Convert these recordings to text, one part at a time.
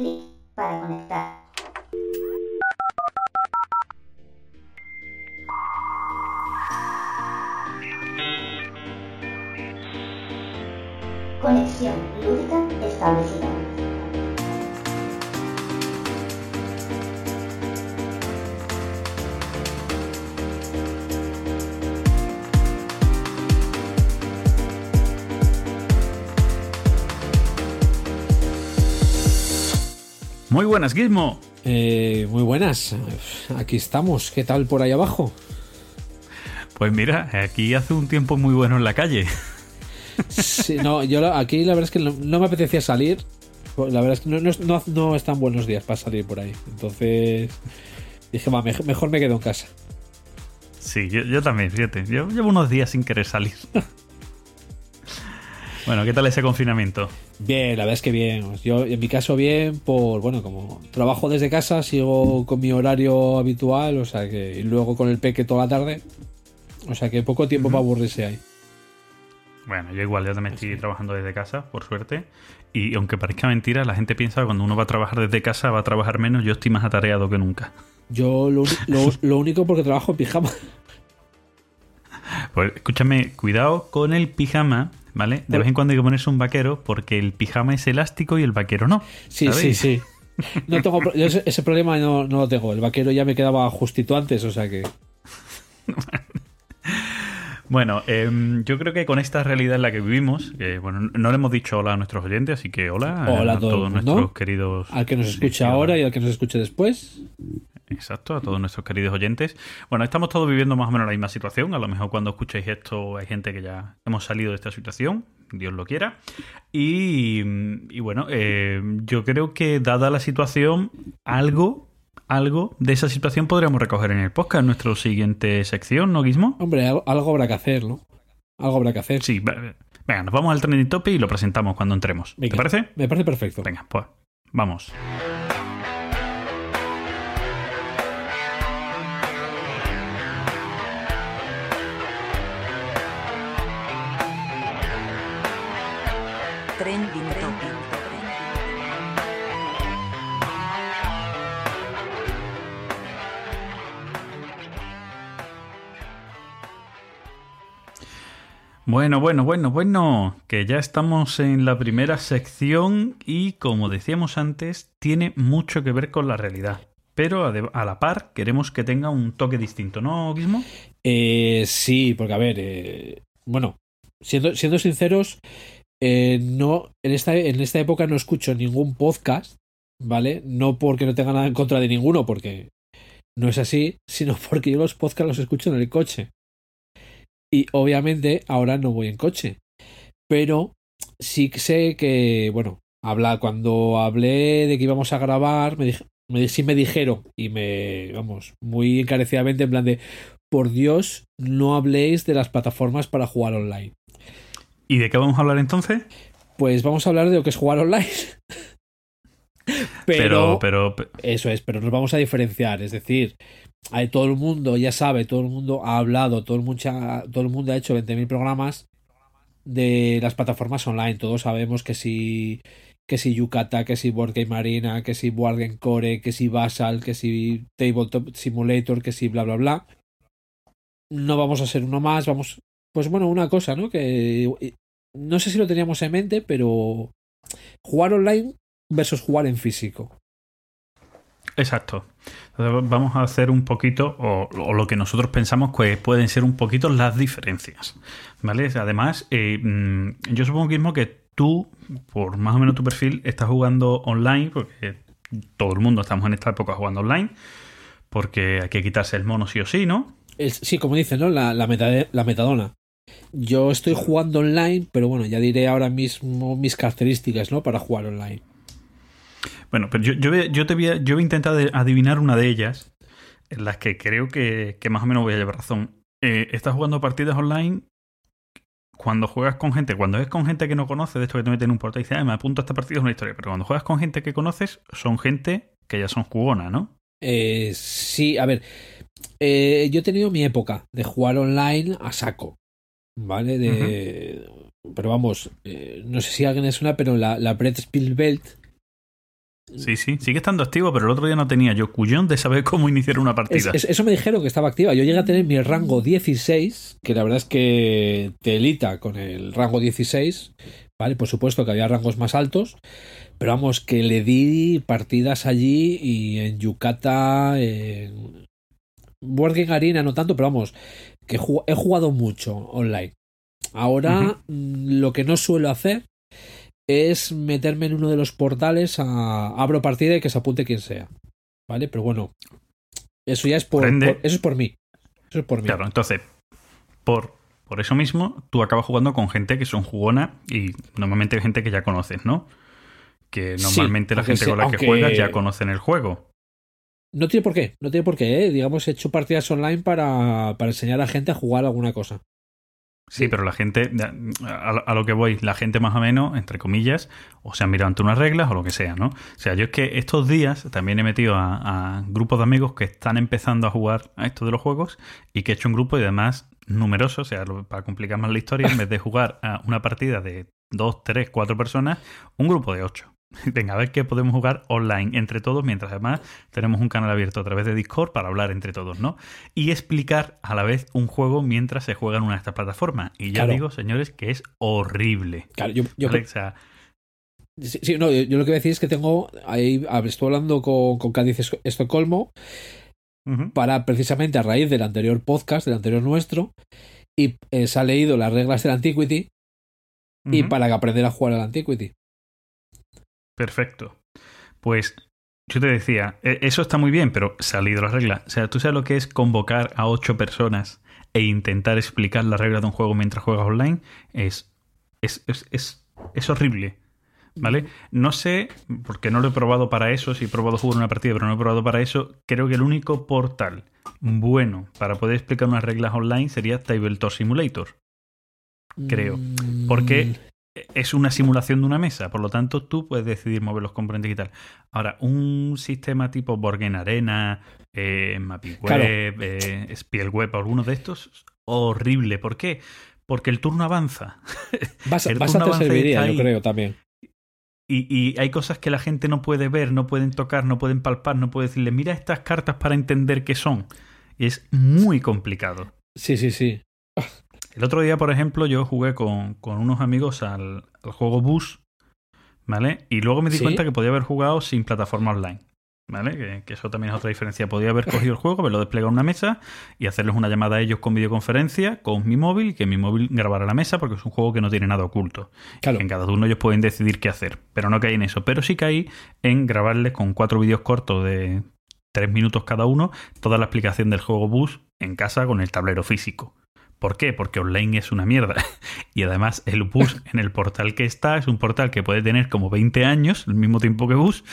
clic para conectar. Muy buenas, Gizmo. Eh, muy buenas. Aquí estamos. ¿Qué tal por ahí abajo? Pues mira, aquí hace un tiempo muy bueno en la calle. Sí, no, yo aquí la verdad es que no, no me apetecía salir. La verdad es que no, no, no- no están buenos días para salir por ahí. Entonces dije, va, mej- mejor me quedo en casa. Sí, yo, yo también, fíjate. Yo llevo unos días sin querer salir. bueno, ¿qué tal ese confinamiento? Bien, la verdad es que bien. Yo en mi caso bien por, bueno, como trabajo desde casa, sigo con mi horario habitual, o sea que y luego con el peque toda la tarde. O sea que poco tiempo para aburrirse ahí. Bueno, yo igual, yo también estoy trabajando desde casa, por suerte. Y aunque parezca mentira, la gente piensa que cuando uno va a trabajar desde casa va a trabajar menos. Yo estoy más atareado que nunca. Yo lo, lo- lo único porque trabajo en pijama. Pues escúchame, cuidado con el pijama, ¿vale? De vez en cuando hay que ponerse un vaquero porque el pijama es elástico y el vaquero no. Sí, sí, ¿sabéis? sí. No tengo, ese, ese problema no, no lo tengo. El vaquero ya me quedaba justito antes, o sea que. Bueno, em, yo creo que con esta realidad en la que vivimos, bueno, no le hemos dicho hola a nuestros oyentes, así que hola, Hola a todos nuestros queridos. Al que nos sí, hola. ahora y al que nos escuche después. Exacto, a todos nuestros queridos oyentes. Bueno, estamos todos viviendo más o menos la misma situación. A lo mejor cuando escuchéis esto hay gente que ya hemos salido de esta situación, Dios lo quiera. Y, y bueno, eh, yo creo que dada la situación, algo, algo de esa situación podríamos recoger en el podcast, en nuestra siguiente sección, ¿no, Guismo? Hombre, algo, algo habrá que hacer, ¿no? Algo habrá que hacer. Sí, va- venga, nos vamos al trending topic y lo presentamos cuando entremos. Venga, ¿Te parece? Me parece perfecto. Venga, pues vamos. Bueno, bueno, bueno, bueno, que ya estamos en la primera sección y como decíamos antes, tiene mucho que ver con la realidad. Pero a la par queremos que tenga un toque distinto, ¿no, Guismo? Eh, sí, porque a ver, eh, bueno, siendo, siendo sinceros, eh, no, en esta, en esta época no escucho ningún podcast, ¿vale? No porque no tenga nada en contra de ninguno, porque no es así, sino porque yo los podcasts los escucho en el coche. Y obviamente ahora no voy en coche. Pero sí sé que, bueno, habla, cuando hablé de que íbamos a grabar, me, me, sí me dijeron, y me, vamos, muy encarecidamente, en plan de, por Dios, no habléis de las plataformas para jugar online. ¿Y de qué vamos a hablar entonces? Pues vamos a hablar de lo que es jugar online. Pero, pero, pero, pe- eso es, pero nos vamos a diferenciar. Es decir, hay, todo el mundo ya sabe, todo el mundo ha hablado, todo el mundo, ha- hecho 20.000 programas de las plataformas online. Todos sabemos que si que si Yucata, que si Board Game Arena, que si Board Game Core, que si Basal, que si Tabletop Simulator, que si bla bla bla. No vamos a ser uno más, vamos. Pues bueno, una cosa, ¿no? Que eh, no sé si lo teníamos en mente, pero jugar online versus jugar en físico. exacto. Entonces vamos a hacer un poquito, o, lo que nosotros pensamos que pueden ser un poquito las diferencias. ¿Vale? Además, eh, mm, yo supongo mismo que tú, por más o menos tu perfil, estás jugando online, porque todo el mundo estamos en esta época jugando online, porque hay que quitarse el mono sí o sí, ¿no? Sí, como dicen, ¿no? La, la metadona. Yo estoy jugando online, pero bueno, ya diré ahora mismo mis características, ¿no? Para jugar online. Bueno, pero yo, yo, yo te voy a, yo voy a intentar adivinar una de ellas, en las que creo que, que más o menos voy a llevar razón. Eh, estás jugando partidas online cuando juegas con gente, cuando es con gente que no conoces, de esto que te meten en un portal y dices, ah, me apunto a esta partida, es una historia. Pero cuando juegas con gente que conoces, son gente que ya son jugona, ¿no? Eh, sí, a ver. eh, yo he tenido mi época de jugar online a saco. ¿Vale? De. Pero vamos, eh, no sé si alguien es una, pero la, la Bread Spielbelt Sí, sí, sigue estando activo, pero el otro día no tenía yo cuyón de saber cómo iniciar una partida. eso me dijeron que estaba activa. Yo llegué a tener mi rango 16, que la verdad es que telita con el rango 16, ¿vale? Por supuesto que había rangos más altos, pero vamos, que le di partidas allí y en Yucata, en Working Arena no tanto, pero vamos, que he jugado mucho online. Ahora, mm, lo que no suelo hacer es meterme en uno de los portales a abro partida y que se apunte quien sea. ¿Vale? Pero bueno, eso ya es por, eso es por mí. Eso es por mí. Claro, entonces, por, por eso mismo, tú acabas jugando con gente que son jugona y normalmente gente que ya conoces, ¿no? Que normalmente la gente con la que juegas ya conocen el juego. No tiene por qué, no tiene por qué, ¿eh? Digamos, he hecho partidas online para, para enseñar a la gente a jugar alguna cosa. Sí, pero la gente, a, lo que voy, la gente más o menos, entre comillas, o se han mirado ante unas reglas o lo que sea, ¿no? O sea, yo es que estos días también he metido a, grupos de amigos que están empezando a jugar a esto de los juegos y que he hecho un grupo y además numeroso, o sea, para complicar más la historia, en vez de jugar a una partida de dos, tres, cuatro personas, un grupo de ocho. Venga, a ver qué podemos jugar online entre todos, mientras además tenemos un canal abierto a través de Discord para hablar entre todos, ¿no? Y explicar a la vez un juego mientras se juega en una de estas plataformas. Y ya digo, señores, que es horrible. Claro, yo, yo sí, no, yo, lo que voy a decir es que tengo, ahí estoy hablando con, con Cádiz Estocolmo para precisamente a raíz del anterior podcast, del anterior nuestro, y eh, se ha leído las reglas del Antiquity y para aprender a jugar al Antiquity. Perfecto. Pues yo te decía, e, eso está muy bien, pero salido la regla. O sea, tú sabes lo que es convocar a ocho personas e intentar explicar la regla de un juego mientras juegas online. Es, es, es, es, horrible. ¿Vale? No sé, porque no lo he probado para eso, si he probado jugar una partida, pero no he probado para eso. Creo que el único portal bueno para poder explicar unas reglas online sería Tabletop Simulator. Creo. Porque mm es una simulación de una mesa, por lo tanto tú puedes decidir mover los componentes y tal. Ahora, un sistema tipo Borgen Arena, eh, MapWeb, eh, Spielweb, alguno de estos, horrible. ¿Por qué? Porque el turno avanza. Vas, el turno serviría, yo creo, también. Y, y, hay cosas que la gente no puede ver, no pueden tocar, no pueden palpar, no puede decirle, mira estas cartas para entender qué son. Y es muy complicado. Sí, sí, sí. El otro día, por ejemplo, yo jugué con, unos amigos al, juego Bus, ¿vale? Y luego me di cuenta que podía haber jugado sin plataforma online. ¿Vale? Que, eso también es otra diferencia. Podía haber cogido el juego, verlo desplegado en una mesa y hacerles una llamada a ellos con videoconferencia con mi móvil y que mi móvil grabara la mesa porque es un juego que no tiene nada oculto. En cada uno ellos pueden decidir qué hacer. Pero no caí en eso. Pero sí caí en grabarles con cuatro vídeos cortos de tres minutos cada uno toda la explicación del juego Bus en casa con el tablero físico. ¿Por qué? Porque online es una mierda. Y además el bus en el portal que está es un portal que puede tener como 20 años, el mismo tiempo que bus,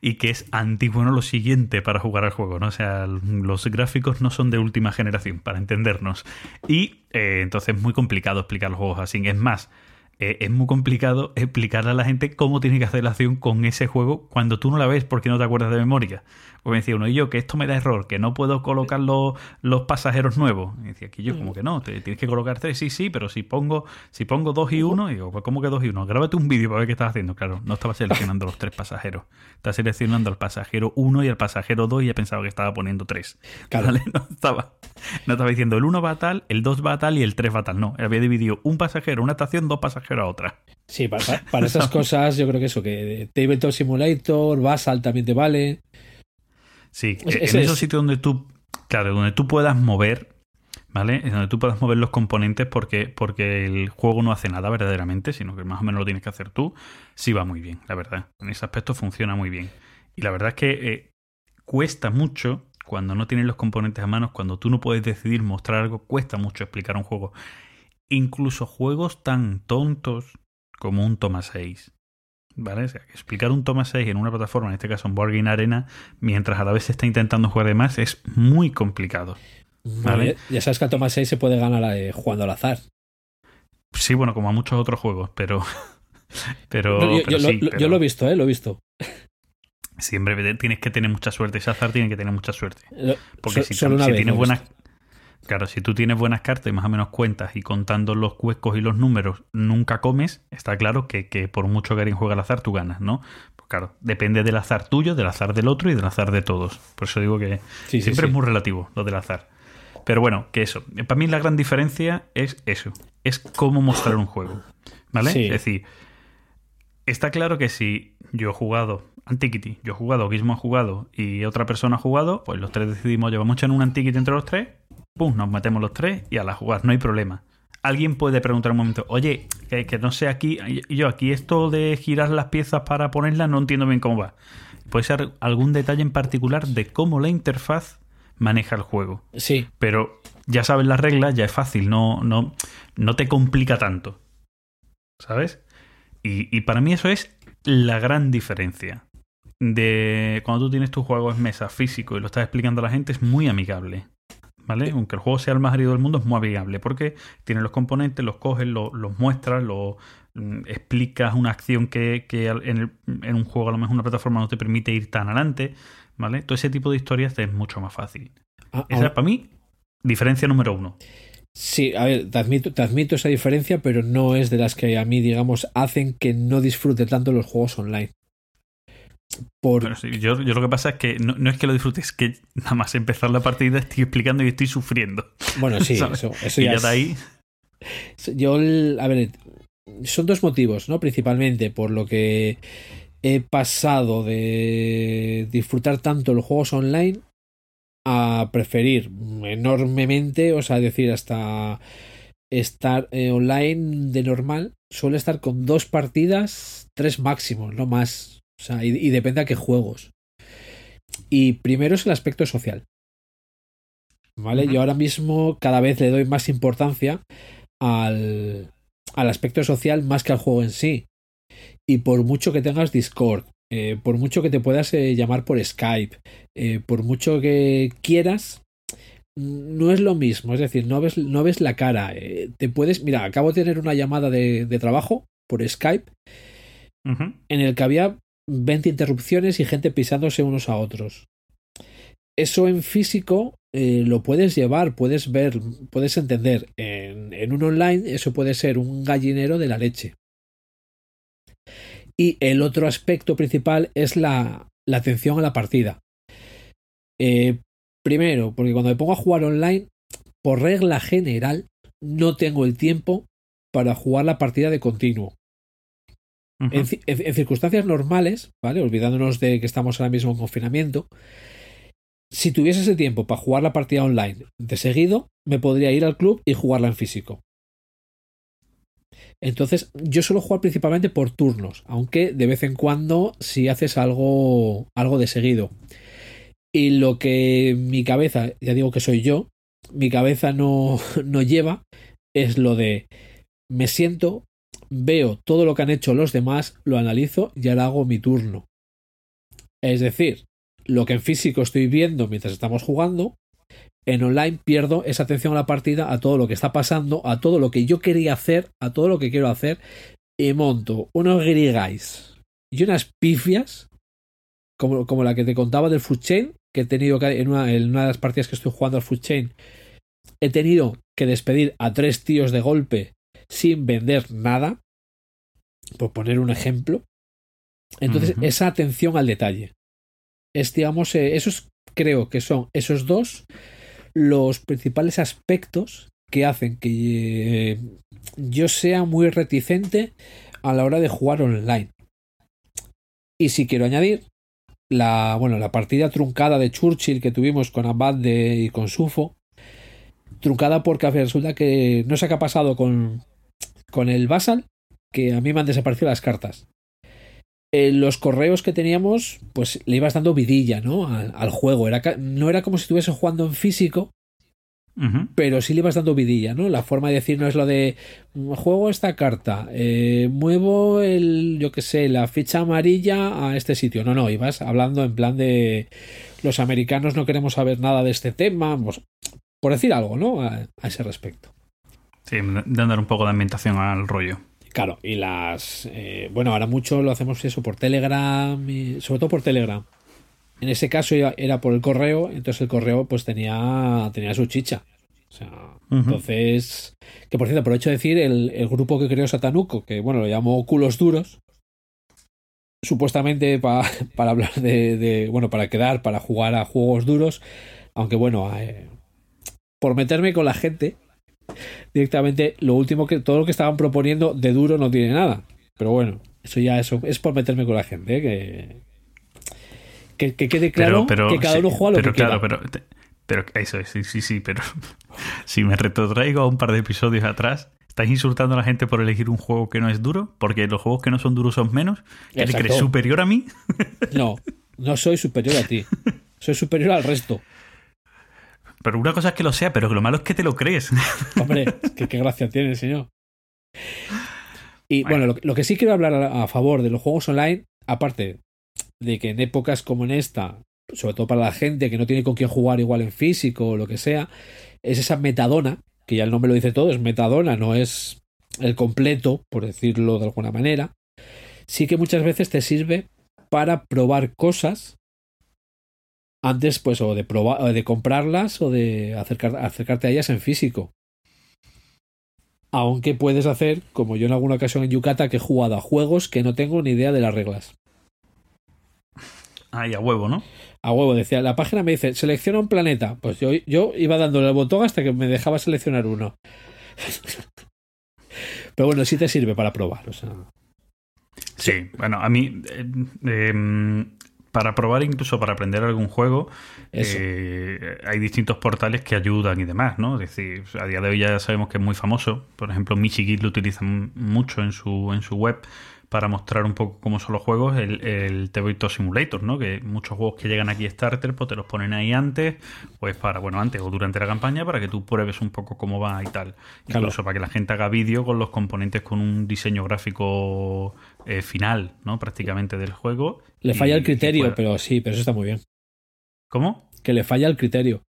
y que es antiguo, lo siguiente para jugar al juego, ¿no? O sea, los gráficos no son de última generación, para entendernos. Y eh, entonces es muy complicado explicar los juegos así. Es más, eh, es muy complicado explicarle a la gente cómo tiene que hacer la acción con ese juego cuando tú no la ves porque no te acuerdas de memoria. O me decía uno, y yo, que esto me da error, que no puedo colocar los, los pasajeros nuevos. Y decía, aquí yo, como que no, te, tienes que colocar tres, sí, sí, pero si pongo, si pongo dos y uno, digo, pues ¿cómo que dos y uno? Grábate un vídeo para ver qué estás haciendo. Claro, no estaba seleccionando los tres pasajeros. Estaba seleccionando al pasajero uno y al pasajero dos y he pensado que estaba poniendo tres. Claro. No, estaba, no estaba diciendo el uno va tal, el dos va tal y el tres va tal. No, había dividido un pasajero, una estación, dos pasajeros a otra. Sí, para, para esas cosas yo creo que eso, que Tabletop Simulator, Basal también te vale. Sí, en esos sitios donde tú, claro, donde tú puedas mover, ¿vale? Es donde tú puedas mover los componentes porque, porque el juego no hace nada verdaderamente, sino que más o menos lo tienes que hacer tú, sí va muy bien, la verdad. En ese aspecto funciona muy bien. Y la verdad es que eh, cuesta mucho cuando no tienes los componentes a mano, cuando tú no puedes decidir mostrar algo, cuesta mucho explicar un juego. Incluso juegos tan tontos como un Toma 6 ¿Vale? O sea, explicar un toma 6 en una plataforma, en este caso en Board Arena, mientras a la vez se está intentando jugar de más, es muy complicado. ¿vale? ya sabes que al toma 6 se puede ganar eh, jugando al azar. Sí, bueno, como a muchos otros juegos, pero. pero, yo, lo, he visto, ¿eh? Lo he visto. Siempre tienes que tener mucha suerte. Ese azar tiene que tener mucha suerte. Porque si, si tienes buenas. Claro, si tú tienes buenas cartas y más o menos cuentas y contando los huecos y los números nunca comes, está claro que, por mucho que alguien juegue al azar, tú ganas, ¿no? Pues claro, depende del azar tuyo, del azar del otro y del azar de todos. Por eso digo que Sí, siempre sí. es muy relativo lo del azar. Pero bueno, que eso. Para mí la gran diferencia es eso. Es cómo mostrar un juego. ¿Vale? Es decir, está claro que si yo he jugado Antiquity, yo he jugado, Gizmo ha jugado y otra persona ha jugado, pues los tres decidimos, llevamos a echar un Antiquity entre los tres, pum, nos metemos los tres y a la jugar, no hay problema. Alguien puede preguntar un momento, oye, que, que no sé aquí, yo aquí esto de girar las piezas para ponerlas no entiendo bien cómo va. Puede ser algún detalle en particular de cómo la interfaz maneja el juego. Sí, Pero ya sabes las reglas, ya es fácil, no, no, no te complica tanto. ¿Sabes? Y, y para mí eso es la gran diferencia. De cuando tú tienes tu juego en mesa físico y lo estás explicando a la gente, es muy amigable. ¿Vale? Aunque el juego sea el más árido del mundo, es muy amigable. Porque tienes los componentes, los coges, lo- los muestras, lo, mm, explicas una acción que, que en, el- en un juego, a lo mejor una plataforma no te permite ir tan adelante. ¿Vale? Todo ese tipo de historias es mucho más fácil. A- Esa es para mí diferencia número uno. sí, a ver, te admito, te admito esa diferencia, pero no es de las que a mí, digamos, hacen que no disfrute tanto los juegos online. Por, Bueno, sí, yo, yo lo que pasa es que no, no es que lo disfrutes, es que nada más empezar la partida estoy explicando y estoy sufriendo. bueno, sí, eso, eso y ya ya es- de ahí. Yo, a ver, son dos motivos, ¿no? Principalmente por lo que he pasado de disfrutar tanto los juegos online a preferir enormemente, o sea, decir, hasta estar eh, online de normal, suele estar con dos partidas, tres máximos, no más. O sea, y, y depende a qué juegos. Y primero es el aspecto social. ¿Vale? Yo ahora mismo cada vez le doy más importancia al, al aspecto social más que al juego en sí. Y por mucho que tengas Discord, eh, por mucho que te puedas eh, llamar por Skype, eh, por mucho que quieras, no es lo mismo. Es decir, no ves, no ves la cara. te puedes. Mira, acabo de tener una llamada de, de trabajo por Skype en el que había 20 interrupciones y gente pisándose unos a otros. Eso en físico eh, lo puedes llevar, puedes ver, puedes entender. En, un online eso puede ser un gallinero de la leche. Y el otro aspecto principal es la, la atención a la partida. Eh, primero, porque cuando me pongo a jugar online, por regla general, no tengo el tiempo para jugar la partida de continuo. En- en circunstancias normales, ¿vale? Olvidándonos de que estamos ahora mismo en confinamiento, si tuviese ese tiempo para jugar la partida online de seguido, me podría ir al club y jugarla en físico. Entonces, yo suelo jugar principalmente por turnos, aunque de vez en cuando si haces algo, algo de seguido. Y lo que mi cabeza, ya digo que soy yo, mi cabeza no, no lleva, es lo de me siento, veo todo lo que han hecho los demás, lo analizo y ahora hago mi turno. Es decir, lo que en físico estoy viendo mientras estamos jugando, en online pierdo esa atención a la partida, a todo lo que está pasando, a todo lo que yo quería hacer, a todo lo que quiero hacer, y monto unos guirigais y unas pifias, como, como la que te contaba del Food Chain, que he tenido en una, de las partidas que estoy jugando al Food he tenido que despedir a tres tíos de golpe sin vender nada, por poner un ejemplo. Entonces, esa atención al detalle. Es, digamos, eh, esos creo que son esos dos los principales aspectos que hacen que eh, yo sea muy reticente a la hora de jugar online. Y si quiero añadir la, bueno, la partida truncada de Churchill que tuvimos con Abad y con Sufo, truncada porque resulta que no sé qué ha pasado con, con el Basal, que a mí me han desaparecido las cartas. En los correos que teníamos, pues le ibas dando vidilla, ¿no? Al, al juego. Era, no era como si estuviese jugando en físico, pero sí le ibas dando vidilla, ¿no? La forma de decir no es lo de "Mm, juego esta carta, eh, muevo el, yo qué sé, la ficha amarilla a este sitio. No, no, ibas hablando en plan de los americanos no queremos saber nada de este tema, pues, por decir algo, ¿no? A, a ese respecto. Sí, de dar un poco de ambientación al rollo. Claro, y las. eh, bueno, ahora mucho lo hacemos eso por Telegram, y- sobre todo por Telegram. En ese caso era, por el correo, entonces el correo pues tenía, tenía su chicha. O sea, entonces. Que por cierto, aprovecho de decir, el, el grupo que creó Satanuco, que bueno, lo llamó culos duros, supuestamente para hablar de, bueno, para quedar, para jugar a juegos duros, aunque bueno, eh, por meterme con la gente, directamente lo último que, todo lo que estaban proponiendo de duro no tiene nada. Pero bueno, eso ya eso es por meterme con la gente, ¿eh? que, que, quede claro que cada uno juega lo pero, que claro, Pero, pero eso es, sí, sí, sí, pero si me retrotraigo a un par de episodios atrás, ¿Estás insultando a la gente por elegir un juego que no es duro? Porque los juegos que no son duros son menos. ¿Te crees superior a mí? No, no soy superior a ti. Soy superior al resto. Pero una cosa es que lo sea, pero lo malo es que te lo crees. Hombre, que qué gracia tiene, señor. Y bueno, lo, que sí quiero hablar a, favor de los juegos online, aparte de que en épocas como en esta, sobre todo para la gente que no tiene con quién jugar igual en físico o lo que sea, es esa metadona que ya el nombre lo dice todo, es metadona, no es el completo, por decirlo de alguna manera, sí que muchas veces te sirve para probar cosas antes pues o de probar de comprarlas o de acercarte a ellas en físico. Aunque puedes hacer, como yo en alguna ocasión en Yucata, que he jugado a juegos que no tengo ni idea de las reglas. Ahí a huevo, ¿no? A huevo, decía, la página me dice, selecciona un planeta. Pues yo, yo iba dándole el botón hasta que me dejaba seleccionar uno. Pero bueno, sí te sirve para probar. O sea. Sí, bueno, a mí, eh, em, para probar, incluso para aprender algún juego, eh, hay distintos portales que ayudan y demás, ¿no? Es decir, a día de hoy ya sabemos que es muy famoso. Por ejemplo, Michigit lo utiliza mucho en su, en su web para mostrar un poco cómo son los juegos, el, el Simulator, ¿no? Que muchos juegos que llegan aquí Starter, pues te los ponen ahí antes, pues para, bueno, antes o durante la campaña, para que tú pruebes un poco cómo va y tal. Incluso para que la gente haga vídeo con los componentes con un diseño gráfico eh, final, ¿no? Prácticamente del juego. Le falla el criterio, pero sí, pero eso está muy bien. ¿Cómo? Que le falla el criterio.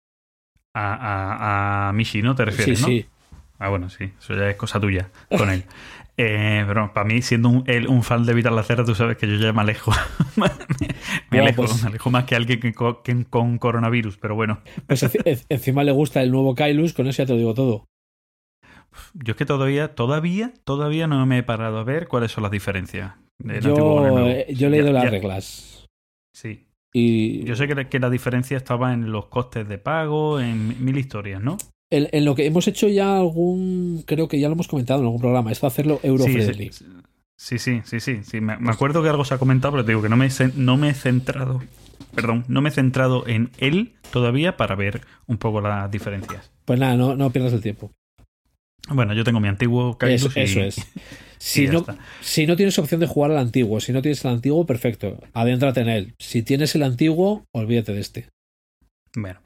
A, a, a Mishi, ¿no? ¿Te refieres? Sí, sí. Ah, bueno, sí, eso ya es cosa tuya con él. Eh, pero para mí, siendo un, un fan de Vital Cera, tú sabes que yo ya me alejo. me, alejo pues me, alejo, más que alguien que, con coronavirus, pero bueno. Pues encima le gusta el nuevo Kailus, con eso ya te lo digo todo. Yo es que todavía, todavía, todavía no me he parado a ver cuáles son las diferencias. Yo, yo he leído las reglas. Sí. Y... Yo sé que, que la diferencia estaba en los costes de pago, en mil historias, ¿no? En, lo que hemos hecho ya algún, creo que ya lo hemos comentado en algún programa, esto hacerlo euro Sí, sí, sí, sí, sí, Me, acuerdo que algo se ha comentado, pero te digo que no me, no me he centrado, perdón, no me he centrado en él todavía para ver un poco las diferencias. Pues nada, no, no pierdas el tiempo. Bueno, yo tengo mi antiguo Eso, eso es. Si no, si no tienes opción de jugar al antiguo, si no tienes el antiguo, perfecto, adéntrate en él. Si tienes el antiguo, olvídate de este. Bueno,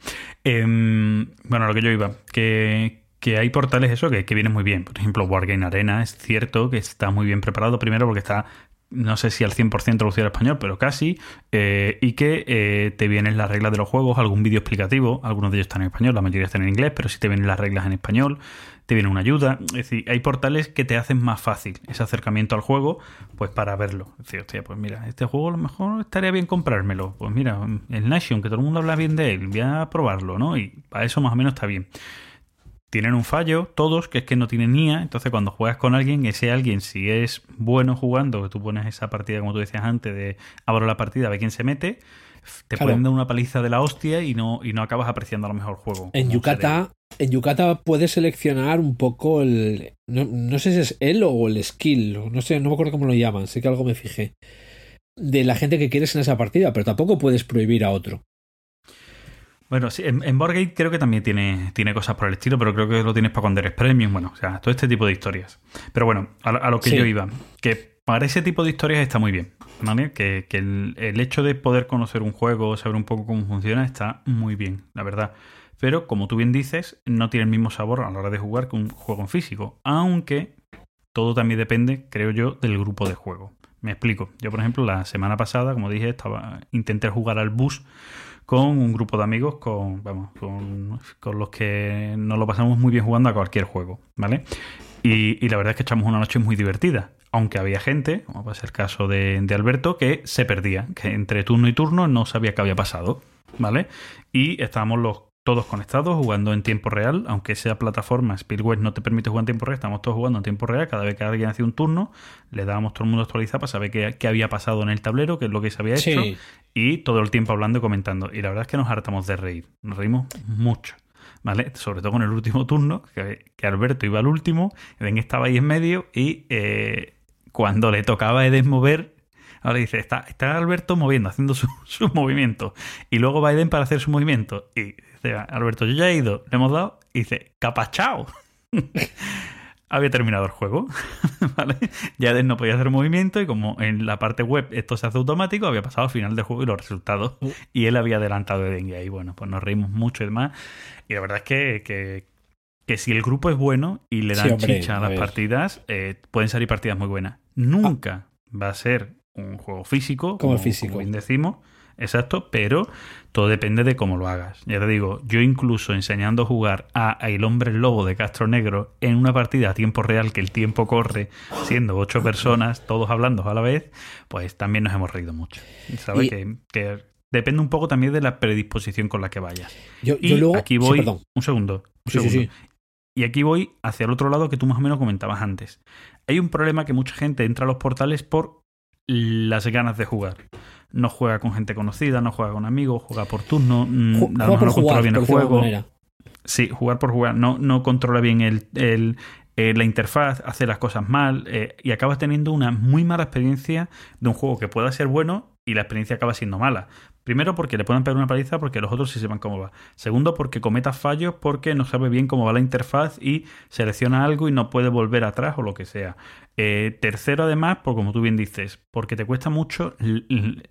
em, bueno, lo que yo iba, que, hay portales eso que, que vienen muy bien. Por ejemplo, Wargame Arena es cierto que está muy bien preparado, primero porque está no sé si al 100% traducido al español, pero casi, eh, y que eh, te vienen las reglas de los juegos, algún vídeo explicativo, algunos de ellos están en español, la mayoría están en inglés, pero sí te vienen las reglas en español, te viene una ayuda, es decir, hay portales que te hacen más fácil ese acercamiento al juego, pues para verlo. Es decir, hostia, pues mira, este juego a lo mejor estaría bien comprármelo, pues mira, el Nation, que todo el mundo habla bien de él, voy a probarlo, ¿no? Y para eso más o menos está bien tienen un fallo, todos, que es que no tienen NIA. Entonces, cuando juegas con alguien, ese alguien, si es bueno jugando, que tú pones esa partida, como tú decías antes, de abro la partida, a ver quién se mete, te pueden dar una paliza de la hostia y no, y no acabas apreciando a lo mejor el juego. En Yucata, en Yucata puedes seleccionar un poco el. No, sé si es él o el skill, no sé, no me acuerdo cómo lo llaman, sé que algo me fijé. De la gente que quieres en esa partida, pero tampoco puedes prohibir a otro. Bueno, sí, en, en Boardgate creo que también tiene, tiene cosas por el estilo, pero creo que lo tienes para cuando eres premium, bueno, o sea, todo este tipo de historias. Pero bueno, a, lo que yo iba, que para ese tipo de historias está muy bien, Que, el, hecho de poder conocer un juego, saber un poco cómo funciona, está muy bien, la verdad. Pero como tú bien dices, no tiene el mismo sabor a la hora de jugar que un juego en físico, aunque todo también depende, creo yo, del grupo de juego. Me explico. Yo, por ejemplo, la semana pasada, como dije, estaba intenté jugar al bus con un grupo de amigos con, vamos, con, los que nos lo pasamos muy bien jugando a cualquier juego, ¿vale? Y, la verdad es que echamos una noche muy divertida. Aunque había gente, como pasa el caso de, de, Alberto, que se perdía, que entre turno y turno no sabía qué había pasado, ¿vale? Y estábamos los todos conectados, jugando en tiempo real, aunque sea plataforma, Speedway no te permite jugar en tiempo real, estamos todos jugando en tiempo real, cada vez que alguien hacía un turno, le dábamos todo el mundo actualizar para saber qué, qué, había pasado en el tablero, qué es lo que se había hecho, Sí. y todo el tiempo hablando y comentando. Y la verdad es que nos hartamos de reír, nos reímos mucho. ¿Vale? Sobre todo con el último turno, que, que Alberto iba al último, Ben estaba ahí en medio y eh, cuando le tocaba a Eden mover, ahora dice, está, está Alberto moviendo, haciendo su- sus movimientos. Y luego va Eden para hacer su movimiento. Y dice, Alberto, yo ya he ido, le hemos dado, y dice, capachao. Había terminado el juego, ¿vale? Ya Eden no podía hacer movimiento y como en la parte web esto se hace automático, había pasado al final del juego y los resultados. Uh. Y él había adelantado a Eden y ahí, bueno, pues nos reímos mucho y demás. Y la verdad es que, que, que si el grupo es bueno y le Sí, dan hombre, chicha a las partidas, eh, pueden salir partidas muy buenas. Nunca va a ser un juego físico, Como como, físico. como bien decimos, exacto, pero todo depende de cómo lo hagas. Ya te digo, yo incluso enseñando a jugar a El Hombre Lobo de Castro Negro en una partida a tiempo real, que el tiempo corre, siendo ocho personas, todos hablando a la vez, pues también nos hemos reído mucho. ¿Sabes? Y- Que, que depende un poco también de la predisposición con la que vayas. Yo, Y yo luego. aquí voy. un segundo. Un Sí, segundo. sí. Y aquí voy hacia el otro lado que tú más o menos comentabas antes. Hay un problema que mucha gente entra a los portales por las ganas de jugar. No juega con gente conocida, no juega con amigos, juega por turno, mm, Ju- Juega mejor por no controla jugar, bien el juego. Sí, jugar por jugar. No, no controla bien el, el- eh, la interfaz, hace las cosas mal eh, y acabas teniendo una muy mala experiencia de un juego que pueda ser bueno y la experiencia acaba siendo mala. Primero porque le pueden pegar una paliza porque los otros sí sepan cómo va. Segundo porque cometa fallos porque no sabe bien cómo va la interfaz y selecciona algo y no puede volver atrás o lo que sea. Eh, tercero además, por como tú bien dices, porque te cuesta mucho en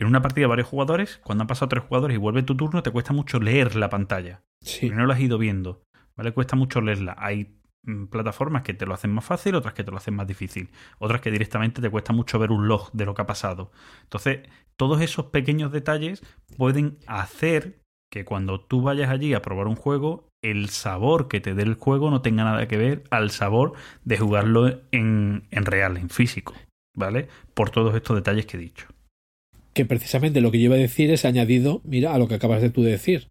una partida de varios jugadores, cuando han pasado tres jugadores y vuelve tu turno, te cuesta mucho leer la pantalla. Sí. Porque no lo has ido viendo. ¿Vale? Cuesta mucho leerla. Hay mm, plataformas que te lo hacen más fácil, otras que te lo hacen más difícil. Otras que directamente te cuesta mucho ver un log de lo que ha pasado. Entonces, todos esos pequeños detalles pueden hacer que cuando tú vayas allí a probar un juego, el sabor que te dé el juego no tenga nada que ver al sabor de jugarlo en, en real, en físico. ¿Vale? Por todos estos detalles que he dicho. que precisamente lo que yo iba a decir es añadido, mira, a lo que acabas de tú de decir,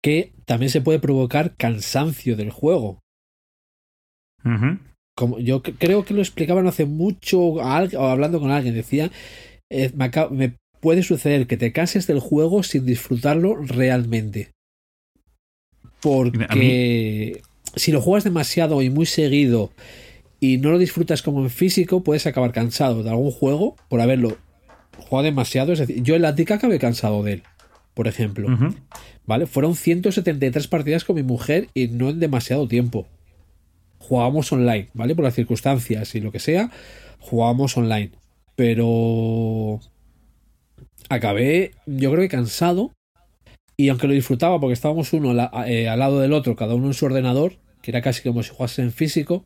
que también se puede provocar cansancio del juego. Como yo creo que lo explicaban hace mucho a o hablando con alguien, decía, eh, me, me puede suceder que te canses del juego sin disfrutarlo realmente. Porque si lo juegas demasiado y muy seguido y no lo disfrutas como en físico, puedes acabar cansado de algún juego por haberlo jugado demasiado. Es decir, yo el Attica acabé cansado de él, por ejemplo. Ujú. ¿Vale? Fueron 173 partidas con mi mujer y no en demasiado tiempo. Jugábamos online, ¿vale? Por las circunstancias y lo que sea, jugábamos online. Pero acabé, yo creo que cansado. Y aunque lo disfrutaba porque estábamos uno la- eh, al lado del otro, cada uno en su ordenador, que era casi como si jugase en físico,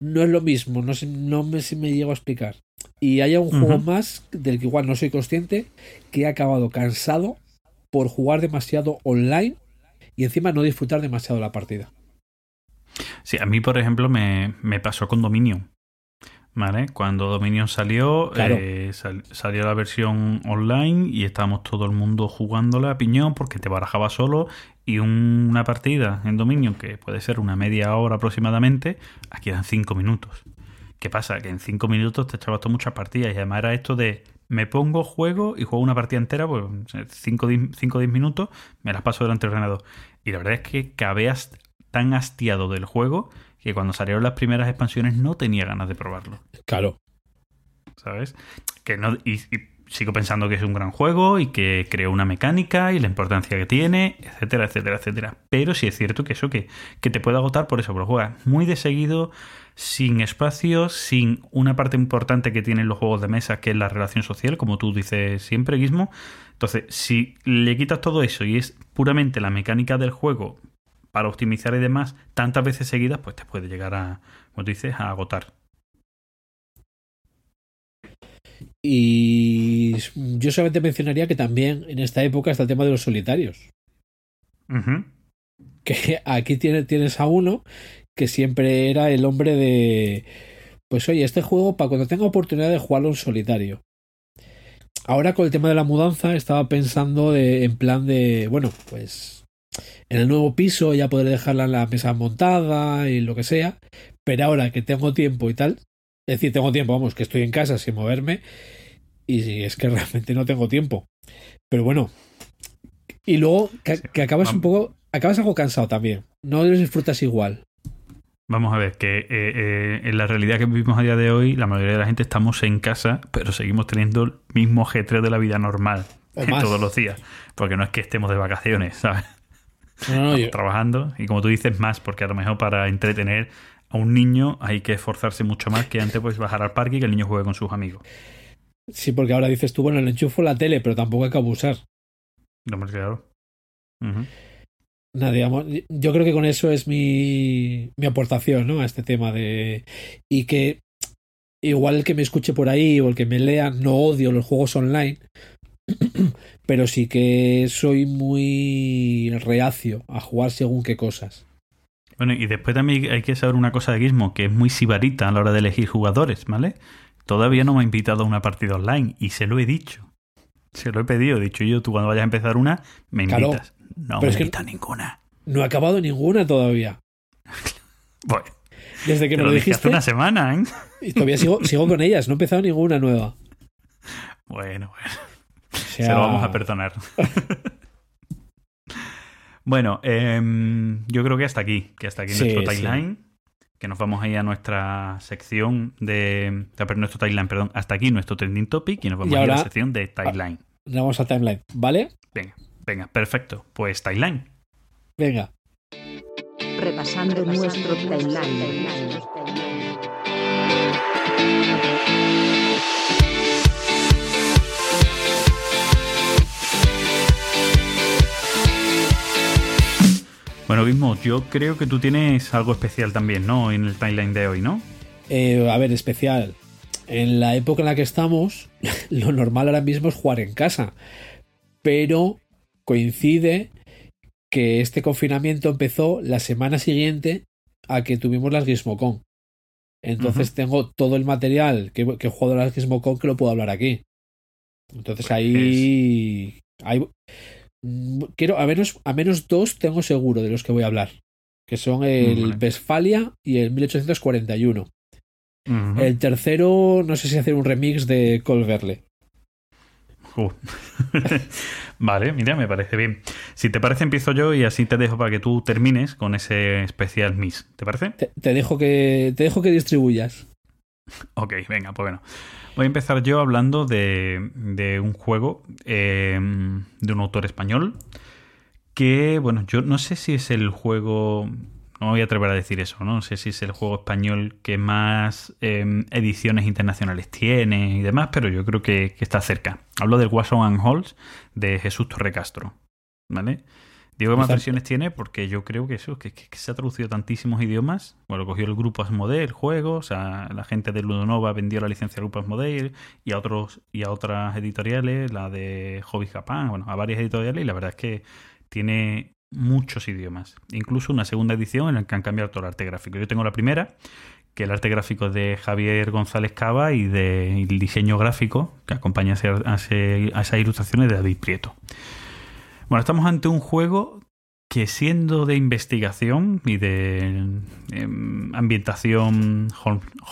no es lo mismo, no, sé, no me, si me llego a explicar. Y hay un juego más del que igual no soy consciente, que he acabado cansado por jugar demasiado online y encima no disfrutar demasiado la partida. Sí, a mí, por ejemplo, me, me pasó con Dominion. ¿Vale? Cuando Dominion salió, Claro. eh, sal- salió la versión online y estábamos todo el mundo jugándola a piñón porque te barajaba solo y un- una partida en Dominion que puede ser una media hora aproximadamente, aquí eran cinco minutos. ¿Qué pasa? Que en cinco minutos te echabas muchas partidas y además era esto de me pongo juego y juego una partida entera, pues 5 o 10 minutos, me las paso delante del ordenador. Y la verdad es que hast- tan hastiado del juego que cuando salieron las primeras expansiones no tenía ganas de probarlo, Claro. ¿sabes? Que no, y, y sigo pensando que es un gran juego y que creó una mecánica y la importancia que tiene, etcétera, etcétera, etcétera. Pero sí es cierto que eso que, que te puede agotar por eso, pero juegas muy de seguido, sin espacio, sin una parte importante que tienen los juegos de mesa, que es la relación social, como tú dices siempre, Guismo. Entonces, si le quitas todo eso y es puramente la mecánica del juego para optimizar y demás, tantas veces seguidas, pues te puede llegar a, como tú dices, a agotar. Y yo solamente mencionaría que también en esta época está el tema de los solitarios. Que aquí tienes, tienes a uno que siempre era el hombre de. Pues oye, este juego para cuando tenga oportunidad de jugarlo en solitario. Ahora con el tema de la mudanza estaba pensando de, en plan de. Bueno, pues en el nuevo piso ya podré dejarla en la mesa montada y lo que sea, pero ahora que tengo tiempo y tal, es decir, tengo tiempo, vamos, que estoy en casa sin moverme y es que realmente no tengo tiempo. Pero bueno, y luego que, que acabas un poco, acabas algo cansado también, no lo disfrutas igual. Vamos a ver, que eh, eh, en la realidad que vivimos a día de hoy, la mayoría de la gente estamos en casa, pero seguimos teniendo el mismo ajetreo de la vida normal todos los días. Porque no es que estemos de vacaciones, ¿sabes? No, trabajando y como tú dices más, porque a lo mejor para entretener a un niño hay que esforzarse mucho más que antes pues bajar al parque y que el niño juegue con sus amigos. Sí, porque ahora dices tú, bueno, le enchufo la tele, pero tampoco hay que abusar. No, más claro. Nada, digamos, yo creo que con eso es mi, mi aportación ¿no? a este tema de... Y que igual el que me escuche por ahí o el que me lea, no odio los juegos online, pero sí que soy muy reacio a jugar según qué cosas. Bueno, y después también hay que saber una cosa de Gizmo, que es muy sibarita a la hora de elegir jugadores, ¿vale? Todavía no me ha invitado a una partida online y se lo he dicho. Se lo he pedido, he dicho yo, tú cuando vayas a empezar una, me invitas. No me invita ninguna. No he acabado ninguna todavía. bueno. Desde que me lo, dijiste. Hace una semana, ¿eh? Y todavía sigo, sigo con ellas, no he empezado ninguna nueva. Bueno, bueno. Se lo vamos a perdonar. bueno, em, yo creo que hasta aquí, que hasta aquí nuestro timeline. Que nos vamos ahí a nuestra sección de. nuestro timeline, perdón. Hasta aquí nuestro trending topic y nos vamos a a la sección de timeline. Vamos a timeline, ¿vale? Venga. Venga, perfecto. Pues timeline. Venga. Repasando nuestro timeline. Bueno, mismo, yo creo que tú tienes algo especial también, ¿no? En el timeline de hoy, ¿no? Eh, a ver, especial. En la época en la que estamos, lo normal ahora mismo es jugar en casa. Pero coincide que este confinamiento empezó la semana siguiente a que tuvimos las Gizmocon. Entonces tengo todo el material que, que he jugado a las Gizmocon que lo puedo hablar aquí. Entonces ahí, hay, quiero a menos a menos dos tengo seguro de los que voy a hablar, que son el Westfalia y el 1841. El tercero, no sé si hacer un remix de Colverle. vale, mira, me parece bien. Si te parece, empiezo yo y así te dejo para que tú termines con ese especial Miss. ¿Te parece? Te, dejo, que, te dejo que distribuyas. Ok, venga, pues bueno. Voy a empezar yo hablando de, de un juego eh, de un autor español que, bueno, yo no sé si es el juego no voy a atrever a decir eso, ¿no? sé si es el juego español que más em, ediciones internacionales tiene y demás, pero yo creo que, está cerca. Hablo del Wasson and Halls de Jesús Torrecastro, ¿vale? Digo que más versiones tiene porque yo creo que eso, que, se ha traducido a tantísimos idiomas. Bueno, cogió el grupo Asmodee, el juego, o sea, la gente de Ludonova vendió la licencia al grupo Asmodee y a otros y a otras editoriales, la de Hobby Japan, bueno, a varias editoriales y la verdad es que tiene muchos idiomas. Incluso una segunda edición en la que han cambiado todo el arte gráfico. Yo tengo la primera, que el arte gráfico de Javier González Cava y del diseño gráfico que acompaña a, esas ilustraciones de David Prieto. Bueno, estamos ante un juego que siendo de investigación y de em, ambientación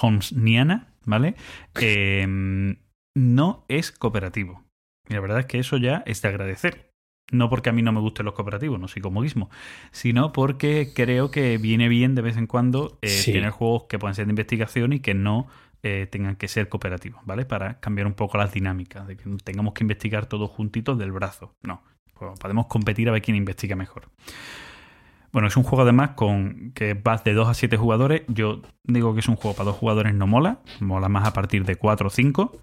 holmesiana, ¿vale? Em, no es cooperativo. Y la verdad es que eso ya es de agradecer. No porque a mí no me gusten los cooperativos, no soy comunismo, sino porque creo que viene bien de vez en cuando eh, tener juegos que puedan ser de investigación y que no eh, tengan que ser cooperativos, ¿vale? Para cambiar un poco las dinámicas, de que tengamos que investigar todos juntitos del brazo. No, pues podemos competir a ver quién investiga mejor. Bueno, es un juego además con que va de 2 a 7 jugadores. Yo digo que es un juego para dos jugadores, no mola. Mola más a partir de 4 o 5.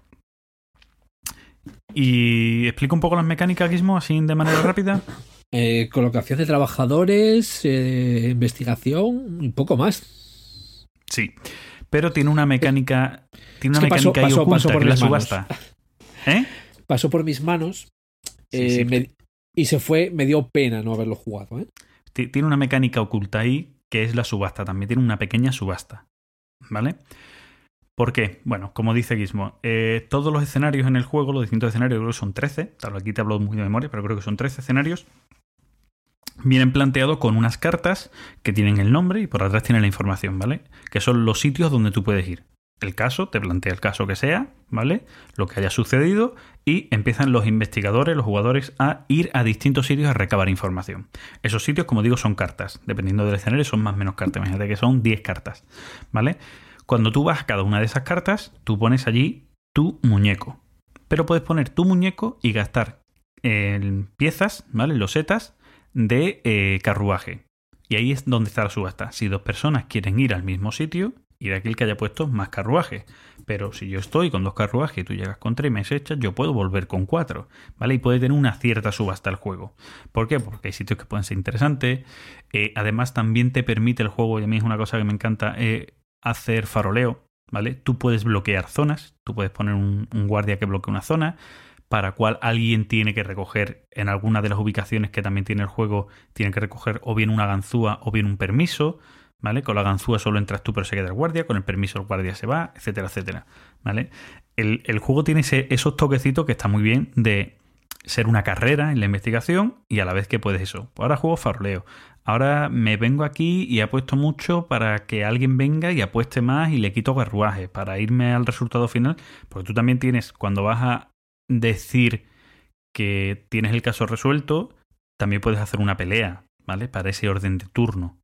Y explico un poco las mecánicas, Gizmo, así de manera rápida. Eh, colocación de trabajadores, eh, investigación y poco más. Sí, pero tiene una mecánica, tiene una mecánica pasó, oculta, por que la subasta. ¿Eh? Pasó por mis manos eh, y se fue, me dio pena no haberlo jugado. ¿eh? Tiene una mecánica oculta ahí que es la subasta. También tiene una pequeña subasta. ¿Vale? ¿Por qué? Bueno, como dice Gizmo, eh, todos los escenarios en el juego, los distintos escenarios, creo que son 13, tal aquí te hablo muy de memoria, pero creo que son 13 escenarios, vienen planteados con unas cartas que tienen el nombre y por atrás tienen la información, ¿vale? Que son los sitios donde tú puedes ir. El caso, te plantea el caso que sea, ¿vale? Lo que haya sucedido y empiezan los investigadores, los jugadores a ir a distintos sitios a recabar información. Esos sitios, como digo, son cartas. Dependiendo del escenario, son más o menos cartas. Imagínate que son 10 cartas, ¿vale? Cuando tú vas a cada una de esas cartas, tú pones allí tu muñeco. Pero puedes poner tu muñeco y gastar en piezas, ¿vale? Losetas de eh, carruaje. Y ahí es donde está la subasta. Si dos personas quieren ir al mismo sitio, ir a aquel que haya puesto más carruaje. Pero si yo estoy con dos carruajes y tú llegas con tres y me echas, yo puedo volver con cuatro. ¿Vale? Y puede tener una cierta subasta el juego. ¿Por qué? Porque hay sitios que pueden ser interesantes. Eh, además, también te permite el juego, y a mí es una cosa que me encanta, eh, hacer faroleo. ¿Vale? Tú puedes bloquear zonas. Tú puedes poner un, un guardia que bloquee una zona para cual alguien tiene que recoger en alguna de las ubicaciones que también tiene el juego, tiene que recoger o bien una ganzúa o bien un permiso, ¿vale? Con la ganzúa solo entras tú pero se queda el guardia, con el permiso el guardia se va, etcétera, etcétera, ¿vale? El, juego tiene esos toquecitos que está muy bien de ser una carrera en la investigación y a la vez que puedes eso. Ahora juego faroleo. Ahora me vengo aquí y apuesto mucho para que alguien venga y apueste más y le quito carruajes para irme al resultado final. Porque tú también tienes, cuando vas a decir que tienes el caso resuelto, también puedes hacer una pelea, ¿vale? Para ese orden de turno.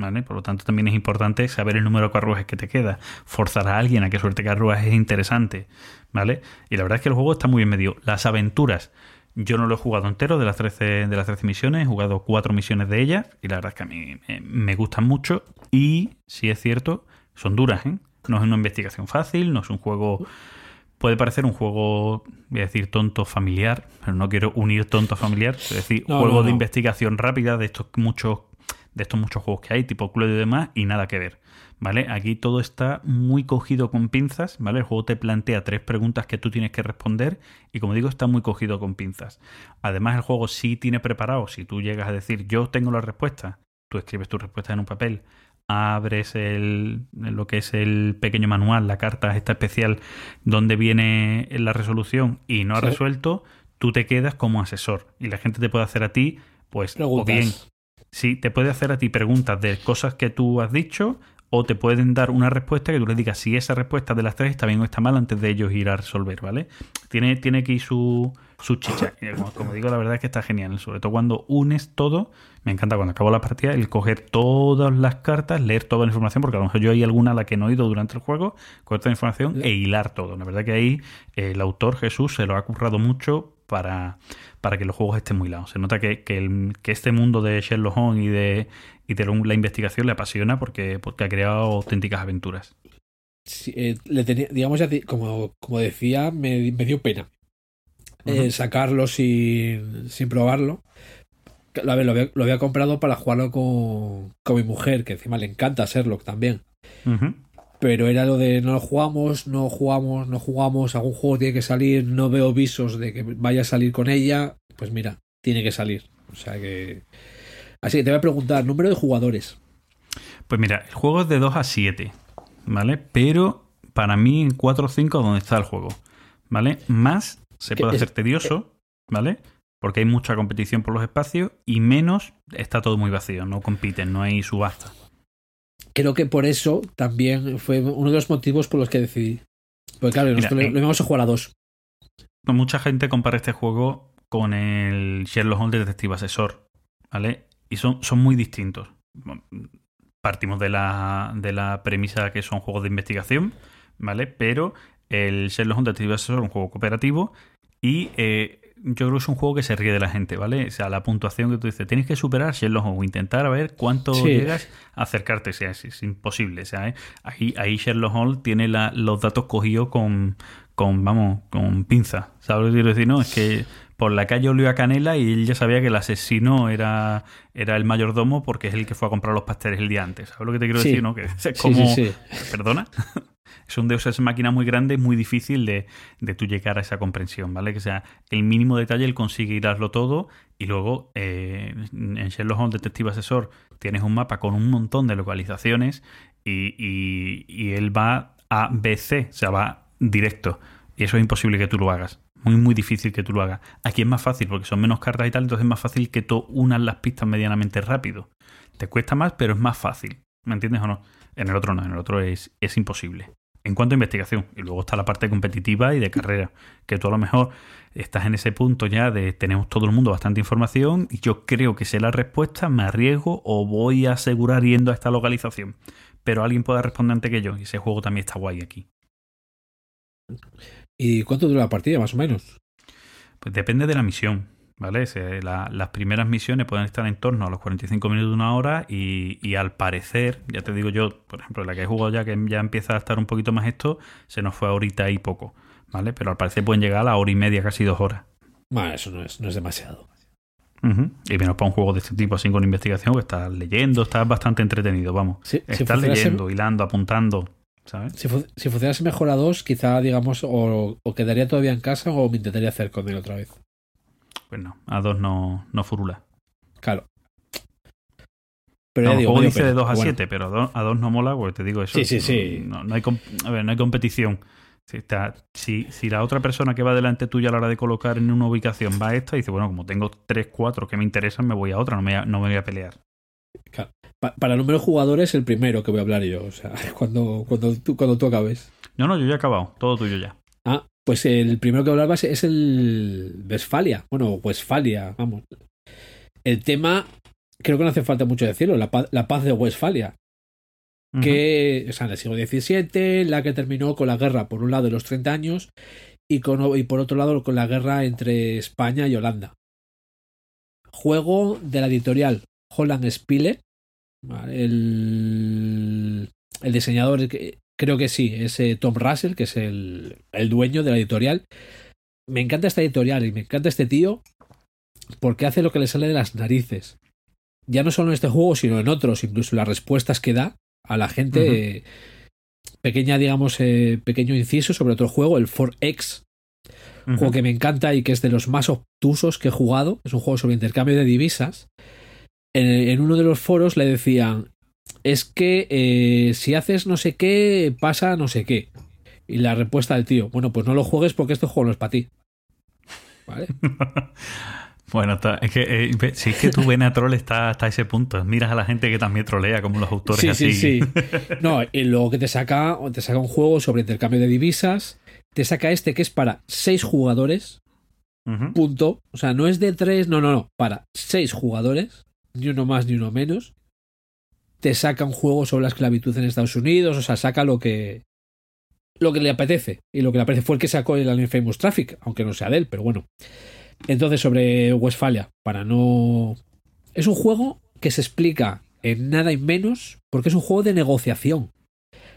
¿Vale? Por lo tanto, también es importante saber el número de carruajes que te queda. Forzar a alguien a que suelte carruajes es interesante. ¿Vale? Y la verdad es que el juego está muy bien medio. Las aventuras. Yo no lo he jugado entero de las 13, de las 13 misiones, he jugado 4 misiones de ellas y la verdad es que a mí me, gustan mucho y, si es cierto, son duras. ¿eh? No es una investigación fácil, no es un juego puede parecer un juego, voy a decir tonto familiar, pero no quiero unir tonto familiar, es decir, un juego de investigación rápida de estos muchos de estos muchos juegos que hay, tipo Cluedo y demás, y nada que ver. ¿Vale? Aquí todo está muy cogido con pinzas, ¿vale? El juego te plantea tres preguntas que tú tienes que responder y como digo, está muy cogido con pinzas. Además, el juego sí tiene preparado, si tú llegas a decir yo tengo la respuesta, tú escribes tu respuesta en un papel, abres el, lo que es el pequeño manual, la carta esta especial donde viene la resolución y no ha resuelto, tú te quedas como asesor y la gente te puede hacer a ti, pues, o bien, sí, te puede hacer a ti preguntas de cosas que tú has dicho o te pueden dar una respuesta que tú le digas si esa respuesta de las tres está bien o está mal antes de ellos ir a resolver, ¿vale? Tiene, tiene aquí su, su chicha. Como, digo, la verdad es que está genial. Sobre todo cuando unes todo. Me encanta cuando acabo la partida el coger todas las cartas, leer toda la información, porque a lo mejor yo hay alguna a la que no he ido durante el juego, coger toda la información e hilar todo. La verdad que ahí el autor Jesús se lo ha currado mucho para, para que los juegos estén muy lados. Se nota que, que, este mundo de Sherlock Holmes y de, y de la investigación le apasiona porque, porque ha creado auténticas aventuras. Eh, le tenía, digamos, como, como decía, me, me dio pena eh, sacarlo sin, sin probarlo. A ver, lo había, lo había comprado para jugarlo con, con, mi mujer, que encima le encanta Sherlock también. Pero era lo de no lo jugamos, no jugamos, no jugamos, algún juego tiene que salir, no veo visos de que vaya a salir con ella. Pues mira, tiene que salir. O sea que. Así que te voy a preguntar, número de jugadores. Pues mira, el juego es de 2 a 7, ¿vale? Pero para mí en 4 o 5 donde está el juego, ¿vale? Más se puede hacer tedioso, ¿vale? Porque hay mucha competición por los espacios y menos está todo muy vacío, no compiten, no hay subasta. Creo que por eso también fue uno de los motivos por los que decidí. Porque claro, Mira, lo, íbamos a jugar a dos. Mucha gente compara este juego con el Sherlock Holmes de Detective Asesor, ¿vale? Y son, son muy distintos. Partimos de la, de la premisa que son juegos de investigación, ¿vale? Pero el Sherlock Holmes Detective Asesor es un juego cooperativo y eh, yo creo que es un juego que se ríe de la gente, ¿vale? O sea, la puntuación que tú dices, tienes que superar Sherlock Holmes o intentar a ver cuánto llegas a acercarte, o sea, es, imposible, o sea, ¿eh? ahí, ahí Sherlock Holmes tiene los datos cogidos con, con, vamos, con pinza, ¿sabes lo que quiero decir? No, es que por la calle olió a Canela y él ya sabía que el asesino era, era el mayordomo porque es el que fue a comprar los pasteles el día antes, ¿sabes lo que te quiero decir? ¿no? Que es como... ¿Perdona? es un Deus Ex Máquina muy grande, muy difícil de, de tú llegar a esa comprensión, ¿vale? Que sea, el mínimo detalle él consigue iraslo todo y luego eh, en Sherlock Holmes Detective Asesor tienes un mapa con un montón de localizaciones y, y, y él va a B, C, o sea, va directo. Y eso es imposible que tú lo hagas, Muy, muy difícil que tú lo hagas. Aquí es más fácil porque son menos cartas y tal, entonces es más fácil que tú unas las pistas medianamente rápido. Te cuesta más, pero es más fácil. ¿Me entiendes o no? En el otro no, en el otro es, es imposible. En cuanto a investigación, y luego está la parte competitiva y de carrera, que tú a lo mejor estás en ese punto ya de tenemos todo el mundo bastante información y yo creo que sé la respuesta, me arriesgo o voy a asegurar yendo a esta localización. Pero alguien pueda responder antes que yo y ese juego también está guay aquí. ¿Y cuánto dura la partida, más o menos? Pues depende de la misión, ¿vale? Se- la- las primeras misiones pueden estar en torno a los 45 minutos de una hora y, y al parecer, ya te digo yo, por ejemplo, la que he jugado ya, que ya empieza a estar un poquito más esto, se nos fue ahorita y poco, ¿vale? Pero al parecer pueden llegar a la hora y media, casi dos horas. Bueno, eso no es, no es demasiado. Y menos para un juego de este tipo, así con investigación, que estás leyendo, estás bastante entretenido, vamos. Sí, estás leyendo, hilando, apuntando, ¿sabes? Si, fu- si funcionase mejor a dos, quizá, digamos, o, o quedaría todavía en casa o me intentaría hacer con él otra vez. Pues no, a dos no, no furula. Claro. Pero No, ya digo, dice de pena. 2 a Bueno, 7, pero a 2, a dos no mola, pues te digo eso. Sí, sí, sí. No, no hay, a ver, no hay competición. Si, está- si, si la otra persona que va delante tuya a la hora de colocar en una ubicación va a esta, dice, bueno, como tengo 3, 4 que me interesan, me voy a otra, no me, no me voy a pelear. Pa- para el número de jugadores, el primero que voy a hablar yo. O sea, cuando, cuando, tú, cuando tú acabes. No, no, yo ya he acabado, todo tuyo ya. Ah, pues el primero que hablaba es- el Westfalia. Bueno, Westfalia, vamos. El tema, creo que no hace falta mucho decirlo, la paz, la paz de Westfalia. Que, o sea, en el siglo XVII, la que terminó con la guerra, por un lado, de los 30 años, y, con, y por otro lado, con la guerra entre España y Holanda. Juego de la editorial Holland Spieler. El, el diseñador, que- creo que sí, es eh, Tom Russell, que es el, el dueño de la editorial. Me encanta esta editorial y me encanta este tío porque hace lo que le sale de las narices. Ya no solo en este juego, sino en otros, incluso las respuestas que da a la gente. Eh, pequeña, digamos, eh, pequeño inciso sobre otro juego, el 4X, Ujú. juego que me encanta y que es de los más obtusos que he jugado. Es un juego sobre intercambio de divisas. En, en uno de los foros le decían, es que eh, si haces no sé qué, pasa no sé qué. Y la respuesta del tío, bueno, pues no lo juegues porque este juego no es para ti. ¿Vale? Bueno, es que eh, si es que tu vena troll está hasta ese punto. Miras a la gente que también trolea, como los autores Sí, así. sí, sí. No, y luego que te saca, te saca un juego sobre intercambio de divisas. Te saca este que es para seis jugadores. Punto. O sea, no es de tres, no, no, no. Para seis jugadores, ni uno más ni uno menos. Te saca un juego sobre la esclavitud en Estados Unidos, o sea, saca lo que lo que le apetece. Y lo que le apetece fue el que sacó el Famous Traffic, aunque no sea de él, pero bueno. Entonces, sobre Westfalia, para no. Es un juego que se explica en nada y menos, porque es un juego de negociación.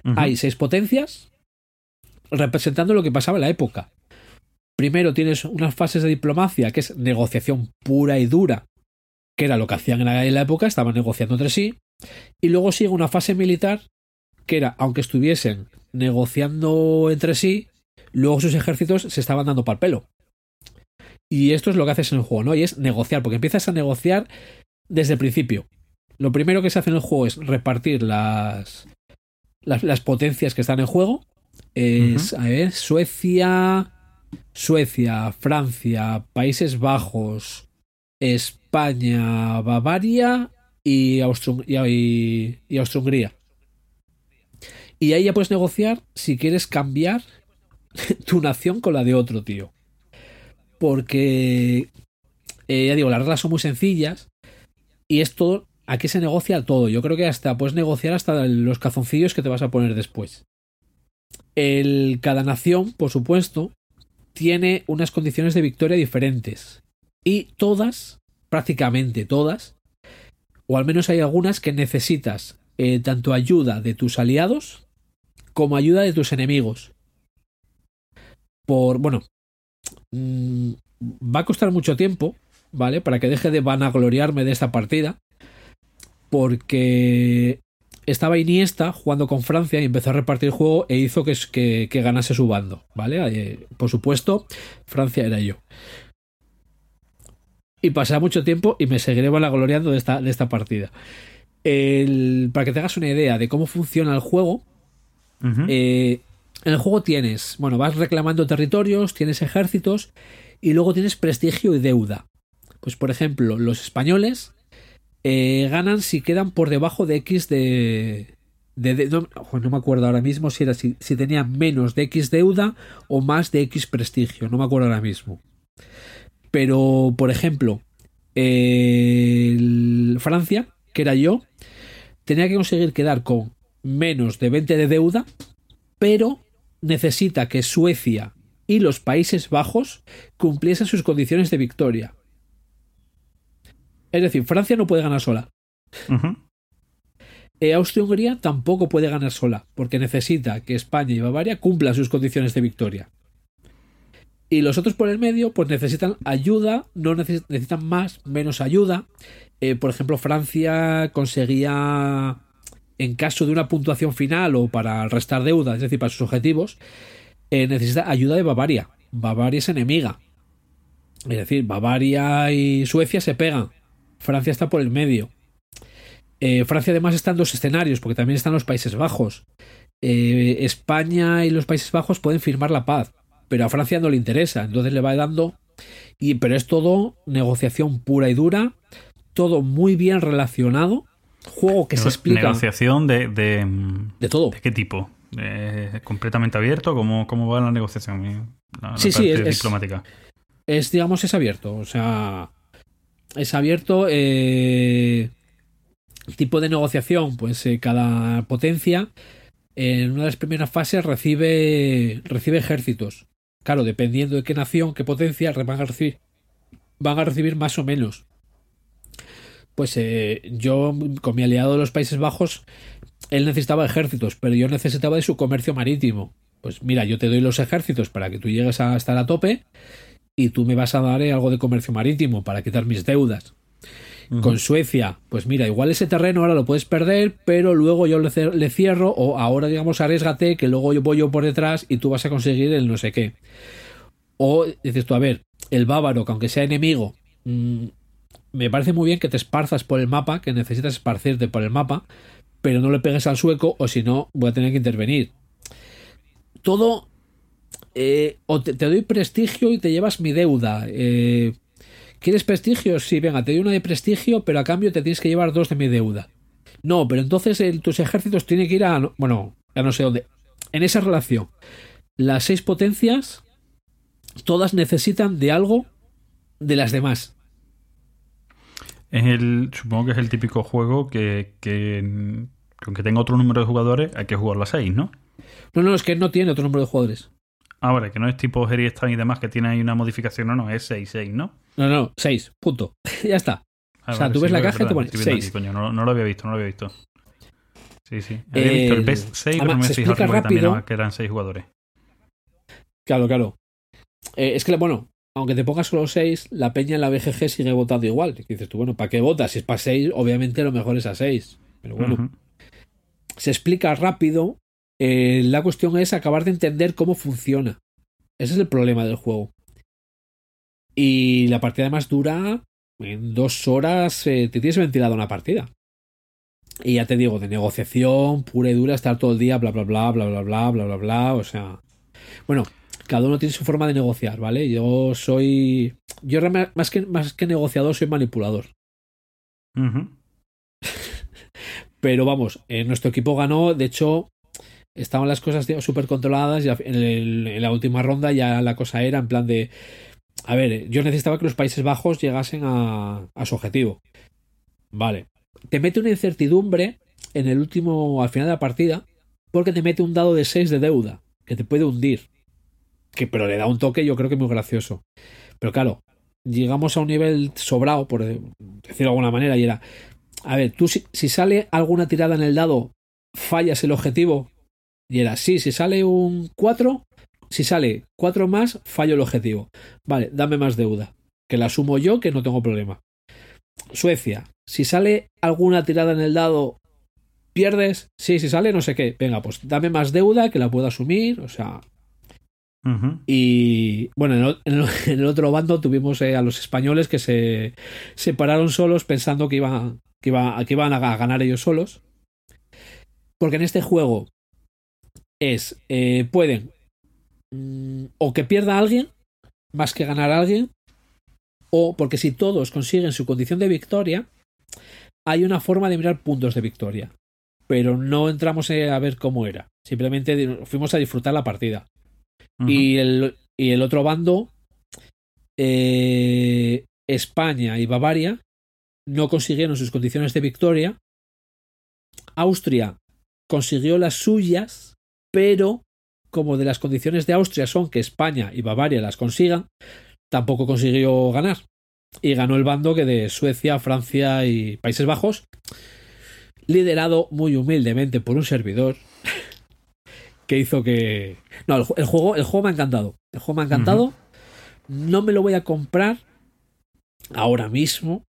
Hay seis potencias representando lo que pasaba en la época. Primero tienes unas fases de diplomacia, que es negociación pura y dura, que era lo que hacían en la, en la época, estaban negociando entre sí. Y luego sigue una fase militar, que era, aunque estuviesen negociando entre sí, luego sus ejércitos se estaban dando pal pelo. Y esto es lo que haces en el juego, ¿no? Y es negociar, porque empiezas a negociar desde el principio. Lo primero que se hace en el juego es repartir las, las, las potencias que están en juego. Es, a ver, Suecia, Suecia, Francia, Países Bajos, España, Bavaria y Austro- y, y- y Austro-Hungría. Y ahí ya puedes negociar si quieres cambiar tu nación con la de otro, tío. Porque, eh, ya digo, las reglas son muy sencillas y es todo, aquí se negocia todo. Yo creo que hasta puedes negociar hasta los cazoncillos que te vas a poner después. El, cada nación, por supuesto, tiene unas condiciones de victoria diferentes. Y todas, prácticamente todas, o al menos hay algunas que necesitas eh, tanto ayuda de tus aliados como ayuda de tus enemigos. Por, bueno, mm, va a costar mucho tiempo, ¿vale? Para que deje de vanagloriarme de esta partida. Porque estaba Iniesta jugando con Francia y empezó a repartir el juego e hizo que, que, ganase su bando, ¿vale? Eh, por supuesto, Francia era yo. Y pasará mucho tiempo y me seguiré vanagloriando de esta, de esta partida. El- para que te hagas una idea de cómo funciona el juego, Ujú. eh, en el juego tienes, bueno, vas reclamando territorios, tienes ejércitos y luego tienes prestigio y deuda. Pues por ejemplo, los españoles eh, ganan si quedan por debajo de X de... de, de- no, me acuerdo ahora mismo si era si, si tenían menos de X deuda o más de X prestigio, no me acuerdo ahora mismo. Pero, por ejemplo, el- Francia, que era yo, tenía que conseguir quedar con menos de 20 de deuda, pero necesita que Suecia y los Países Bajos cumpliesen sus condiciones de victoria. Es decir, Francia no puede ganar sola. Eh, Austria-Hungría tampoco puede ganar sola, porque necesita que España y Bavaria cumplan sus condiciones de victoria. Y los otros por el medio, pues necesitan ayuda, no neces- necesitan más, menos ayuda. Eh, por ejemplo, Francia conseguía, en caso de una puntuación final o para restar deuda, es decir, para sus objetivos, eh, necesita ayuda de Bavaria. Bavaria es enemiga. Es decir, Bavaria y Suecia se pegan. Francia está por el medio. Eh, Francia además está en dos escenarios, porque también están los Países Bajos. España y los Países Bajos pueden firmar la paz, pero a Francia no le interesa, entonces le va dando. Y, pero es todo negociación pura y dura, todo muy bien relacionado. Juego que se explica Negociación de, de, de todo. ¿de qué tipo? Eh, ¿Completamente abierto? ¿Cómo, ¿Cómo va la negociación? La, la Sí, sí, es- es- diplomática. es, digamos, es abierto. O sea, es abierto. eh, tipo de negociación, pues eh, cada potencia en una de las primeras fases recibe, recibe ejércitos. Claro, dependiendo de qué nación, qué potencia, van a recibir, van a recibir más o menos. Pues eh, yo, con mi aliado de los Países Bajos, él necesitaba ejércitos, pero yo necesitaba de su comercio marítimo. Pues mira, yo te doy los ejércitos para que tú llegues a estar a tope y tú me vas a dar eh, algo de comercio marítimo para quitar mis deudas. Con Suecia, pues mira, igual ese terreno ahora lo puedes perder, pero luego yo le, cierro, o ahora digamos arriesgate, que luego yo voy yo por detrás y tú vas a conseguir el no sé qué. O dices tú, a ver, el bávaro, que aunque sea enemigo, mm, me parece muy bien que te esparzas por el mapa, que necesitas esparcirte por el mapa, pero no le pegues al sueco, o si no, voy a tener que intervenir. Todo eh, o te, te doy prestigio y te llevas mi deuda. Eh, ¿Quieres prestigio? Sí, venga, te doy una de prestigio, pero a cambio te tienes que llevar dos de mi deuda. No, pero entonces el- tus ejércitos tienen que ir a. no- Bueno, ya no sé dónde. En esa relación, las seis potencias, todas necesitan de algo de las demás. Es el, supongo que es el típico juego que, que aunque tenga otro número de jugadores, hay que jugarlo a 6, ¿no? No, no, es que no tiene otro número de jugadores. Ahora, que no es tipo Harry Stein y demás, que tiene ahí una modificación, no, no, es 6-6, ¿no? No, no, seis, punto. ya está. Ah, O sea, tú ves la caja y te pone estoy viendo seis. aquí, coño, no, no lo había visto, no lo había visto. Sí, sí. Había visto el best 6, pero me he fijado también rápido. era- que eran 6 jugadores. Claro, claro. Eh, es que, bueno, aunque te pongas solo 6, la peña en la BGG sigue votando igual. Y dices tú, bueno, ¿para qué votas? Si es para 6, obviamente lo mejor es a 6. Pero bueno, se explica rápido. Eh, la cuestión es acabar de entender cómo funciona. Ese es el problema del juego. Y la partida además dura en dos horas. eh, te tienes ventilado una partida. Y ya te digo, de negociación pura y dura, estar todo el día, bla, bla, bla, bla, bla, bla, bla, bla, bla. O sea. Bueno, cada uno tiene su forma de negociar, ¿vale? Yo soy. Yo más que, más que negociador, soy manipulador. Pero vamos, eh, nuestro equipo ganó. De hecho, estaban las cosas súper controladas. Y al- en, el- en la última ronda ya la cosa era en plan de. A ver, yo necesitaba que los Países Bajos llegasen a, su objetivo. Vale. Te mete una incertidumbre en el último. al final de la partida. Porque te mete un dado de 6 de deuda. Que te puede hundir. Que, pero le da un toque, yo creo que muy gracioso. Pero claro, llegamos a un nivel sobrado, por decirlo de alguna manera, y era. A ver, tú si, si sale alguna tirada en el dado, fallas el objetivo. Y era, sí, si sale un 4, si sale 4 más, fallo el objetivo. Vale, dame más deuda. Que la asumo yo, que no tengo problema. Suecia, si sale alguna tirada en el dado, pierdes. Sí, si sale no sé qué. Venga, pues dame más deuda, que la puedo asumir. O sea, y bueno, en el, en otro bando tuvimos eh, a los españoles que se separaron solos pensando que iban, que, iba- que iban a ga- ganar ellos solos. Porque en este juego es, eh, pueden mm, o que pierda alguien más que ganar a alguien, o porque si todos consiguen su condición de victoria, hay una forma de mirar puntos de victoria. Pero no entramos a ver cómo era. Simplemente fuimos a disfrutar la partida. Y, el, y el otro bando, eh, España y Bavaria, no consiguieron sus condiciones de victoria. Austria consiguió las suyas, pero como de las condiciones de Austria son que España y Bavaria las consigan, tampoco consiguió ganar. Y ganó el bando que de Suecia, Francia y Países Bajos, liderado muy humildemente por un servidor que hizo que... No, el, ju- el juego, el juego me ha encantado. El juego me ha encantado. No me lo voy a comprar ahora mismo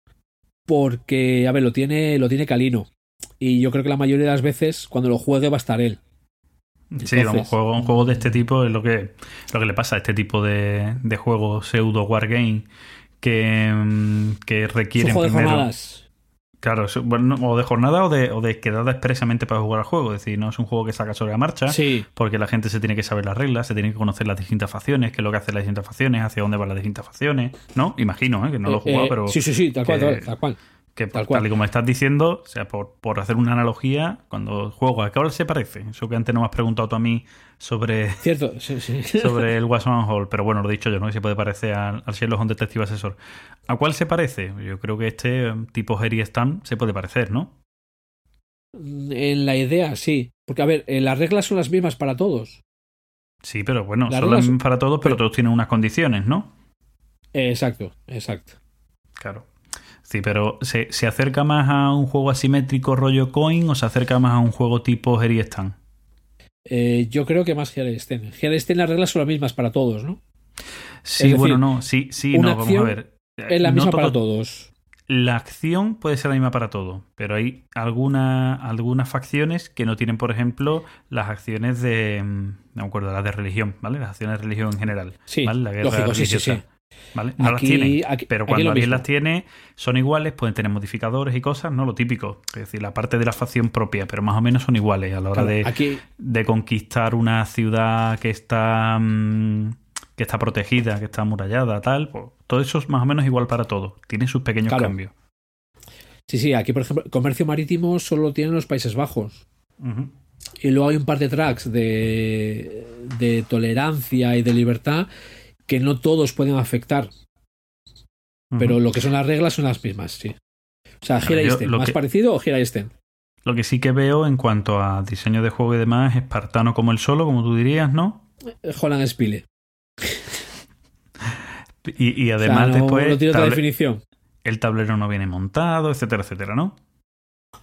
porque, a ver, lo tiene, lo tiene Calino. Y yo creo que la mayoría de las veces cuando lo juegue va a estar él. Sí, vamos, juego, un juego de este tipo es lo que, lo que le pasa a este tipo de, de juegos pseudo wargame que, mm, que un requieren juego de primero. jornadas. Claro, bueno, o de jornada o de, o de quedada expresamente para jugar al juego. Es decir, no es un juego que saca sobre la marcha. Sí, Porque la gente se tiene que saber las reglas, se tiene que conocer las distintas facciones, qué es lo que hacen las distintas facciones, hacia dónde van las distintas facciones, ¿no? Imagino, ¿eh? que no lo he Eh, jugado, eh, pero sí, sí, sí, tal cual, tal cual. Que tal tal, cual. y como estás diciendo, o sea, por, por hacer una analogía, cuando juego, ¿a qué hora se parece? Eso que antes no me has preguntado tú a mí sobre, Cierto, sí, sí. sobre el Watson Hall, pero bueno, lo he dicho yo, ¿no? Que se puede parecer al, al Sherlock Holmes Detective Asesor. ¿A cuál se parece? Yo creo que este eh, tipo Harry Stan se puede parecer, ¿no? En la idea, sí. Porque, a ver, eh, las reglas son las mismas para todos. Sí, pero bueno, Las son reglas- las mismas para todos, pero pero- todos tienen unas condiciones, ¿no? Exacto, exacto. Claro. Sí, pero ¿se, se acerca más a un juego asimétrico rollo coin o se acerca más a un juego tipo Harry Stan? Eh, yo creo que más Gearsten. Gearsten las reglas son las mismas para todos, ¿no? Sí, decir, bueno, no, sí, sí, no, vamos a ver. Es la No misma todo- para todos. La acción puede ser la misma para todo, pero hay alguna, algunas facciones que no tienen, por ejemplo, las acciones de. mm, No me acuerdo, las de religión, ¿vale? Las acciones de religión en general. Sí, ¿vale? La guerra lógico, sí, sí, religiosa, sí. ¿Vale? No las Aquí- tienen. aquí- pero cuando alguien mismo. las tiene, son iguales, pueden tener modificadores y cosas, no lo típico. Es decir, la parte de la facción propia, pero más o menos son iguales a la hora Claro, de, aquí, de conquistar una ciudad que está mm, que está protegida, que está amurallada, tal, pues, todo eso es más o menos igual para todos. Tiene sus pequeños Claro. cambios. sí, sí, aquí, por ejemplo, comercio marítimo solo tienen los Países Bajos. Y luego hay un par de tracks de, de tolerancia y de libertad que no todos pueden afectar, pero lo que son las reglas son las mismas, sí. O sea, Claro, Gira lo ¿más que- parecido o Gira? Lo que sí que veo en cuanto a diseño de juego y demás, espartano como el solo, como tú dirías, ¿no? Holland Spile. Y, y O sea, además no, después no tiene otra definición. el tablero no viene montado, etcétera, etcétera, ¿no?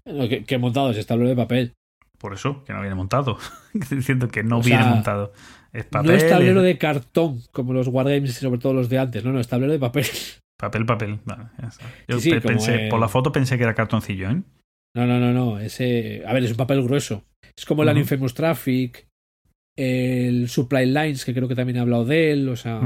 No, que, que montado es este tablero de papel. Por eso, que no viene montado. Diciendo que no O viene sea, montado. Es papel, no es tablero de cartón, como los Wargames y sobre todo los de antes. No, no, es tablero de papel. papel, papel. Vale, ya está. Yo Sí, sí, pe- como pensé, el- por la foto pensé que era cartoncillo, ¿eh? No, no, no, no. Ese. A ver, es un papel grueso. Es como el Ujú. Infamous Traffic, el Supply Lines, que creo que también he hablado de él. O sea,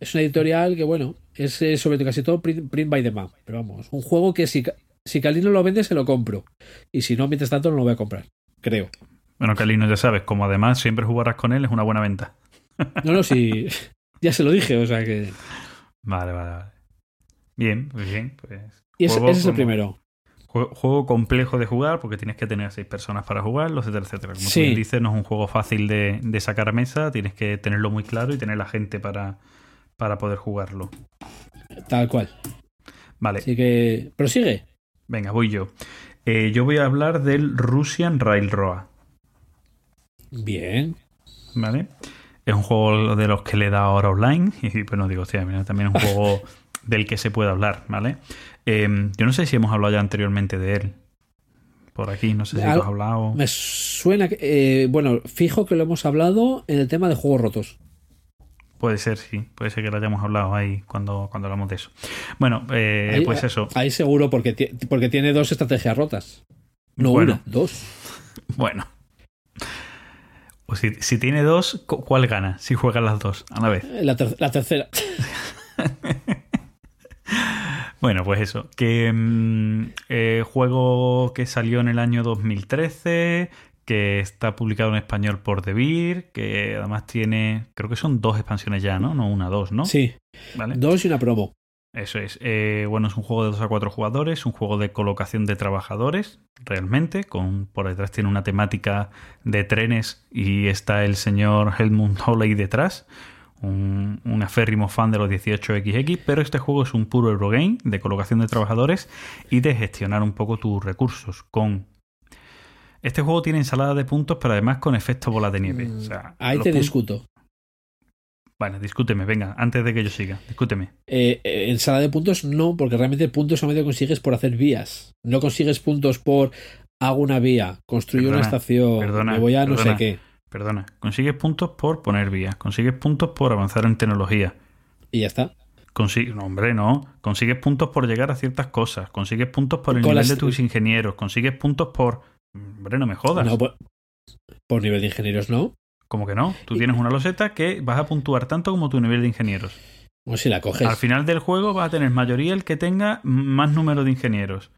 es una editorial que, bueno, es eh, sobre casi todo print, print by the man. Pero vamos, un juego que si, si Calino lo vende, se lo compro. Y si no, mientras tanto, no lo voy a comprar. Creo. Bueno, Calino, ya sabes, como además siempre jugarás con él, es una buena venta. No, no, si. ya se lo dije, o sea que. Vale, vale, vale. Bien, muy bien. Pues, Y ese, es el primero. Juego, juego complejo de jugar porque tienes que tener a seis personas para jugarlo, etcétera, etcétera. Como Sí. tú bien dices, no es un juego fácil de, de sacar a mesa, tienes que tenerlo muy claro y tener la gente para, para poder jugarlo. Tal cual. Vale, Así que. Prosigue. venga, voy yo. Eh, yo voy a hablar del Russian Railroad, Bien. ¿vale? Es un juego de los que le da ahora online y pues no digo, hostia, mira, también es un juego del que se puede hablar, ¿vale? Eh, yo no sé si hemos hablado ya anteriormente de él. Por aquí, no sé si hemos hablado. Me suena que. eh, bueno, fijo que lo hemos hablado en el tema de juegos rotos. Puede ser, sí. Puede ser que lo hayamos hablado ahí cuando, cuando hablamos de eso. Bueno, eh, Ahí- pues eso. Ahí seguro, porque, porque tiene dos estrategias rotas. No Bueno. una, dos. Bueno. O si, si tiene dos, cu- ¿cuál gana? Si juegan las dos a la vez. Eh, La, ter- la tercera. Bueno, pues eso. Que mm, eh, juego que salió en el año 2013, que está publicado en español por Devir, que además tiene, creo que son dos expansiones ya, ¿no? No una, dos, ¿no? Sí, ¿Vale? dos y una promo. Eso es. Eh, bueno, es un juego de 2 a 4 jugadores, un juego de colocación de trabajadores, realmente. Con, por detrás tiene una temática de trenes y está el señor Helmut Holley detrás, un, un aférrimo fan de los 18XX. Pero este juego es un puro Eurogame de colocación de trabajadores y de gestionar un poco tus recursos. Con este juego tiene ensalada de puntos, pero además con efecto bola de nieve. O sea, Ahí te discuto. Vale, discúteme, venga, antes de que yo siga, discúteme. Eh, eh, en sala de puntos no, porque realmente puntos solamente consigues por hacer vías. No consigues puntos por hago una vía, construyo una estación, perdona, me voy a no sé qué. Perdona, consigues puntos por poner vías, consigues puntos por avanzar en tecnología. Y ya está. Consigue, no, hombre, no. Consigues puntos por llegar a ciertas cosas. Consigues puntos por el Con nivel las- de tus ingenieros. Consigues puntos por. Hombre, no me jodas. No, por, por nivel de ingenieros no. Como que no. Tú tienes una loseta que vas a puntuar tanto como tu nivel de ingenieros. O si la coges. Al final del juego vas a tener mayoría el que tenga más número de ingenieros.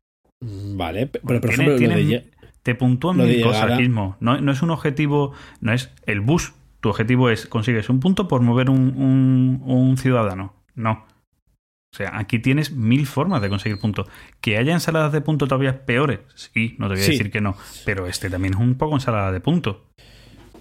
Mm, Vale, pe- pero por Tiene- ejemplo, lo de te puntúan mil cosas, Gizmo. No, no es un objetivo, no es el bus. Tu objetivo es consigues un punto por mover un, un- un ciudadano. No. O sea, aquí tienes mil formas de conseguir puntos. Que haya ensaladas de puntos todavía peores, sí, no te voy a Sí. decir que no. Pero este también es un poco ensalada de puntos.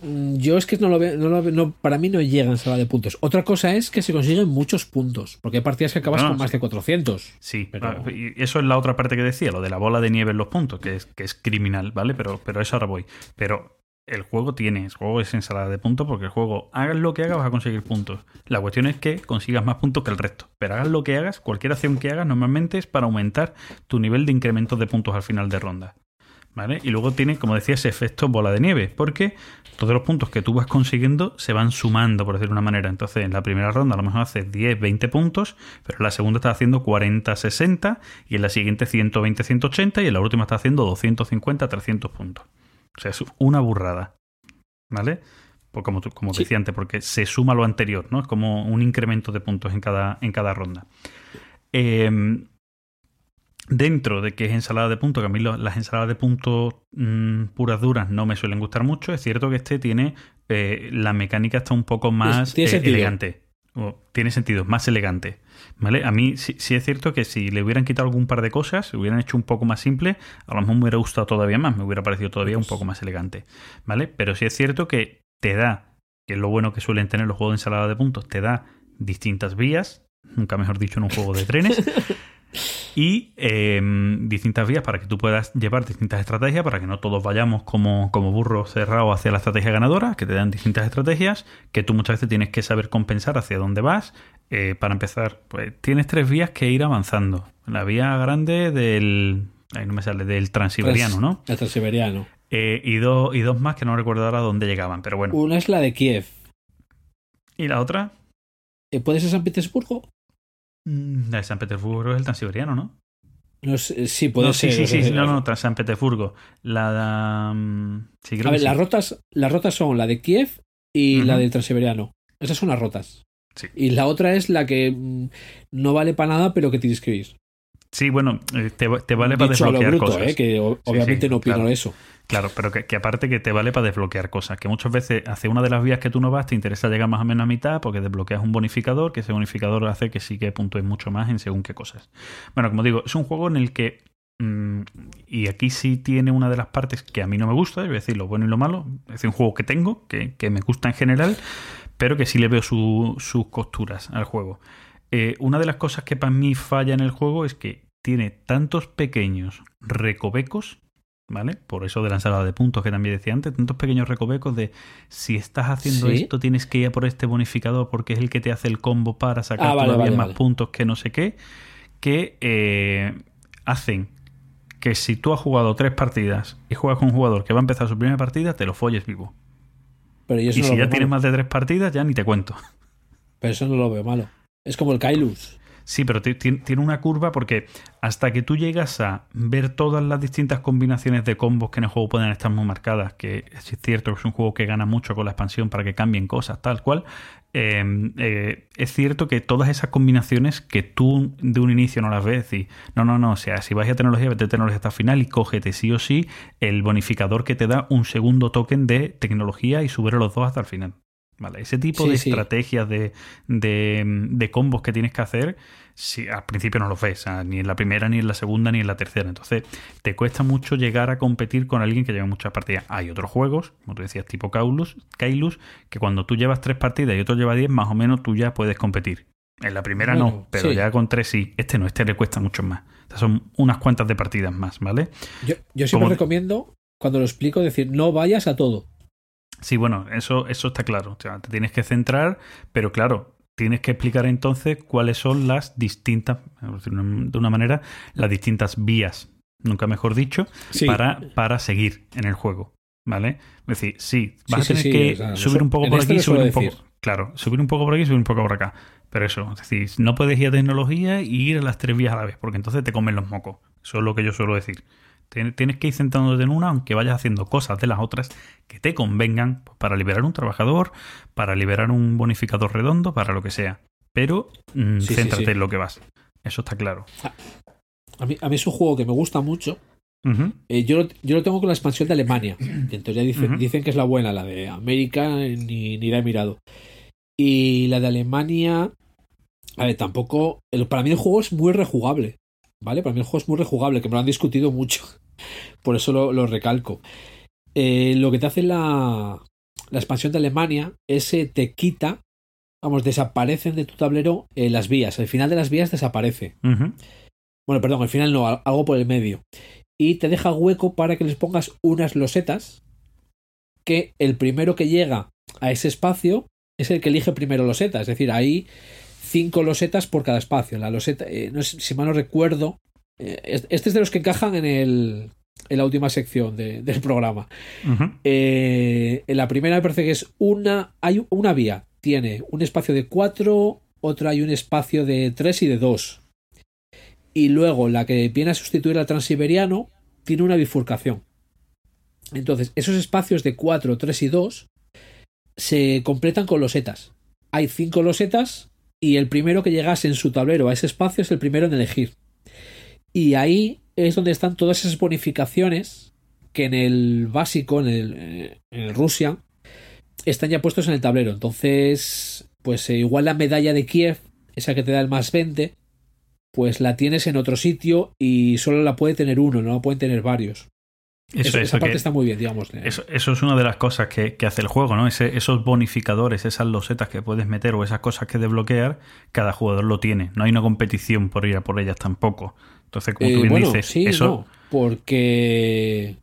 Mm, Yo es que no lo veo, no lo veo- no, para mí no llega en sala de puntos. Otra cosa es que se consiguen muchos puntos, porque hay partidas que acabas No, con sí. más de 400. Sí, Pero- ah, eso es la otra parte que decía, lo de la bola de nieve en los puntos, que es, que es criminal, ¿vale? Pero, pero eso ahora voy. Pero el juego tiene, el juego es ensalada de puntos porque el juego, hagas lo que hagas, vas a conseguir puntos. La cuestión es que consigas más puntos que el resto. Pero hagas lo que hagas, cualquier acción que hagas, normalmente es para aumentar tu nivel de incremento de puntos al final de ronda. ¿Vale? Y luego tiene, como decía, ese efecto bola de nieve, porque todos los puntos que tú vas consiguiendo se van sumando, por decirlo de una manera. Entonces, en la primera ronda a lo mejor haces 10, 20 puntos, pero en la segunda estás haciendo 40, 60, y en la siguiente 120, 180, y en la última estás haciendo 250, 300 puntos. O sea, es una burrada. ¿Vale? Pues como, como Sí. decía antes, porque se suma lo anterior, ¿no? Es como un incremento de puntos en cada, en cada ronda. Eh, dentro de que es ensalada de puntos, que a mí las ensaladas de puntos mm, puras duras no me suelen gustar mucho, es cierto que este tiene eh, la mecánica está un poco más tiene eh, elegante. O, tiene sentido, más elegante. ¿Vale? A mí sí, sí es cierto que si le hubieran quitado algún par de cosas, hubieran hecho un poco más simple, a lo mejor me hubiera gustado todavía más, me hubiera parecido todavía un poco más elegante. ¿Vale? Pero sí es cierto que te da, que es lo bueno que suelen tener los juegos de ensalada de puntos, te da distintas vías, nunca mejor dicho en un juego de trenes, y eh, distintas vías para que tú puedas llevar distintas estrategias, para que no todos vayamos como, como burros cerrados hacia la estrategia ganadora, que te dan distintas estrategias, que tú muchas veces tienes que saber compensar hacia dónde vas. Eh, para empezar, pues tienes tres vías que ir avanzando. La vía grande del... Ahí no me sale, del transiberiano, Trans- ¿no? El transiberiano. Eh, y, dos, y dos más que no recuerdo ahora dónde llegaban, pero bueno. Una es la de Kiev. ¿Y la otra? Eh, ¿Puede ser San Petersburgo? Mm, La de San Petersburgo es el transiberiano, ¿no? No sé, sí, puede no, ser. Sí, sí, sí, no, no, tras San Petersburgo. La de... mm, Sí, creo A ver, las rotas, las rotas son la de Kiev y la del transiberiano. Esas son las rotas. Sí. Y la otra es la que mm, no vale para nada, pero que tienes que ir. Sí, bueno, eh, te, te vale para lo desbloquear bruto, cosas. eh, que obviamente no opino claro. eso. Claro, pero que, aparte que te vale para desbloquear cosas. Que muchas veces hacia una de las vías que tú no vas te interesa llegar más o menos a mitad porque desbloqueas un bonificador, que ese bonificador hace que sí que puntúes mucho más en según qué cosas. Bueno, como digo, es un juego en el que... mm, y aquí sí tiene una de las partes que a mí no me gusta, a decir lo bueno y lo malo. Es un juego que tengo, que, que me gusta en general, pero que sí le veo su- sus costuras al juego. Eh, una de las cosas que para mí falla en el juego es que tiene tantos pequeños recovecos, ¿vale? Por eso de la ensalada de puntos que también decía antes, tantos pequeños recovecos de si estás haciendo ¿Sí? esto tienes que ir a por este bonificador porque es el que te hace el combo para sacar Ah, vale, todavía vale, más vale. puntos que no sé qué, que eh, hacen que si tú has jugado tres partidas y juegas con un jugador que va a empezar su primera partida, te lo folles vivo. Pero yo eso Y no si lo ya veo tienes malo. más de tres partidas, ya ni te cuento. Pero eso no lo veo malo. Es como el Kailus. Sí, pero ti- ti- tiene una curva porque hasta que tú llegas a ver todas las distintas combinaciones de combos que en el juego pueden estar muy marcadas, que es cierto que es un juego que gana mucho con la expansión para que cambien cosas, tal cual, eh, eh, es cierto que todas esas combinaciones que tú de un inicio no las ves y no, no, no, o sea, si vas a tecnología, vete a tecnología hasta el final y cógete sí o sí el bonificador que te da un segundo token de tecnología y subir los dos hasta el final. Vale, ese tipo Sí, de sí. estrategias de, de, de combos que tienes que hacer, si al principio no los ves, ni en la primera, ni en la segunda, ni en la tercera. Entonces, te cuesta mucho llegar a competir con alguien que lleva muchas partidas. Hay otros juegos, como tú decías, tipo Kailus, Kailus que cuando tú llevas tres partidas y otro lleva diez, más o menos tú ya puedes competir. En la primera no, pero sí. ya con tres sí. Este no, este le cuesta mucho más. Son unas cuantas de partidas más, ¿vale? Yo, yo siempre Como- recomiendo, cuando lo explico, decir, no vayas a todo. Sí, bueno, eso, eso está claro. O sea, te tienes que centrar, pero claro, tienes que explicar entonces cuáles son las distintas, de una manera, las distintas vías, nunca mejor dicho, Sí. para, para seguir en el juego. ¿Vale? Es decir, sí, vas Sí, a tener sí, que o sea, subir un poco por este aquí, subir un poco. decir. Claro, subir un poco por aquí, subir un poco por acá. Pero eso, es decir, no puedes ir a tecnología y ir a las tres vías a la vez, porque entonces te comen los mocos. Eso es lo que yo suelo decir. Tien- Tienes que ir centrándote en una, aunque vayas haciendo cosas de las otras que te convengan pues, para liberar un trabajador, para liberar un bonificador redondo, para lo que sea. Pero mm, Sí, céntrate sí. en lo que vas. Eso está claro. A mí, a mí es un juego que me gusta mucho. Eh, yo, lo, yo lo tengo con la expansión de Alemania. Y entonces ya dicen, dicen que es la buena, la de América ni, ni la he mirado. Y la de Alemania, a ver, tampoco. el- para mí el juego es muy rejugable. ¿Vale? Para mí el juego es muy rejugable, que me lo han discutido mucho. Por eso lo, lo recalco. Eh, lo que te hace la, la expansión de Alemania es eh, te quita, vamos, desaparecen de tu tablero eh, las vías. El final de las vías desaparece. Bueno, perdón, al final no, al- algo por el medio. Y te deja hueco para que les pongas unas losetas que el primero que llega a ese espacio es el que elige primero loseta. Es decir, hay cinco losetas por cada espacio. La loseta, eh, no sé, si mal no recuerdo, eh, es- este es de los que encajan en, el, en la última sección de- del programa. Eh, en la primera me parece que es una. Hay una vía. Tiene un espacio de 4, otra hay un espacio de 3 y de 2. Y luego la que viene a sustituir al transiberiano tiene una bifurcación. Entonces, esos espacios de 4, 3 y 2 se completan con losetas. Hay 5 losetas y el primero que llegase en su tablero a ese espacio es el primero en elegir. Y ahí es donde están todas esas bonificaciones que en el básico, en el, Russian, están ya puestos en el tablero. Entonces, pues eh, igual la medalla de Kiev, esa que te da el más 20, pues la tienes en otro sitio y solo la puede tener uno, no la pueden tener varios. Eso, esa parte que- está muy bien, digamos. Eso, eso es una de las cosas que, que hace el juego, ¿no? Ese- esos bonificadores, esas losetas que puedes meter o esas cosas que desbloquear, cada jugador lo tiene. No hay una competición por ir a por ellas tampoco. Entonces, como tú Eh, bien bueno, dices, sí, eso no, porque...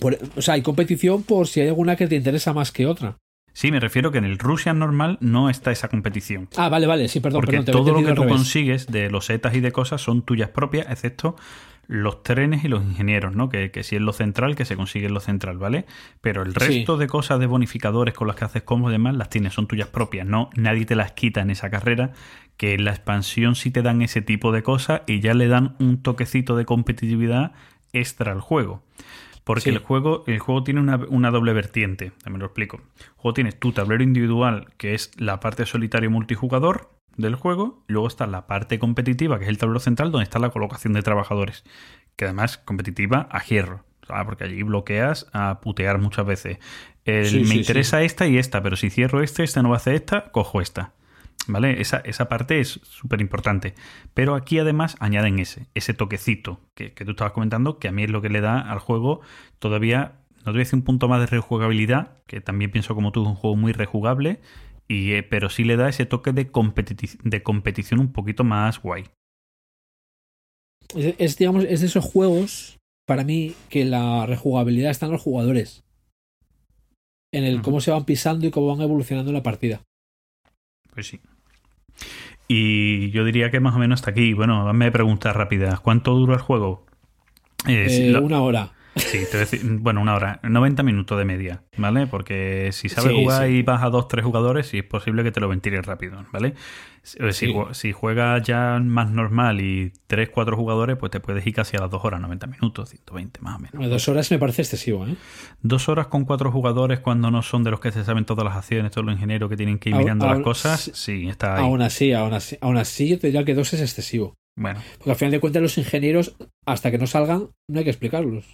por- o sea, hay competición por si hay alguna que te interesa más que otra. sí, me refiero que en el Russian normal no está esa competición. Ah, vale, vale, sí, perdón, Porque perdón, te todo lo que tú consigues de losetas y de cosas son tuyas propias, excepto los trenes y los ingenieros, ¿no? Que, que si es lo central, que se consigue en lo central, ¿vale? Pero el Sí. resto de cosas de bonificadores con las que haces combos y demás, las tienes, son tuyas propias, ¿no? Nadie te las quita en esa carrera, que en la expansión sí te dan ese tipo de cosas y ya le dan un toquecito de competitividad extra al juego. Porque Sí. el juego, el juego tiene una, una doble vertiente, también lo explico. El juego tiene tu tablero individual, que es la parte solitario multijugador del juego, luego está la parte competitiva, que es el tablero central, donde está la colocación de trabajadores, que además competitiva a hierro, ¿sabes? porque allí bloqueas a putear muchas veces. El, Sí, me sí, interesa esta y esta, pero si cierro este, este no va a hacer esta, cojo esta. ¿Vale? Esa, esa parte es súper importante. Pero aquí además añaden ese, ese toquecito que, que tú estabas comentando, que a mí es lo que le da al juego todavía, no te voy a decir un punto más de rejugabilidad, que también pienso como tú, es un juego muy rejugable, y, eh, pero sí le da ese toque de, competi- de competición un poquito más guay. Es, es, digamos, es de esos juegos, para mí, que la rejugabilidad está en los jugadores. En el cómo se van pisando y cómo van evolucionando en la partida. Pues sí. Y yo diría que más o menos hasta aquí. Bueno, hazme preguntas rápidas. ¿Cuánto dura el juego? Eh, Eh, Una hora. Sí, te a decir, bueno, una hora, 90 minutos de media, ¿vale? Porque si sabes Sí, jugar sí. y vas a dos, tres jugadores, sí es posible que te lo ventiles rápido, ¿vale? Si, Sí. si juegas ya más normal y tres, cuatro jugadores, pues te puedes ir casi a las dos horas, 90 minutos, 120 más o menos. Bueno, Dos horas me parece excesivo, ¿eh? Dos horas con cuatro jugadores cuando no son de los que se saben todas las acciones, todos los ingenieros que tienen que ir Aún- mirando las cosas, sí. sí, está ahí. Aún así, aún así, aún así yo te diría que dos es excesivo. Bueno, Porque al final de cuentas los ingenieros, hasta que no salgan, no hay que explicarlos.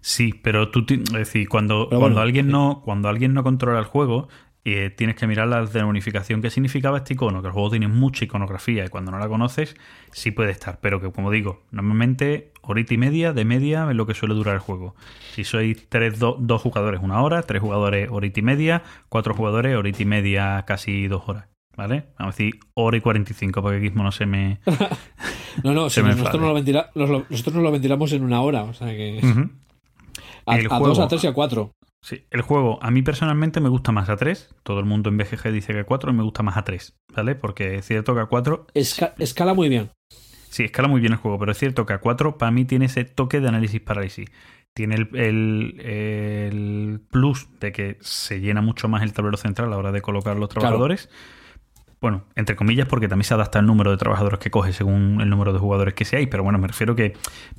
Sí, pero tú, es decir, cuando, cuando alguien sí. no, cuando alguien no controla el juego, eh, tienes que mirar la unificación que significaba este icono, que el juego tiene mucha iconografía y cuando no la conoces, sí puede estar. Pero que como digo, normalmente horita y media, de media, es lo que suele durar el juego. Si sois tres, do- dos jugadores, una hora, tres jugadores, horita y media, cuatro jugadores, horita y media, casi dos horas. ¿Vale? Vamos a decir hora y 45 para que Gizmo no se me. No, no, Se si me nosotros, nos ventila- nosotros nos lo ventilamos en una hora, o sea que a, El a juego. dos, a tres y a cuatro. Sí, el juego a mí personalmente me gusta más a 3. Todo el mundo en BGG dice que a 4 y me gusta más a 3, ¿vale? Porque es cierto que a 4 Esca- escala muy bien. sí escala muy bien el juego, pero es cierto que a 4 para mí tiene ese toque de análisis parálisis. Tiene el, el- el plus de que se llena mucho más el tablero central a la hora de colocar los trabajadores. Bueno, entre comillas, porque también se adapta el número de trabajadores que coge según el número de jugadores que seáis, pero bueno, me refiero que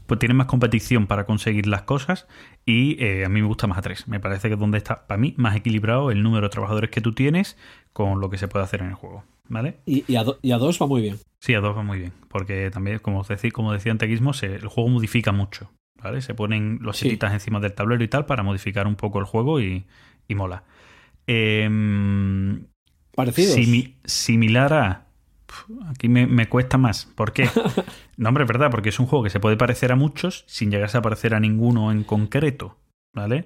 pues, tiene más competición para conseguir las cosas y eh, a mí me gusta más a 3. Me parece que es donde está, para mí, más equilibrado el número de trabajadores que tú tienes con lo que se puede hacer en el juego, ¿vale? Y, y a, do- y a dos va muy bien. Sí, a 2 va muy bien, porque también, como, os decí- como decía antes el juego modifica mucho, ¿vale? Se ponen los Sí. setitas encima del tablero y tal para modificar un poco el juego y, y mola. Em, Parecidos. Simi- similar a. Aquí me, me cuesta más. ¿Por qué? No, hombre, es verdad, porque es un juego que se puede parecer a muchos sin llegarse a parecer a ninguno en concreto. ¿Vale?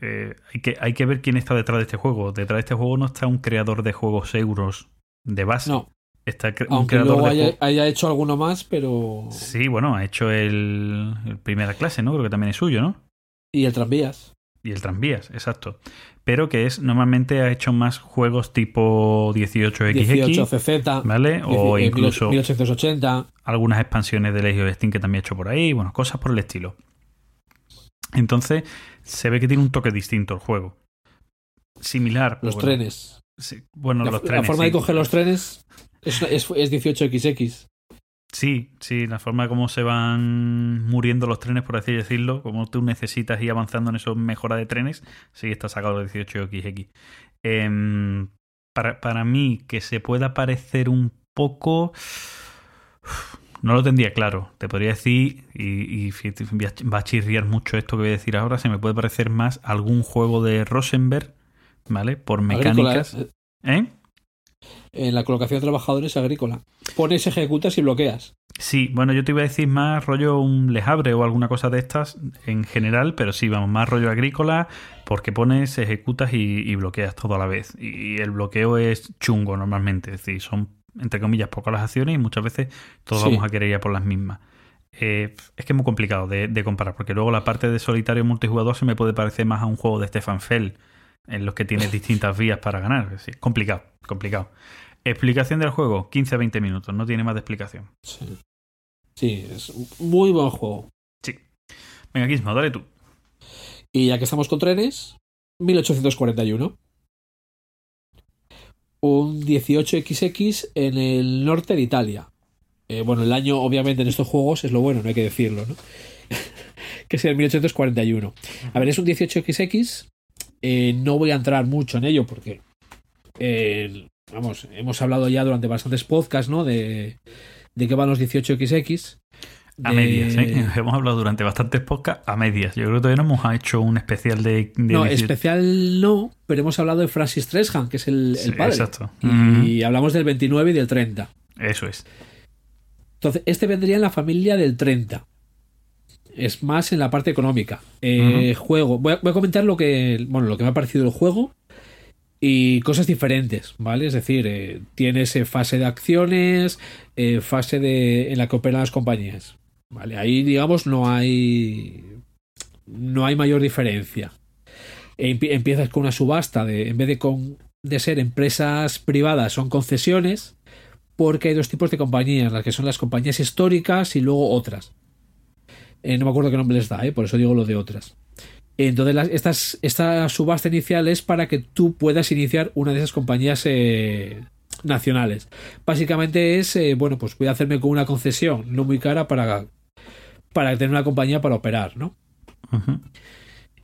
Eh, hay, que, hay que ver quién está detrás de este juego. Detrás de este juego no está un creador de juegos euros de base. No, Está cre- un creador luego de haya, juegos. haya hecho alguno más, pero... Sí, bueno, ha hecho el, el primera clase, ¿no? Creo que también es suyo, ¿no? Y el tranvías. Y el tranvías, exacto. Pero que es, normalmente ha hecho más juegos tipo 18XX, 18 CZ. ¿vale? O eh, incluso 1880. algunas expansiones de Legion of Steam que también ha hecho por ahí, bueno, cosas por el estilo. Entonces, se ve que tiene un toque distinto el juego. Similar. Los bueno, trenes. sí, bueno, La, los la trenes. forma sí. de coger los trenes es, es, es 18XX. Sí, sí, la forma como se van muriendo los trenes, por así decirlo, como tú necesitas ir avanzando en esos mejoras de trenes, sí está sacado de 18XX. Em, para, para mí, que se pueda parecer un poco... No lo tendría claro. Te podría decir, y, y va a chirriar mucho esto que voy a decir ahora, se me puede parecer más algún juego de Rosenberg, ¿vale? Por mecánicas. Agrícola, ¿Eh? En la colocación de trabajadores agrícola. Pones, ejecutas y bloqueas. Sí, bueno, yo te iba a decir más rollo un lejabre o alguna cosa de estas en general, pero sí, vamos, más rollo agrícola, porque pones, ejecutas y, y bloqueas todo a la vez. Y el bloqueo es chungo normalmente, es decir, son, entre comillas, pocas las acciones y muchas veces todos Sí. vamos a querer ir a por las mismas. Eh, es que es muy complicado de, de comparar, porque luego la parte de solitario multijugador se me puede parecer más a un juego de Stefan Fell, en los que tienes distintas vías para ganar. Es decir, complicado, complicado. Explicación del juego, 15 a 20 minutos, no tiene más de explicación. Sí. Sí, es un muy buen juego. Venga, Gizmo, dale tú. Y ya que estamos con trenes, 1841. Un 18XX en el norte de Italia. Eh, bueno, el año, obviamente, en estos juegos es lo bueno, no hay que decirlo, ¿no? que es el 1841. A ver, es un 18XX. Eh, no voy a entrar mucho en ello porque, eh, vamos, hemos hablado ya durante bastantes podcasts, ¿no? De, de qué van los 18XX. A medias, ¿eh? Hemos hablado durante bastantes podcasts a medias. Yo creo que todavía no hemos hecho un especial de... de No, 18. especial no, pero hemos hablado de Francis Treshan, que es el, padre. Exacto. Y hablamos del 29 y del 30. Mm, Eso es. Entonces, este vendría en la familia del 30. Es más en la parte económica. Eh, Juego. Voy a, voy a comentar lo que, bueno, lo que me ha parecido el juego y cosas diferentes, ¿vale? Es decir, eh, tienes eh, fase de acciones, eh, fase de, en la que operan las compañías. ¿Vale? Ahí, digamos, no hay. No hay mayor diferencia. Empie- Empiezas con una subasta de. En vez de con de ser empresas privadas, son concesiones porque hay dos tipos de compañías, las que son las compañías históricas y luego otras. Eh, no me acuerdo qué nombre les da, ¿eh? por eso digo lo de otras. Entonces, las- estas, esta subasta inicial es para que tú puedas iniciar una de esas compañías eh, nacionales. Básicamente es, bueno, pues voy a hacerme con una concesión no muy cara para, para tener una compañía para operar, ¿no?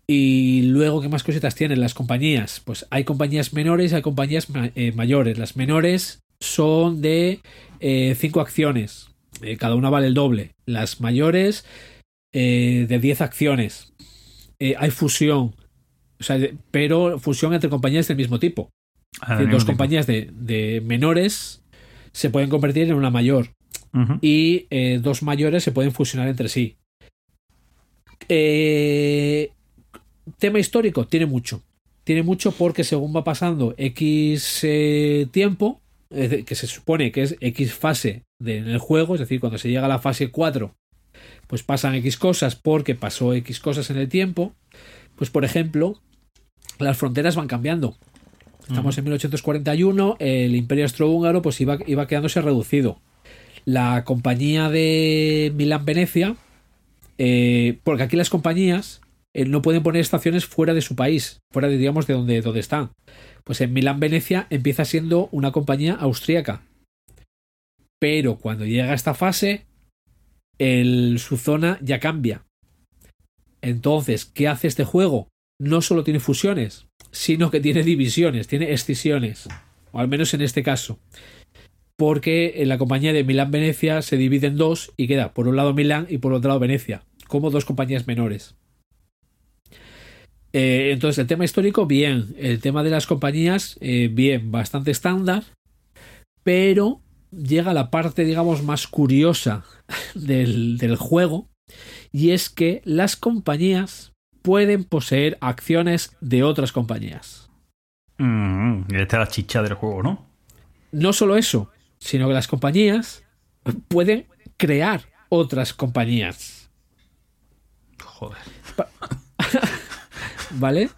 Y luego, ¿qué más cositas tienen las compañías? Pues hay compañías menores y hay compañías ma- mayores. Las menores son de 5 acciones. Cada una vale el doble. Las mayores eh, de 10 acciones. Eh, hay fusión. O sea, de- pero fusión entre compañías del mismo tipo. Ah, decir, del dos tipo. compañías de, de menores se pueden convertir en una mayor y eh, dos mayores se pueden fusionar entre sí. Tema histórico, tiene mucho. Tiene mucho porque según va pasando X tiempo, que se supone que es X fase de- en el juego, es decir, cuando se llega a la fase 4, pues pasan X cosas porque pasó X cosas en el tiempo. Pues por ejemplo, las fronteras van cambiando. Estamos en 1841, el imperio austrohúngaro pues iba, iba quedándose reducido. La compañía de Milán-Venecia, eh, porque aquí las compañías eh, no pueden poner estaciones fuera de su país, fuera de, digamos, de donde, donde están. Pues en Milán-Venecia empieza siendo una compañía austríaca. Pero cuando llega a esta fase, el, su zona ya cambia. Entonces, ¿qué hace este juego? No solo tiene fusiones, sino que tiene divisiones, tiene escisiones. O al menos en este caso. Porque en la compañía de Milán-Venecia se divide en dos y queda por un lado Milán y por otro lado Venecia, como dos compañías menores. Eh, entonces, el tema histórico, bien. El tema de las compañías, eh, bien, bastante estándar. Pero llega la parte, digamos, más curiosa del, del juego. Y es que las compañías pueden poseer acciones de otras compañías. Mm, y esta es la chicha del juego, ¿no? No solo eso, sino que las compañías pueden crear otras compañías. Joder. ¿Vale?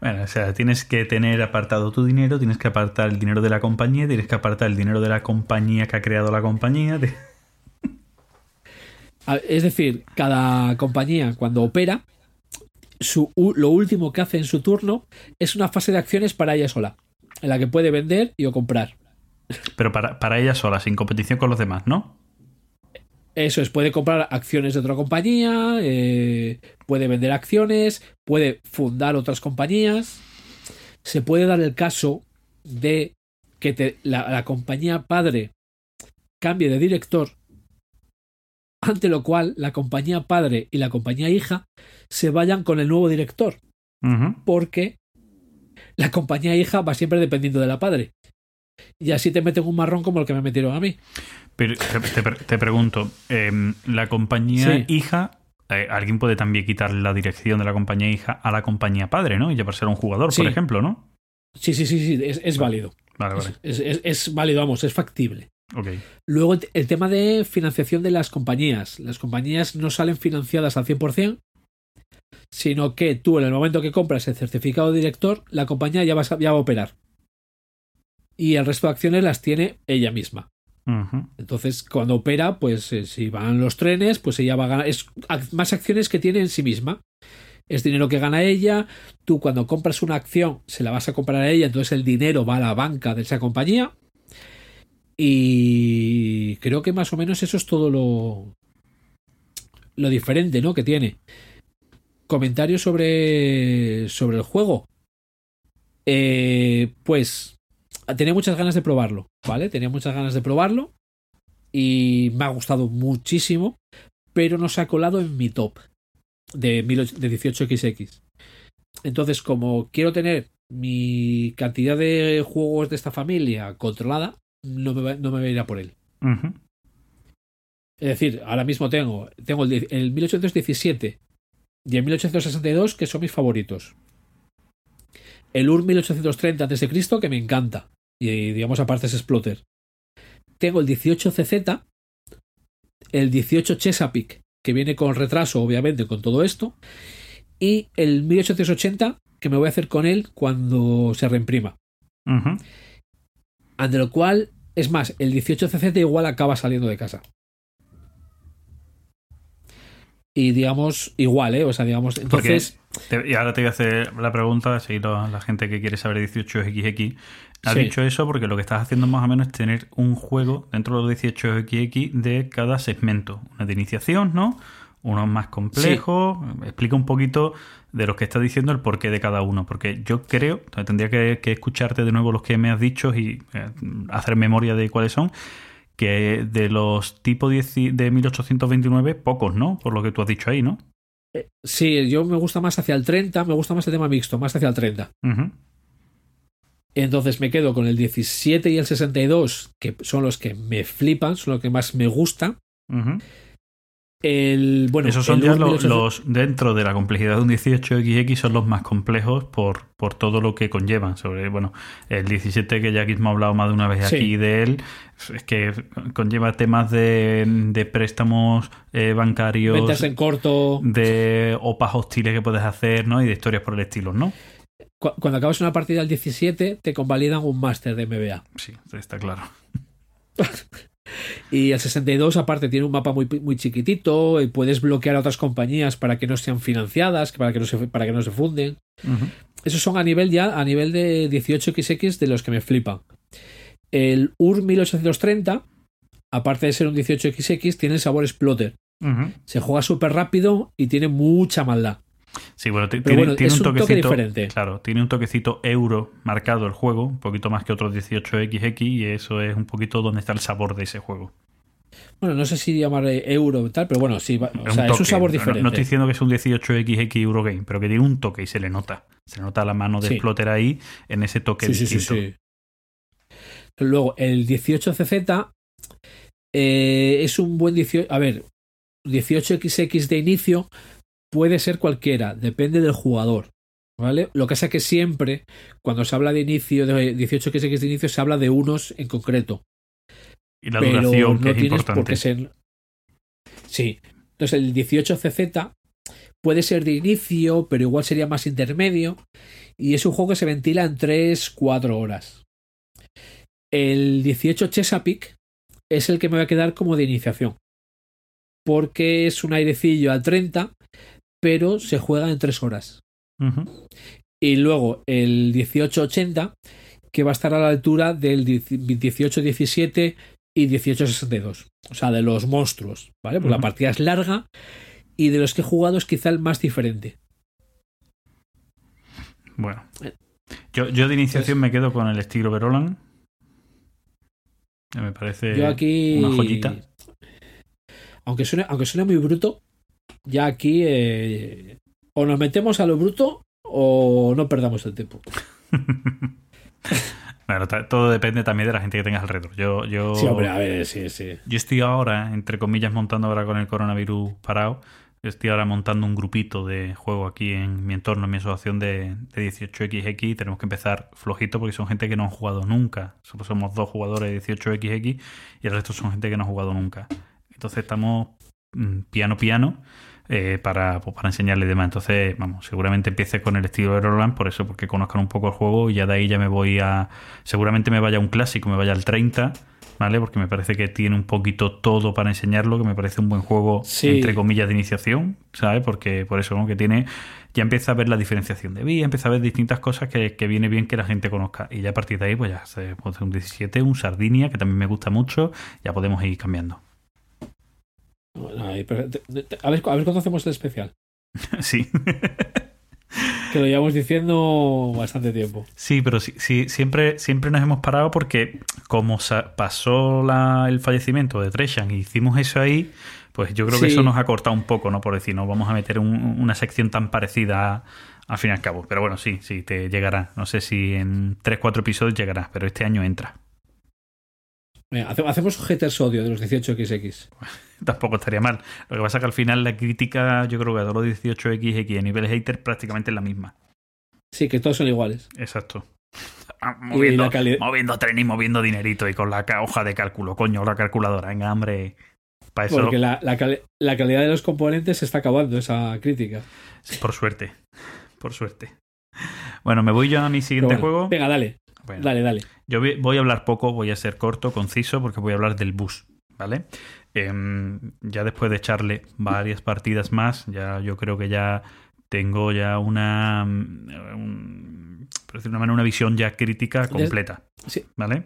Bueno, o sea, tienes que tener apartado tu dinero, tienes que apartar el dinero de la compañía, tienes que apartar el dinero de la compañía que ha creado la compañía. Es decir, cada compañía cuando opera, su, lo último que hace en su turno es una fase de acciones para ella sola, en la que puede vender y o comprar. Pero para, para ella sola, sin competición con los demás, ¿no? Eso es, puede comprar acciones de otra compañía, eh, puede vender acciones, puede fundar otras compañías. Se puede dar el caso de que te- la, la compañía padre cambie de director, ante lo cual la compañía padre y la compañía hija se vayan con el nuevo director, porque la compañía hija va siempre dependiendo de la padre. Y así te meten un marrón como el que me metieron a mí. Pero te, te pre- te pregunto, em, la compañía Sí. hija, eh, alguien puede también quitar la dirección de la compañía hija a la compañía padre, ¿no? Y llevarse a un jugador, Sí. por ejemplo, ¿no? Sí, sí, sí, sí, es, es válido. Vale, vale. Es, es- es válido, vamos, es factible. Ok. Luego el, tema de financiación de las compañías. Las compañías no salen financiadas al 100%, sino que tú en el momento que compras el certificado de director, la compañía ya va, ya va a operar. Y el resto de acciones las tiene ella misma. Entonces, cuando opera, pues eh, si van los trenes, pues ella va a ganar. Es más acciones que tiene en sí misma. Es dinero que gana ella. Tú, cuando compras una acción, se la vas a comprar a ella, entonces el dinero va a la banca de esa compañía. Y creo que más o menos eso es todo lo. lo diferente, ¿no? Que tiene. Comentarios sobre. sobre el juego. Eh, pues. Tenía muchas ganas de probarlo, ¿vale? Tenía muchas ganas de probarlo. Y me ha gustado muchísimo. Pero no se ha colado en mi top de, 18 de 18XX. Entonces, como quiero tener mi cantidad de juegos de esta familia controlada, no me, va- no me voy a ir a por él. Es decir, ahora mismo tengo, tengo el, el 1817 y el 1862, que son mis favoritos. El UR 1830 a.C., que me encanta. Y digamos, aparte es Exploter. Tengo el 18CZ, el 18 Chesapeake, que viene con retraso, obviamente, con todo esto. Y el 1880, que me voy a hacer con él cuando se reimprima. Ujú. Ante lo cual, es más, el 18CZ igual acaba saliendo de casa. y digamos igual, ¿eh? O sea, digamos, entonces... Y ahora te voy a hacer la pregunta, si la gente que quiere saber 18XX ha Sí. dicho eso porque lo que estás haciendo más o menos es tener un juego dentro de los 18XX de cada segmento. Una de iniciación, ¿no? Uno más complejo. Explica un poquito de lo que estás diciendo, el porqué de cada uno. Porque yo creo, tendría que, que escucharte de nuevo los que me has dicho y eh, hacer memoria de cuáles son, que de los tipos 10 de 1829, pocos, ¿no? Por lo que tú has dicho ahí, ¿no? Sí, yo me gusta más hacia el 30, me gusta más el tema mixto, más hacia el 30. Ujú. Entonces me quedo con el 17 y el 62, que son los que me flipan, son los que más me gustan. Ujú. El, bueno, Esos son el ya Ur lo- 1800 los, dentro de la complejidad de un 18XX son los más complejos por, por todo lo que conllevan. Sobre, bueno, el 17 que ya aquí hemos hablado más de una vez Sí. aquí de él, es que conlleva temas de, de préstamos eh, bancarios, ventas en corto. de opas hostiles que puedes hacer, ¿no? Y de historias por el estilo, ¿no? Cu- Cuando acabas una partida al 17, te convalidan un máster de MBA. Sí, está claro. Y el 62, aparte, tiene un mapa muy, muy chiquitito. Y puedes bloquear a otras compañías para que no sean financiadas, para que no se, para que no se funden. Esos son a nivel ya, a nivel de 18XX de los que me flipan. El UR 1830, aparte de ser un 18XX, tiene el sabor exploter. Se juega súper rápido y tiene mucha maldad. Sí, bueno, Pero tiene, bueno, tiene es un un toque toquecito. diferente. Claro, tiene un toquecito euro marcado el juego, un poquito más que otros 18XX, y eso es un poquito donde está el sabor de ese juego. Bueno, no sé si llamar euro tal, pero bueno, sí, o Es sea, un es un sabor diferente. No, estoy diciendo que es un 18XX Eurogame, pero que tiene un toque y se le nota. Se nota la mano de Sí. Exploter ahí en ese toque Sí, sí, sí, distinto. sí. Luego, el 18CZ eh, es un buen 18. A ver, 18XX de inicio puede ser cualquiera, depende del jugador. ¿Vale? Lo que pasa es que siempre, cuando se habla de inicio, de 18XX de inicio, se habla de unos en concreto. Y la pero duración, no que es tienes por importante. qué ser. Sí. Entonces, el 18CZ puede ser de inicio, pero igual sería más intermedio. Y es un juego que se ventila en 3-4 horas. El 18 Chesapeake es el que me va a quedar como de iniciación. Porque es un airecillo a 30, pero se juega en 3 horas. Y luego el 1880, que va a estar a la altura del 1817 y 1862. O sea, de los monstruos, ¿vale? Porque la partida es larga y de los que he jugado es quizá el más diferente. Bueno. Eh. Yo, yo de iniciación me quedo con el estilo Verolan. Me parece Yo aquí. una joyita. Aunque suene, aunque suene muy bruto, ya aquí eh, o nos metemos a lo bruto o no perdamos el tiempo. Bueno, todo depende también de la gente que tengas alrededor. Yo, yo, Sí, hombre, a ver, sí, sí. yo estoy ahora, entre comillas, montando ahora con el coronavirus parado. Estoy ahora montando un grupito de juego aquí en mi entorno, en mi asociación de, de 18XX. y Tenemos que empezar flojito porque son gente que no han jugado nunca. Solo somos dos jugadores de 18XX y el resto son gente que no ha jugado nunca. Entonces estamos mm, piano piano eh, para, pues, para enseñarle y demás. Entonces, vamos, seguramente empiece con el estilo de Roland, por eso, porque conozcan un poco el juego y ya de ahí ya me voy a. Seguramente me vaya a un clásico, me vaya al 30, ¿vale? Porque me parece que tiene un poquito todo para enseñarlo, que me parece un buen juego, Sí. entre comillas, de iniciación, ¿sabes? Porque por eso, ¿no? Que tiene. Ya empieza a ver la diferenciación de vía, empieza a ver distintas cosas que, que viene bien que la gente conozca. Y ya a partir de ahí, pues ya se puede hacer un 17, un Sardinia, que también me gusta mucho, ya podemos ir cambiando. Bueno, ahí, pero te- te- a, ver, a ver cuándo hacemos el especial. sí. Que lo llevamos diciendo bastante tiempo. Sí, pero sí, sí, siempre, siempre nos hemos parado porque como pasó la- el fallecimiento de Treshan y hicimos eso ahí, pues yo creo que Sí. eso nos ha cortado un poco, ¿no? Por decir, no vamos a meter un- una sección tan parecida al fin y al cabo. Pero bueno, sí, sí, te llegará. No sé si en 3-4 episodios llegará, pero este año entra. Hacemos un hater sodio de los 18XX. Tampoco estaría mal. Lo que pasa es que al final la crítica, yo creo que a todos los 18XX a nivel hater prácticamente es la misma. Sí, que todos son iguales. Exacto. Ah, Moviendo, moviendo tren y moviendo dinerito y con la hoja de cálculo, coño, la calculadora. Venga, eso, Porque la, la cali- la calidad de los componentes se está acabando, esa crítica. Sí, por suerte. Por suerte. Bueno, me voy yo a mi siguiente bueno, juego. Venga, dale, Bueno, dale, dale. Yo voy a hablar poco, voy a ser corto, conciso, porque voy a hablar del bus. ¿vale? Em, ya después de echarle varias partidas más, ya yo creo que ya tengo ya una, mm, un- por decirlo de una manera, una visión ya crítica completa, Sí. ¿vale?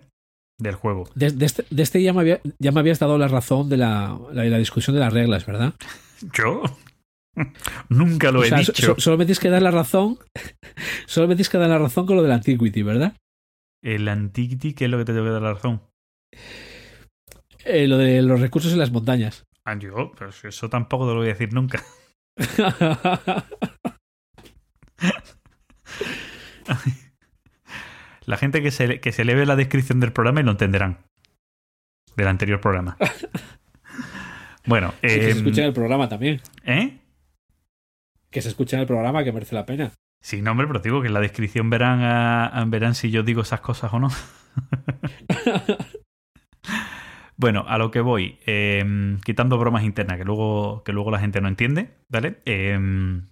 Del juego. De, de este, de este ya, me había- ya me habías dado la razón de la, la, la discusión de las reglas, ¿verdad? ¿Yo? Nunca lo O he sea, dicho. so- solo me tienes que dar la razón. Solo me tienes que dar la razón con lo del Antiquity, ¿verdad? El Antiquity, ¿qué es lo que te tengo que dar la razón? Eh, lo de los recursos en las montañas. Ah, yo, pero eso tampoco te lo voy a decir nunca. La gente que se, que se leve la descripción del programa y lo entenderán. Del anterior programa. Bueno, Sí, que se em, escucha en el programa también. ¿eh? Que se escucha en el programa, que merece la pena. Sí, no, hombre, pero digo que en la descripción verán, a- a- verán si yo digo esas cosas o no. Bueno, a lo que voy, em, quitando bromas internas que luego, que luego la gente no entiende, ¿vale? Em,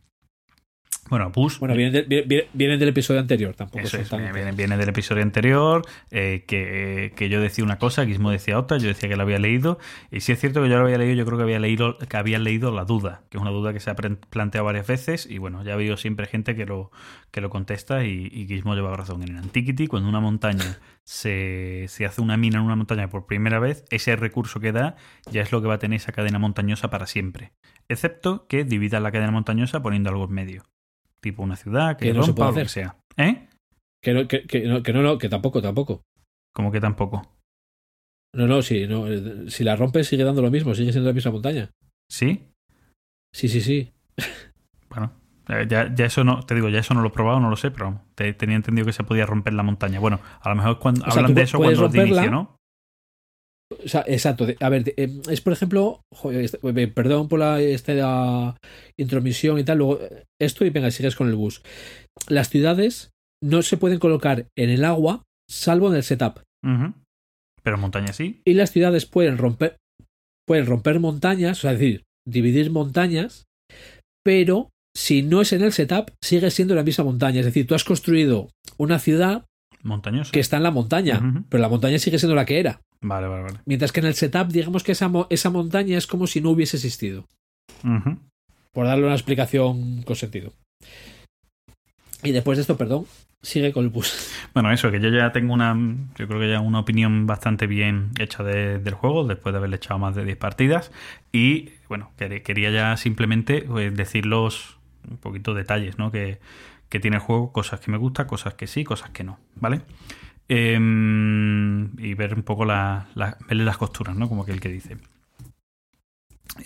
bueno, Bush. Bueno, vienen, de- vienen- vienen del episodio anterior, tampoco Eso es, tan- viene, viene- viene del episodio anterior, eh, que, que yo decía una cosa, Gizmo decía otra, yo decía que la había leído, y si es cierto que yo lo había leído, yo creo que había leído, que había leído la duda, que es una duda que se ha planteado varias veces, y bueno, ya ha habido siempre gente que lo, que lo contesta, y, y Gizmo lleva razón. En Antiquity, cuando una montaña se, se hace una mina en una montaña por primera vez, ese recurso que da ya es lo que va a tener esa cadena montañosa para siempre. Excepto que divida la cadena montañosa poniendo algo en medio. Tipo una ciudad, que, Que no se puede o lo que hacer. sea. ¿Eh? Que no, que, que no, que no, no, que tampoco, tampoco. Como que tampoco. No, no, sí, no, eh, si la rompes sigue dando lo mismo, sigue siendo la misma montaña. ¿Sí? Sí, sí, sí. Bueno, eh, ya, ya eso no, te digo, ya eso no lo he probado, no lo sé, pero te- tenía entendido que se podía romper la montaña. Bueno, a lo mejor cuando O sea, hablan de eso cuando de inicio. ¿no? O sea, exacto. A ver, eh, es por ejemplo, joder, este- eh, perdón por la esta intromisión y tal, luego eh, esto y venga, sigues con el bus. Las ciudades no se pueden colocar en el agua salvo en el setup. Pero montaña sí. Y las ciudades pueden romper pueden romper montañas, o sea, es decir, dividir montañas, pero si no es en el setup, sigue siendo la misma montaña. Es decir, tú has construido una ciudad Montañosa. que está en la montaña, pero la montaña sigue siendo la que era. Vale, vale, vale. Mientras que en el setup, digamos que esa, mo- esa montaña es como si no hubiese existido. Por darle una explicación con sentido. Y después de esto, perdón, sigue con el bus. Bueno, eso, que yo ya tengo una, yo creo que ya una opinión bastante bien hecha de- del juego, después de haberle echado más de 10 partidas. Y bueno, quer- quería ya simplemente pues, decir los un poquito detalles, ¿no? Que, que tiene el juego, cosas que me gustan, cosas que sí, cosas que no, ¿vale? Em, y ver un poco la, verle las costuras, ¿no? Como que el que dice.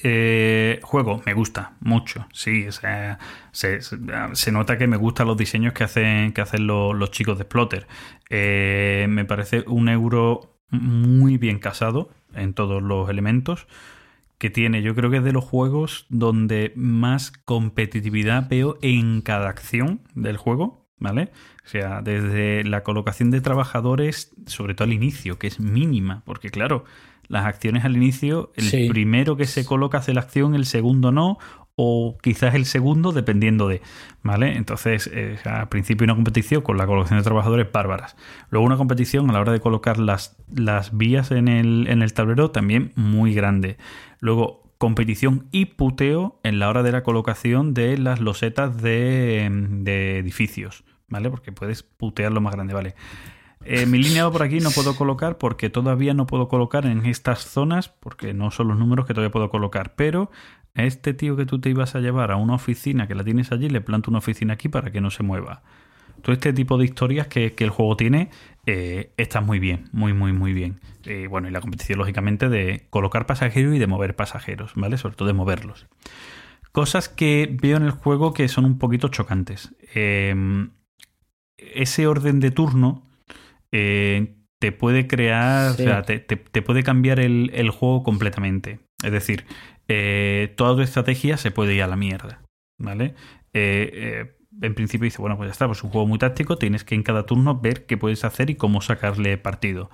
Eh, juego, me gusta mucho, sí, o sea, se, se- nota que me gustan los diseños que hacen, que hacen los, los chicos de Splotter. Eh, me parece un euro muy bien casado en todos los elementos que tiene. Yo creo que es de los juegos donde más competitividad veo en cada acción del juego, ¿vale? O sea, desde la colocación de trabajadores, sobre todo al inicio, que es mínima, porque claro, las acciones al inicio, el Sí. primero que se coloca hace la acción, el segundo no, o quizás el segundo, dependiendo de, ¿vale? Entonces, eh, al principio una competición con la colocación de trabajadores bárbaras. Luego una competición a la hora de colocar las, las vías en el, en el tablero también muy grande. Luego competición y puteo en la hora de la colocación de las losetas de, de edificios, ¿vale? Porque puedes putear lo más grande, ¿vale? Eh, mi línea por aquí no puedo colocar porque todavía no puedo colocar en estas zonas porque no son los números que todavía puedo colocar. Pero a este tío que tú te ibas a llevar a una oficina que la tienes allí, le planto una oficina aquí para que no se mueva. Todo este tipo de historias que, que el juego tiene eh, está muy bien, muy, muy, muy bien. Eh, bueno, y la competición, lógicamente, de colocar pasajeros y de mover pasajeros, ¿vale? Sobre todo de moverlos. Cosas que veo en el juego que son un poquito chocantes. Eh, ese orden de turno eh, te puede crear, Sí. o sea, te, te- te puede cambiar el, el juego completamente. Es decir, eh, toda tu estrategia se puede ir a la mierda, ¿vale? Eh, eh, en principio dice, bueno, pues ya está, pues es un juego muy táctico, tienes que en cada turno ver qué puedes hacer y cómo sacarle partido.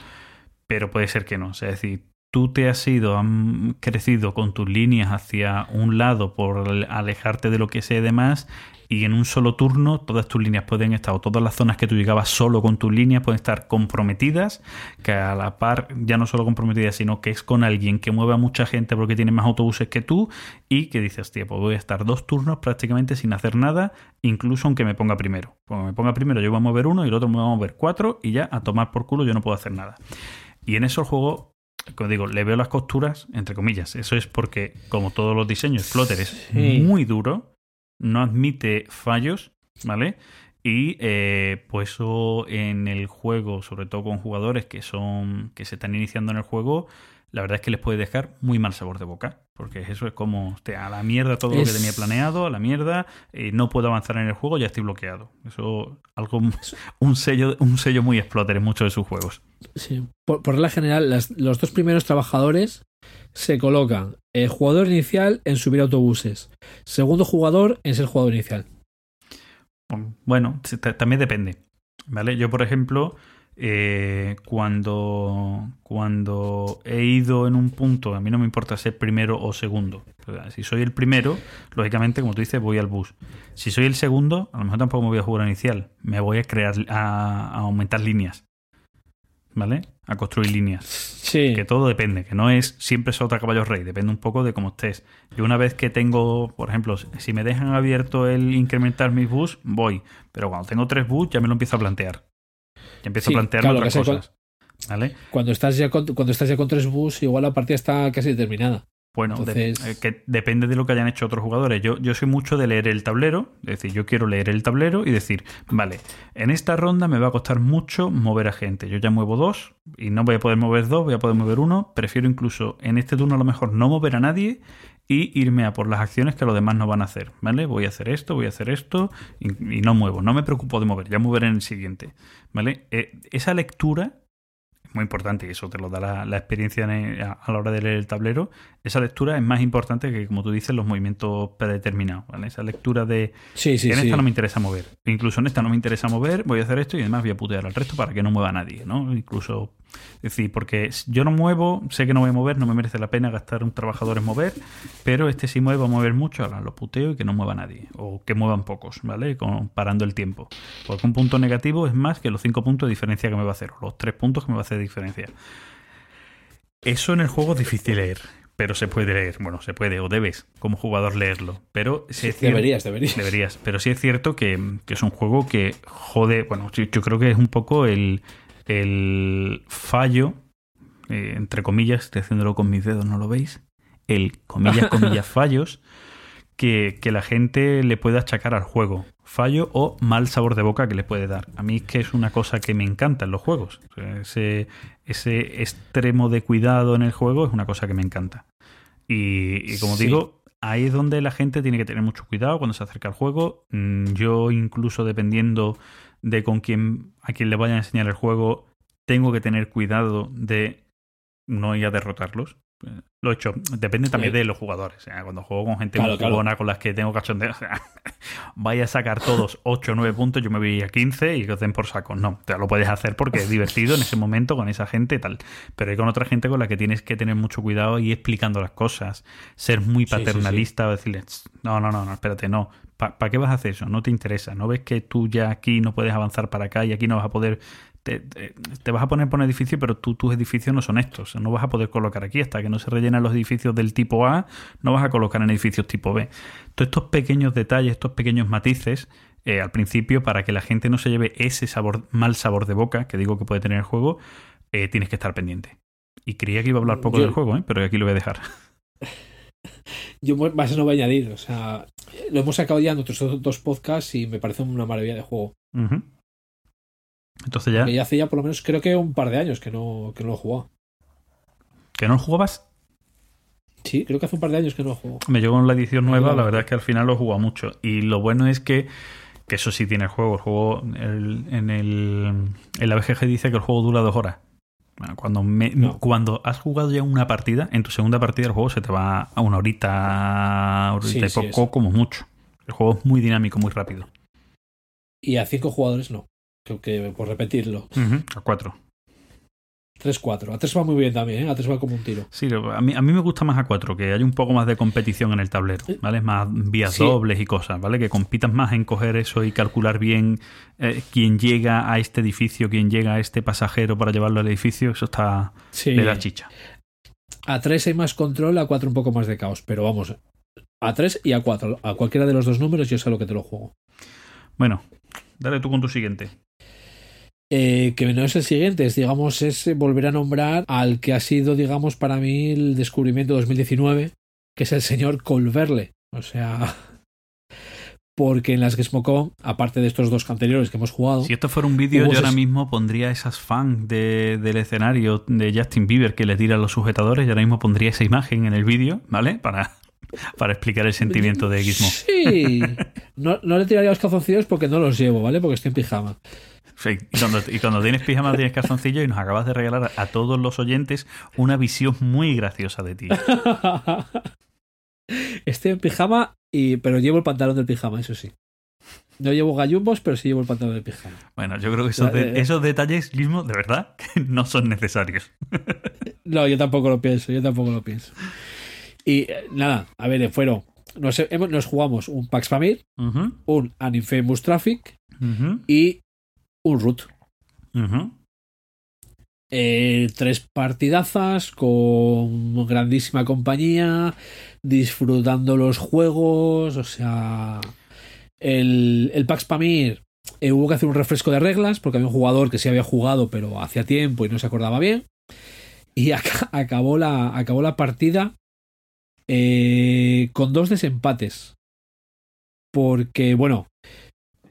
Pero puede ser que no, sea, es decir, tú te has ido, han crecido con tus líneas hacia un lado por alejarte de lo que sé demás y en un solo turno todas tus líneas pueden estar, o todas las zonas que tú llegabas solo con tus líneas pueden estar comprometidas, que a la par ya no solo comprometidas, sino que es con alguien que mueve a mucha gente porque tiene más autobuses que tú y que dices, tío, pues voy a estar dos turnos prácticamente sin hacer nada, incluso aunque me ponga primero. Cuando me ponga primero yo voy a mover uno y el otro me va a mover cuatro y ya a tomar por culo yo no puedo hacer nada. Y en eso el juego como digo, le veo las costuras, entre comillas. Eso es porque, como todos los diseños, Flutter es Sí. muy duro, no admite fallos, ¿vale? Y eh, pues eso en el juego, sobre todo con jugadores que son. que se están iniciando en el juego, la verdad es que les puede dejar muy mal sabor de boca. Porque eso es como, a la mierda todo lo que tenía planeado, a la mierda, eh, no puedo avanzar en el juego, ya estoy bloqueado. Eso, algo, un sello, un sello muy exploter en muchos de sus juegos. Sí. Por, por regla general, las- los dos primeros trabajadores se colocan el jugador inicial en subir autobuses, segundo jugador en ser jugador inicial. Bueno, también depende. ¿Vale? Yo, por ejemplo, eh, cuando, cuando he ido en un punto, a mí no me importa ser primero o segundo. Si soy el primero, lógicamente, como tú dices, voy al bus. Si soy el segundo, a lo mejor tampoco me voy a jugar inicial. Me voy a crear, a aumentar líneas. ¿Vale? A construir líneas. Sí. Que todo depende, que no es siempre es otra caballo rey, depende un poco de cómo estés. Yo una vez que tengo, por ejemplo, si me dejan abierto el incrementar mis bus, voy. Pero cuando tengo tres bus ya me lo empiezo a plantear. Ya empiezo Sí, a plantear claro, otras cosas. ¿Vale? Cuando estás ya con, cuando estás ya con tres bus, igual la partida está casi terminada. Bueno, de- eh, que depende de lo que hayan hecho otros jugadores. Yo, yo soy mucho de leer el tablero, es decir, yo quiero leer el tablero y decir, vale, en esta ronda me va a costar mucho mover a gente. Yo ya muevo dos y no voy a poder mover dos, voy a poder mover uno. Prefiero incluso en este turno a lo mejor no mover a nadie y irme a por las acciones que los demás no van a hacer, ¿vale? Voy a hacer esto, voy a hacer esto y, y no muevo. No me preocupo de mover, ya moveré en el siguiente, ¿vale? Eh, esa lectura es muy importante y eso te lo da la, la experiencia en a, a la hora de leer el tablero. Esa lectura es más importante que, como tú dices, los movimientos predeterminados, ¿vale? Esa lectura de Sí, sí, en sí. esta no me interesa mover. Incluso en esta no me interesa mover, voy a hacer esto y además voy a putear al resto para que no mueva nadie, ¿no? Incluso, es decir, porque yo no muevo, sé que no voy a mover, no me merece la pena gastar un trabajador en mover, pero este sí mueve, va a mover mucho, ahora lo puteo y que no mueva nadie. O que muevan pocos, ¿vale? Con- parando el tiempo. Porque un punto negativo es más que los cinco puntos de diferencia que me va a hacer, o los tres puntos que me va a hacer de diferencia. Eso en el juego es difícil leer. Pero se puede leer, bueno, se puede o debes como jugador leerlo. Pero sí es cierto- Deberías, deberías. Deberías, pero sí es cierto que, que es un juego que jode, bueno, yo, yo creo que es un poco el, el fallo, eh, entre comillas, estoy haciéndolo con mis dedos, ¿no lo veis? El, comillas, comillas, fallos que, que la gente le puede achacar al juego. Fallo o mal sabor de boca que le puede dar. A mí es que es una cosa que me encanta en los juegos. Ese, ese extremo de cuidado en el juego es una cosa que me encanta. Y, y como Sí. digo, ahí es donde la gente tiene que tener mucho cuidado cuando se acerca al juego. Mm, Yo incluso dependiendo de con quién a quién le vaya a enseñar el juego, tengo que tener cuidado de no ir a derrotarlos. Eh, Lo he hecho. Depende también Sí. de los jugadores. Sea, cuando juego con gente Claro, muy claro. jugona con las que tengo cachondeo, o sea, vaya a sacar todos 8 o 9 puntos, yo me voy a 15 y que os den por saco. No, te lo puedes hacer porque es divertido en ese momento con esa gente y tal. Pero hay con otra gente con la que tienes que tener mucho cuidado y explicando las cosas. Ser muy Sí, sí, sí. paternalista o decirle, "Tss, no, no, no, no, espérate, no. ¿Para qué vas a hacer eso? No te interesa. ¿No ves que tú ya aquí no puedes avanzar para acá y aquí no vas a poder te, te- te vas a poner por un edificio, pero tú, tus edificios no son estos. No vas a poder colocar aquí hasta que no se rellenan los edificios del tipo A, no vas a colocar en edificios tipo B. Todos estos pequeños detalles, estos pequeños matices, eh, al principio, para que la gente no se lleve ese sabor, mal sabor de boca que digo que puede tener el juego, eh, tienes que estar pendiente. Y creía que iba a hablar poco Yo- del juego, ¿eh? pero aquí lo voy a dejar. Yo más no voy a añadir. O sea, lo hemos sacado ya en otros dos podcasts y me parece una maravilla de juego. Entonces ya, ya hace ya por lo menos creo que un par de años que no, que no lo he jugado. que no lo jugabas, Sí, creo que hace un par de años que no lo juego. Me llegó en la edición nueva, la verdad es que al final lo he jugado mucho. Y lo bueno es que, que eso sí tiene el juego. El juego el- en, el, en la BGG dice que el juego dura dos horas. Cuando, me- cuando has jugado ya una partida, en tu segunda partida el juego se te va a una horita, horita Sí, y sí, poco, como mucho. El juego es muy dinámico, muy rápido. Y a cinco jugadores no. Creo que por repetirlo. Ujú, A cuatro. 3-4. A 3 va muy bien también, ¿eh? A 3 va como un tiro. Sí, a mí, a mí me gusta más a 4, que hay un poco más de competición en el tablero, ¿vale? Más vías Sí. dobles y cosas, ¿vale? Que compitas más en coger eso y calcular bien eh, quién llega a este edificio, quién llega a este pasajero para llevarlo al edificio, eso está... Sí. le da chicha. A 3 hay más control, a 4 un poco más de caos. Pero vamos, a 3 y a 4. A cualquiera de los dos números yo sé a lo que te lo juego. Bueno, dale tú con tu siguiente. Eh, que no es el siguiente, es, digamos, es eh, volver a nombrar al que ha sido, digamos, para mí el descubrimiento de 2019, que es el señor Colverle. O sea, porque en las Gizmocon, aparte de estos dos anteriores que hemos jugado, Si esto fuera un vídeo, yo ahora mismo pondría esas fans de- del escenario de Justin Bieber que le tiran los sujetadores y ahora mismo pondría esa imagen en el vídeo, ¿vale? Para, para explicar el sentimiento de Gizmo. Sí, no, no le tiraría los calzoncillos porque no los llevo, ¿vale? Porque estoy en pijama. Sí, y, cuando, y cuando tienes pijama tienes calzoncillo y nos acabas de regalar a todos los oyentes una visión muy graciosa de ti. Estoy en pijama, y, pero llevo el pantalón del pijama, eso sí. No llevo gallumbos, pero sí llevo el pantalón del pijama. Bueno, yo creo que esos, de- esos detalles, Gizmo, de verdad, que no son necesarios. No, yo tampoco lo pienso, yo tampoco lo pienso. Y eh, nada, a ver, eh, fueron. Nos, hemos- nos jugamos un Pax Pamir, Ujú, un An Infamous Traffic y un Root. ujú. Eh, tres partidazas con grandísima compañía, disfrutando los juegos, o sea, el, el Pax Pamir eh, hubo que hacer un refresco de reglas porque había un jugador que sí había jugado pero hacía tiempo y no se acordaba bien y aca- acabó la, acabó la partida eh, con dos desempates porque bueno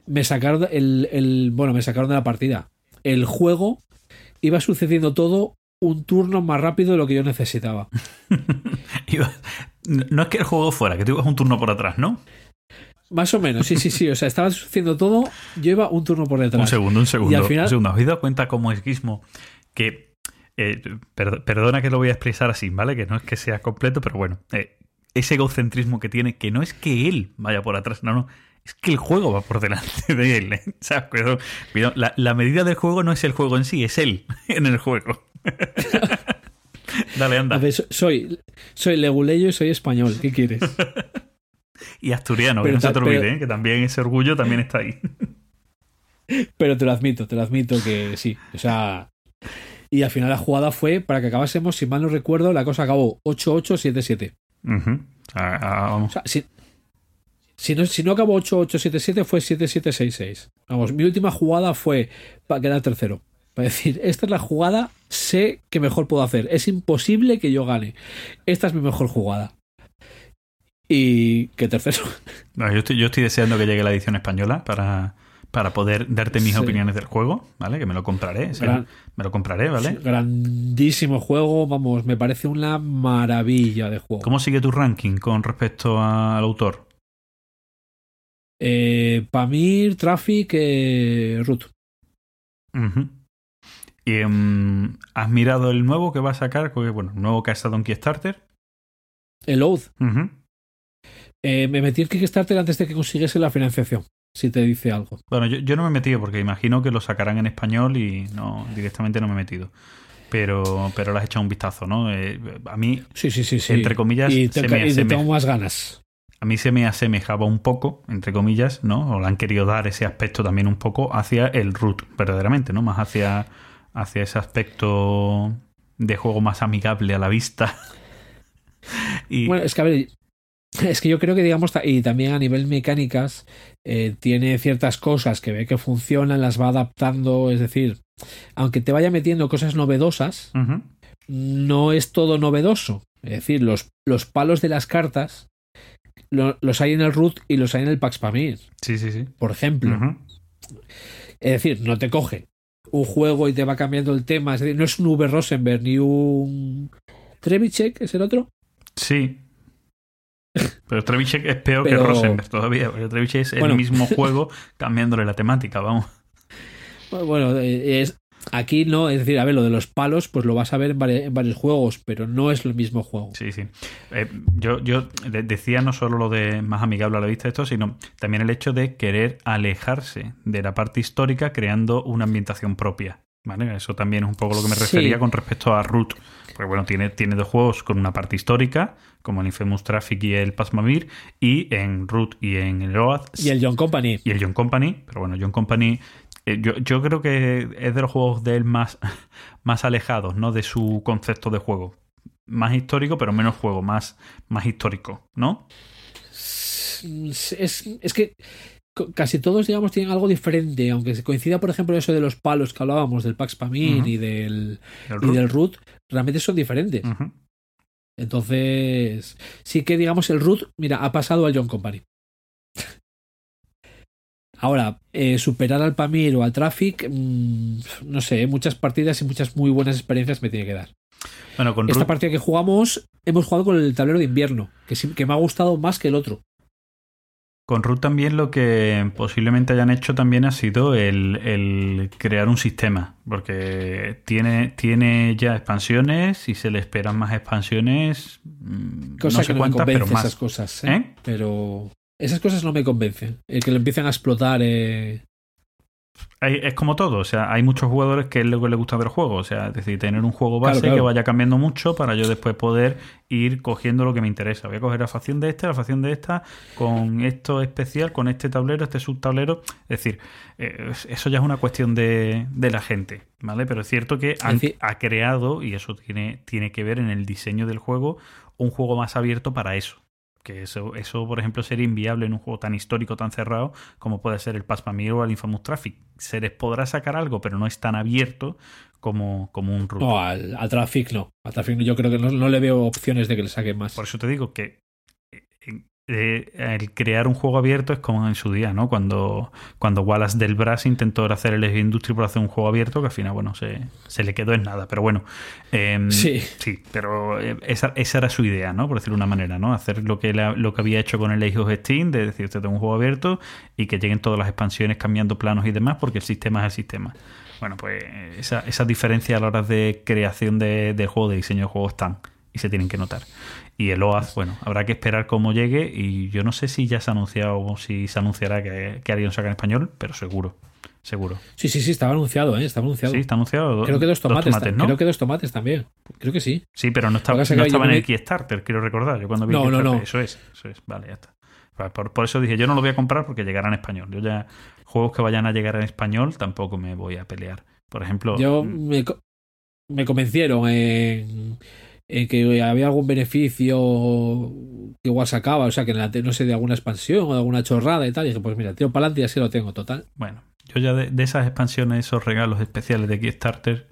me sacaron el, el bueno me sacaron de la partida el juego iba sucediendo todo un turno más rápido de lo que yo necesitaba. No es que el juego fuera, que tú ibas un turno por atrás, ¿no? Más o menos, sí, sí, sí. O sea, estaba sucediendo todo, yo iba un turno por detrás. Un segundo, un segundo. Y al final- Un segundo. ¿Os habéis dado cuenta cómo es Gizmo? Que. eh, per- perdona que lo voy a expresar así, ¿vale? Que no es que sea completo, pero bueno. eh, ese egocentrismo que tiene, que no es que él vaya por atrás, no, no. Es que el juego va por delante de él. ¿eh? Cuidado, La, la medida del juego no es el juego en sí, es él en el juego. Dale, A anda. ver, soy, soy leguleyo y soy español. ¿Qué quieres? Y asturiano, que no se te olvide, pero- ¿eh? que también ese orgullo también está ahí. Pero te lo admito, te lo admito que sí. O sea. Y al final la jugada fue, para que acabásemos, si mal no recuerdo, la cosa acabó 8-8-7-7. Ujú. O sea, ah, O sea, si, si, no, si no acabó 8-8-7-7, fue 7-7-6-6. Vamos, mi última jugada fue para quedar tercero. Para decir, esta es la jugada, sé que mejor puedo hacer. Es imposible que yo gane. Esta es mi mejor jugada. Y que tercero. No, yo, estoy, yo estoy deseando que llegue la edición española para, para poder darte mis Sí. opiniones del juego, ¿vale? Que me lo compraré, sí, Gran- me lo compraré, ¿vale? Grandísimo juego, vamos, me parece una maravilla de juego. ¿Cómo sigue tu ranking con respecto al autor? Eh, Pamir, Traffic, eh, Root. Y, em, ¿Has mirado el nuevo que va a sacar? Bueno, el nuevo que ha estado en Kickstarter. El Oath. Ujú. Eh, me metí el Kickstarter antes de que consiguiese la financiación, si te dice algo. Bueno, yo, yo no me he metido porque imagino que lo sacarán en español y no directamente no me he metido. Pero, pero le has echado un vistazo, ¿no? Eh, a mí Sí, sí, sí, sí. Entre comillas, y te, se me y te tengo más ganas. A mí se me asemejaba un poco, entre comillas, ¿no? O le han querido dar ese aspecto también un poco hacia el root, verdaderamente, ¿no? Más hacia, hacia ese aspecto de juego más amigable a la vista. y Bueno, es que a ver, es que yo creo que digamos, y también a nivel mecánicas, eh, tiene ciertas cosas que ve que funcionan, las va adaptando, es decir, aunque te vaya metiendo cosas novedosas, no es todo novedoso. Es decir, los, los palos de las cartas lo- los hay en el root y los hay en el Pax Pamir, Sí, sí, sí. por ejemplo. Es decir, no te coge un juego y te va cambiando el tema. Es decir, no es un V. Rosenberg ni un Trevichek, ¿es el otro? Sí. Pero Trevichek es peor Pero- que Rosenberg todavía. Porque Trevichek es el mismo juego cambiándole la temática, vamos. Bueno, eh, es, aquí no, es decir, a ver, lo de los palos, pues lo vas a ver en, vari- en varios juegos, pero no es el mismo juego. Sí, sí. Eh, yo yo de- decía no solo lo de más amigable a la vista de esto, sino también el hecho de querer alejarse de la parte histórica creando una ambientación propia. ¿Vale? Eso también es un poco lo que me Sí. refería con respecto a Root. Porque bueno, tiene, tiene dos juegos con una parte histórica, como el Infamous Traffic y el Pasmavir, y en Root y en el OAD Y el John Company. y el John Company, pero bueno, John Company, yo, yo creo que es de los juegos de él más, más alejados, ¿no? De su concepto de juego. Más histórico, pero menos juego, más, más histórico, ¿no? Es, es que casi todos, digamos, tienen algo diferente, aunque se coincida, por ejemplo, eso de los palos que hablábamos, del Pax Pamir Ujú. y del, y Root. del Root, realmente son diferentes. Entonces, sí que, digamos, el Root, mira, ha pasado al John Company. Ahora, eh, superar al Pamir o al Traffic, mm, no sé, muchas partidas y muchas muy buenas experiencias me tiene que dar. Bueno, con Esta partida que jugamos, hemos jugado con el tablero de invierno, que, sí- que me ha gustado más que el otro. con Root también lo que posiblemente hayan hecho también ha sido el, el crear un sistema, porque tiene, tiene ya expansiones y se le esperan más expansiones, mm, Cosa no sé que no me cuántas, pero más. esas cosas, ¿eh? ¿Eh? Pero esas cosas no me convencen. El que lo empiecen a explotar. eh, es como todo, o sea, hay muchos jugadores que es lo que les gusta del juego, o sea, es decir, tener un juego base Claro, claro. que vaya cambiando mucho para yo después poder ir cogiendo lo que me interesa. Voy a coger la facción de esta, la facción de esta, con esto especial, con este tablero, este subtablero. Es decir, eh, eso ya es una cuestión de, de la gente, ¿vale? Pero es cierto que han- decir- ha creado, y eso tiene, tiene que ver en el diseño del juego, un juego más abierto para eso. Que eso, eso, por ejemplo, sería inviable en un juego tan histórico, tan cerrado, como puede ser el Pasmamir o el Infamous Traffic. Se les podrá sacar algo, pero no es tan abierto como, como un Root. No, al, al Traffic no. Al Traffic yo creo que no, no le veo opciones de que le saquen más. Por eso te digo que eh, el crear un juego abierto es como en su día, ¿no? Cuando, cuando Wallace del Brass intentó hacer el Industry por hacer un juego abierto, que al final, bueno, se, se le quedó en nada. Pero bueno, em, Sí. sí, pero eh, esa, esa era su idea, ¿no? Por decirlo de una manera, ¿no? Hacer lo que, la- lo que había hecho con el Age of Steam, de decir, te tengo un juego abierto y que lleguen todas las expansiones cambiando planos y demás, porque el sistema es el sistema. Bueno, pues esa, esa diferencia a la hora de creación de, del juego, de diseño de juego están y se tienen que notar. Y el OAZ, bueno, habrá que esperar cómo llegue y yo no sé si ya se ha anunciado o si se anunciará que, que alguien saca en español, pero seguro, seguro. Sí, sí, sí, estaba anunciado, ¿eh? Estaba anunciado. Sí, está anunciado. creo que dos tomates, creo que dos tomates también. Creo que sí. Sí, pero no pasa no estaba en el Kickstarter, quiero recordar. Yo cuando vi el No, no, no. Eso es, eso es. Vale, ya está. Por, por- eso dije, yo no lo voy a comprar porque llegará en español. Yo ya, juegos que vayan a llegar en español, tampoco me voy a pelear. Por ejemplo, Yo mm, me, me convencieron en, en que había algún beneficio que igual sacaba, o sea, que en la, no sé, de alguna expansión o de alguna chorrada y tal. Y dije, pues mira, tiro para adelante y así lo tengo, total. bueno, yo ya de, de esas expansiones, esos regalos especiales de Kickstarter,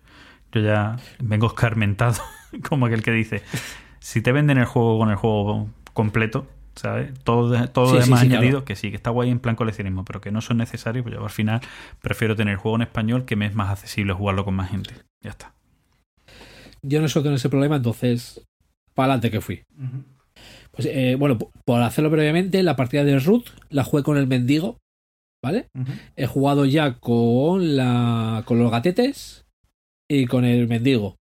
yo ya vengo escarmentado, como aquel que dice, si te venden el juego con el juego completo, ¿sabes? Todo, todo Sí, lo sí, demás sí, añadido, claro. que sí, que está guay en plan coleccionismo, pero que no son necesarios, pues yo al final prefiero tener el juego en español que me es más accesible jugarlo con más gente. Ya está. Yo no tener ese problema, entonces, para adelante que fui. Pues eh, bueno, por hacerlo brevemente, la partida de Root la jugué con el mendigo, ¿vale? He jugado ya con la con los gatetes y con el mendigo.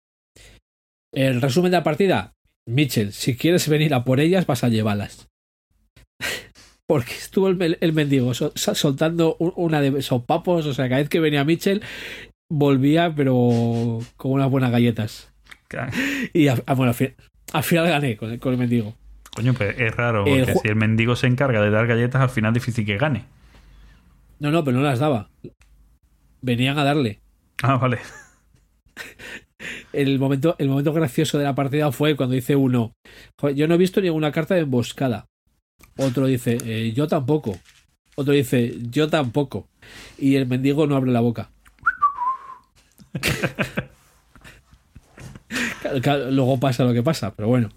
El resumen de la partida, Mitchell, si quieres venir a por ellas, vas a llevarlas. Porque estuvo el, el mendigo sol- sol- soltando un- una de sopapos, o sea, cada vez que venía Mitchell, volvía, pero con unas buenas galletas. Y a- a- bueno, al, fin- al final gané con el, con el mendigo. Coño, pues es raro, porque si el mendigo se encarga de dar galletas, al final es difícil que gane. No, no, pero no las daba. Venían a darle. Ah, vale. El momento, el momento gracioso de la partida fue cuando dice uno, "Joder, yo no he visto ninguna carta de emboscada. Otro dice, "Eh, yo tampoco. Otro dice, yo tampoco. Y el mendigo no abre la boca. Claro, claro, luego pasa lo que pasa, pero bueno.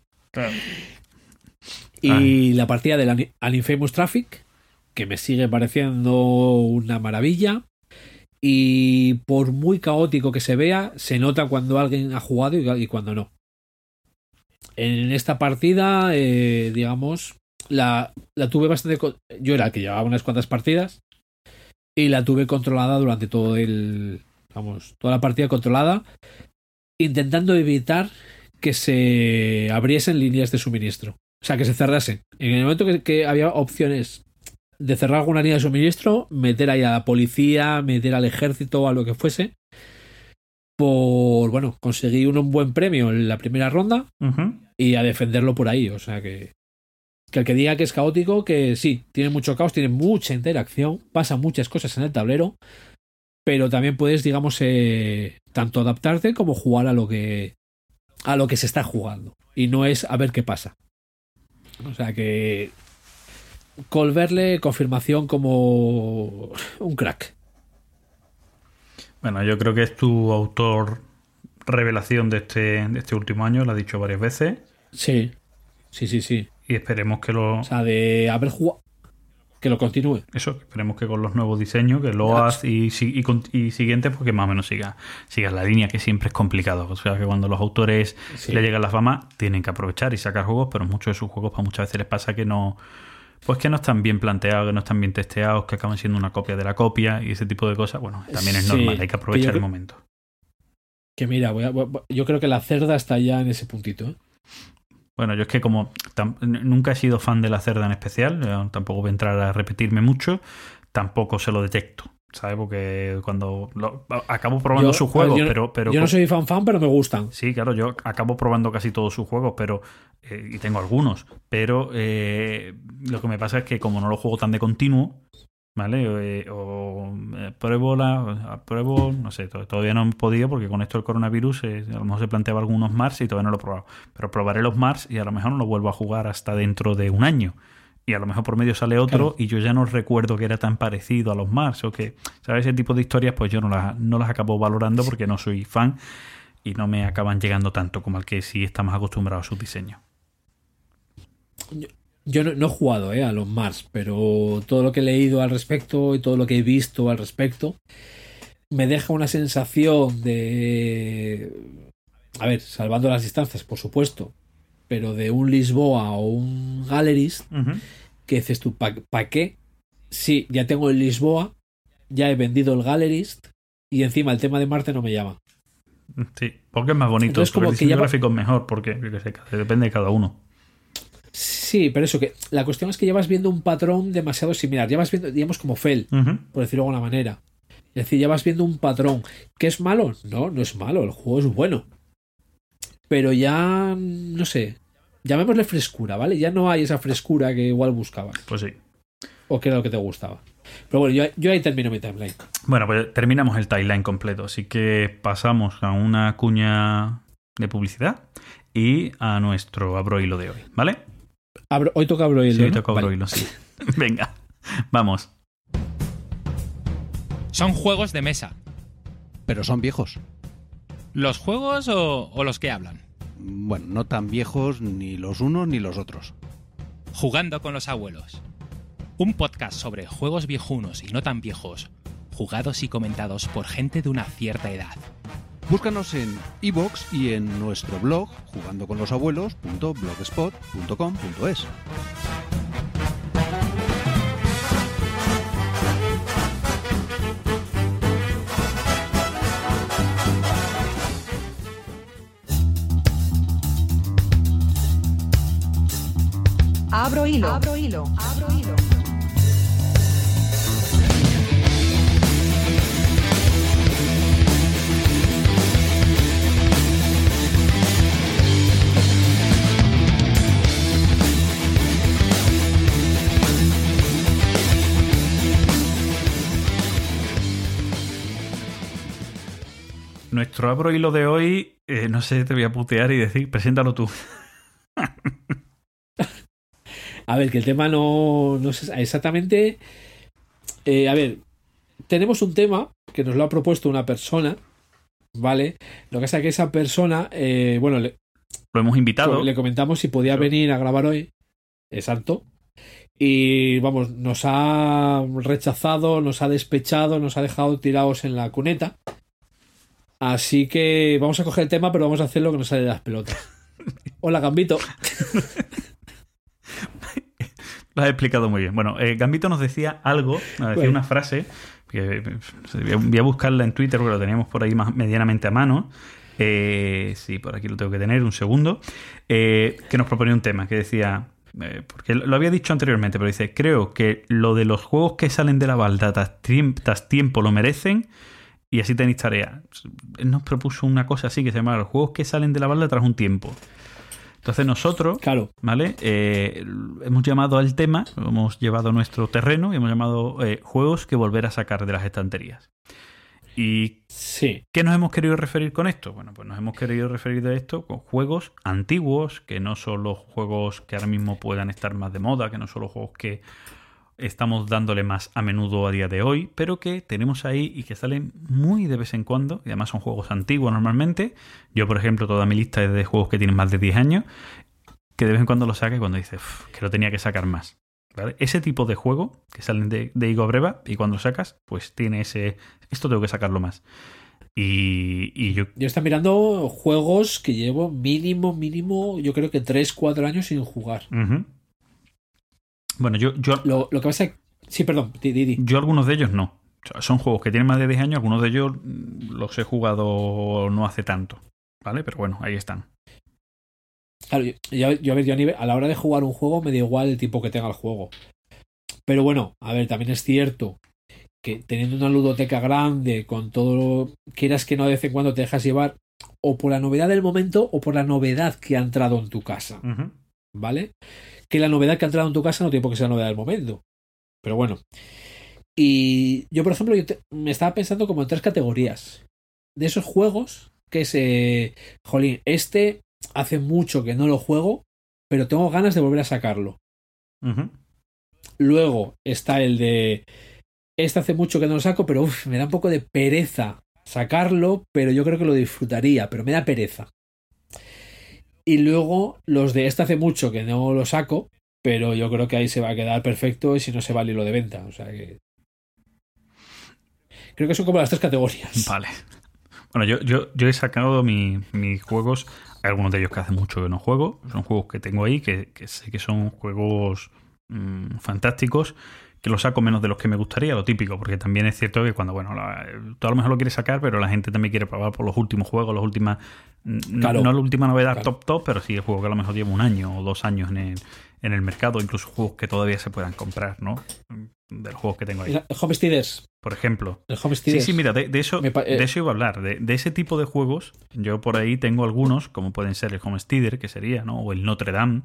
Y Ay. la partida del An Infamous Traffic, que me sigue pareciendo una maravilla. Y por muy caótico que se vea, se nota cuando alguien ha jugado y, y cuando no. En esta partida, eh, digamos, la, la tuve bastante. Yo era el que llevaba unas cuantas partidas y la tuve controlada durante todo el. Vamos, toda la partida controlada, intentando evitar que se abriesen líneas de suministro. O sea, que se cerrasen. En el momento que, que había opciones de cerrar alguna línea de suministro, meter ahí a la policía, meter al ejército, a lo que fuese, por, bueno, conseguí un buen premio en la primera ronda y a defenderlo por ahí. O sea que. Que el que diga que es caótico, que sí, tiene mucho caos, tiene mucha interacción, pasan muchas cosas en el tablero, pero también puedes, digamos, eh, tanto adaptarte como jugar a lo que a lo que se está jugando. Y no es a ver qué pasa. O sea que. Colverle, confirmación como un crack. Bueno, yo creo que es tu autor revelación de este, de este último año, lo ha dicho varias veces, Sí, sí, sí, sí. y esperemos que lo, O sea, de haber jugado. Que lo continúe. eso, esperemos que con los nuevos diseños, que lo hagas y, y, y siguientes, porque más o menos siga, sigas la línea, que siempre es complicado. O sea, que cuando los autores Sí. le llega la fama, tienen que aprovechar y sacar juegos, pero muchos de sus juegos, pues muchas veces les pasa que no. Pues que no están bien planteados, que no están bien testeados, que acaban siendo una copia de la copia y ese tipo de cosas. Bueno, también es Sí, normal, hay que aprovechar el momento. Que mira, voy a- voy a- yo creo que la cerda está ya en ese puntito. ¿eh? Bueno, yo es que como nunca he sido fan de la cerda en especial, eh, tampoco voy a entrar a repetirme mucho, tampoco se lo detecto, ¿sabes? Porque cuando lo- acabo probando Yo- sus juegos, yo pero... pero yo no soy fan fan, pero me gustan. Sí, claro, yo acabo probando casi todos sus juegos, pero eh, y tengo algunos, pero eh, lo que me pasa es que como no lo juego tan de continuo, ¿vale? Eh, o eh, pruebo la pruebo, no sé, to- todavía no he podido porque con esto del coronavirus eh, a lo mejor se planteaba algunos Mars y todavía no lo he probado, pero probaré los Mars y a lo mejor no lo vuelvo a jugar hasta dentro de un año. Y a lo mejor por medio sale otro Claro. y yo ya no recuerdo que era tan parecido a los Mars o que, ¿sabes? Ese tipo de historias pues yo no las, no las acabo valorando porque no soy fan y no me acaban llegando tanto como al que sí está más acostumbrado a su diseño. Yo no, no he jugado ¿eh? a los Mars, pero todo lo que he leído al respecto y todo lo que he visto al respecto me deja una sensación de. A ver, salvando las distancias, por supuesto, pero de un Lisboa o un Gallerist que dices tú, ¿para qué? Sí, ya tengo el Lisboa, ya he vendido el Gallerist y encima el tema de Marte no me llama. Sí, porque es más bonito, Entonces, como el que diseño ya va- gráfico es mejor, porque depende de cada uno. Sí, pero eso que la cuestión es que ya vas viendo un patrón demasiado similar, ya vas viendo, digamos, como Fel, Ujú. por decirlo de alguna manera. Es decir, ya vas viendo un patrón. ¿Qué es malo? No, no es malo, el juego es bueno. Pero ya, no sé, llamémosle frescura, ¿vale? Ya no hay esa frescura que igual buscabas Pues sí. o que era lo que te gustaba. Pero bueno, yo, yo ahí termino mi timeline. Bueno, pues terminamos el timeline completo, así que pasamos a una cuña de publicidad y a nuestro abro hilo de hoy, ¿vale? Abro- hoy toca abro hilo, Sí, hoy ¿no? toca abro Vale. hilo, sí. Venga, vamos. Son juegos de mesa. Pero son viejos. ¿Los juegos o, o los que hablan? Bueno, no tan viejos ni los unos ni los otros. Jugando con los abuelos. Un podcast sobre juegos viejunos y no tan viejos, jugados y comentados por gente de una cierta edad. Búscanos en iBox y en nuestro blog jugandoconlosabuelos.blogspot.com.es. Abro hilo. Abro hilo. Abro hilo. Nuestro abro hilo de hoy, eh, no sé, te voy a putear y decir, preséntalo tú. A ver, que el tema no, no sé exactamente. Eh, a ver, tenemos un tema que nos lo ha propuesto una persona, ¿vale? Lo que pasa es que esa persona, eh, bueno, le, Lo hemos invitado. le comentamos si podía venir a grabar hoy. Exacto. Y vamos, nos ha rechazado, nos ha despechado, nos ha dejado tirados en la cuneta. Así que vamos a coger el tema, pero vamos a hacer lo que nos sale de las pelotas. Hola, Gambito. Lo has explicado muy bien. Bueno, eh, Gambito nos decía algo, nos decía Bueno. una frase, que eh, voy a- buscarla en Twitter porque lo teníamos por ahí más medianamente a mano. Eh, sí, por aquí lo tengo que tener, un segundo. Eh, que nos proponía un tema que decía, eh, porque lo había dicho anteriormente, pero dice, creo que lo de los juegos que salen de la balda tras tiempo lo merecen y así tenéis tarea. Él nos propuso una cosa así que se llama los juegos que salen de la balda tras un tiempo. Entonces nosotros, Claro. ¿vale? Eh, hemos llamado al tema, hemos llevado a nuestro terreno y hemos llamado eh, juegos que volver a sacar de las estanterías. ¿Y Sí. qué nos hemos querido referir con esto? Bueno, pues nos hemos querido referir de esto con juegos antiguos, que no son los juegos que ahora mismo puedan estar más de moda, que no son los juegos que estamos dándole más a menudo a día de hoy, pero que tenemos ahí y que salen muy de vez en cuando, y además son juegos antiguos normalmente. Yo, por ejemplo, toda mi lista es de juegos que tienen más de 10 años, que de vez en cuando lo saca y cuando dices "Uf, que lo tenía que sacar más. ¿Vale? Ese tipo de juego que salen de, de Igo Breva y cuando lo sacas, pues tiene ese. Esto tengo que sacarlo más. Y, y yo. Yo estoy mirando juegos que llevo mínimo, mínimo, yo creo que 3, 4 años sin jugar. Bueno, yo, yo, Lo, lo que pasa Sí, perdón, di, di, yo algunos de ellos no. Son juegos que tienen más de 10 años, algunos de ellos los he jugado no hace tanto. ¿Vale? Pero bueno, ahí están. Claro, yo, a ver, yo a, nivel- a la hora de jugar un juego me da igual el tipo que tenga el juego. Pero bueno, a ver, también es cierto que teniendo una ludoteca grande, con todo, lo- quieras que no de vez en cuando te dejas llevar o por la novedad del momento o por la novedad que ha entrado en tu casa. ¿vale? Que la novedad que ha entrado en tu casa no tiene por qué ser la novedad del momento. Pero bueno. Y yo, por ejemplo, yo te- me estaba pensando como en tres categorías. De esos juegos que es, eh, jolín, este hace mucho que no lo juego, pero tengo ganas de volver a sacarlo. Luego está el de, este hace mucho que no lo saco, pero uf, me da un poco de pereza sacarlo, pero yo creo que lo disfrutaría, pero me da pereza. Y luego los de este hace mucho que no lo saco, pero yo creo que ahí se va a quedar perfecto y si no se va al hilo de venta. O sea que. Creo que son como las tres categorías. Vale. Bueno, yo, yo, yo he sacado mi- mis juegos, hay algunos de ellos que hace mucho que no juego, son juegos que tengo ahí, que, que sé que son juegos mm, fantásticos, que los saco menos de los que me gustaría, lo típico, porque también es cierto que cuando, bueno, la- tú a lo mejor lo quieres sacar, pero la gente también quiere probar por los últimos juegos, los últimas, Claro. no la última novedad Claro. top top, pero sí el juego que a lo mejor lleva un año o dos años en el, en el mercado, incluso juegos que todavía se puedan comprar, ¿no? De los juegos que tengo ahí. El Homesteaders. Por ejemplo, El Sí, Homesteaders. sí, mira, de, de eso, pa- eh. de eso iba a hablar. De, de ese tipo de juegos, yo por ahí tengo algunos, como pueden ser el Homesteader, que sería, ¿no? O el Notre Dame,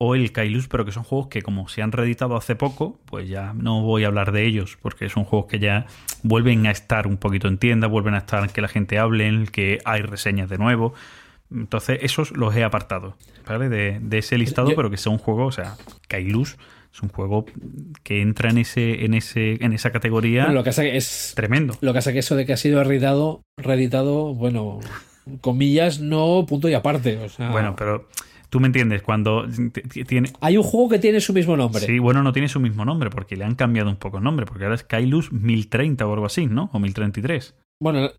o el Kailus, pero que son juegos que como se han reeditado hace poco, pues ya no voy a hablar de ellos, porque son juegos que ya vuelven a estar un poquito en tienda, vuelven a estar que la gente hable, que hay reseñas de nuevo. Entonces, esos los he apartado, ¿vale? De, de ese listado, Yo- pero que sea un juego, o sea, Kailus es un juego que entra en ese, en ese, en esa categoría Bueno, lo que pasa que es. tremendo. Lo que pasa que eso de que ha sido reeditado, reeditado, bueno, comillas, no punto y aparte. O sea, Bueno, pero tú me entiendes, cuando tiene... hay un juego que tiene su mismo nombre. Sí, bueno, no tiene su mismo nombre, porque le han cambiado un poco el nombre, porque ahora es Kailus 1030 o algo así, ¿no? O 1033. Bueno,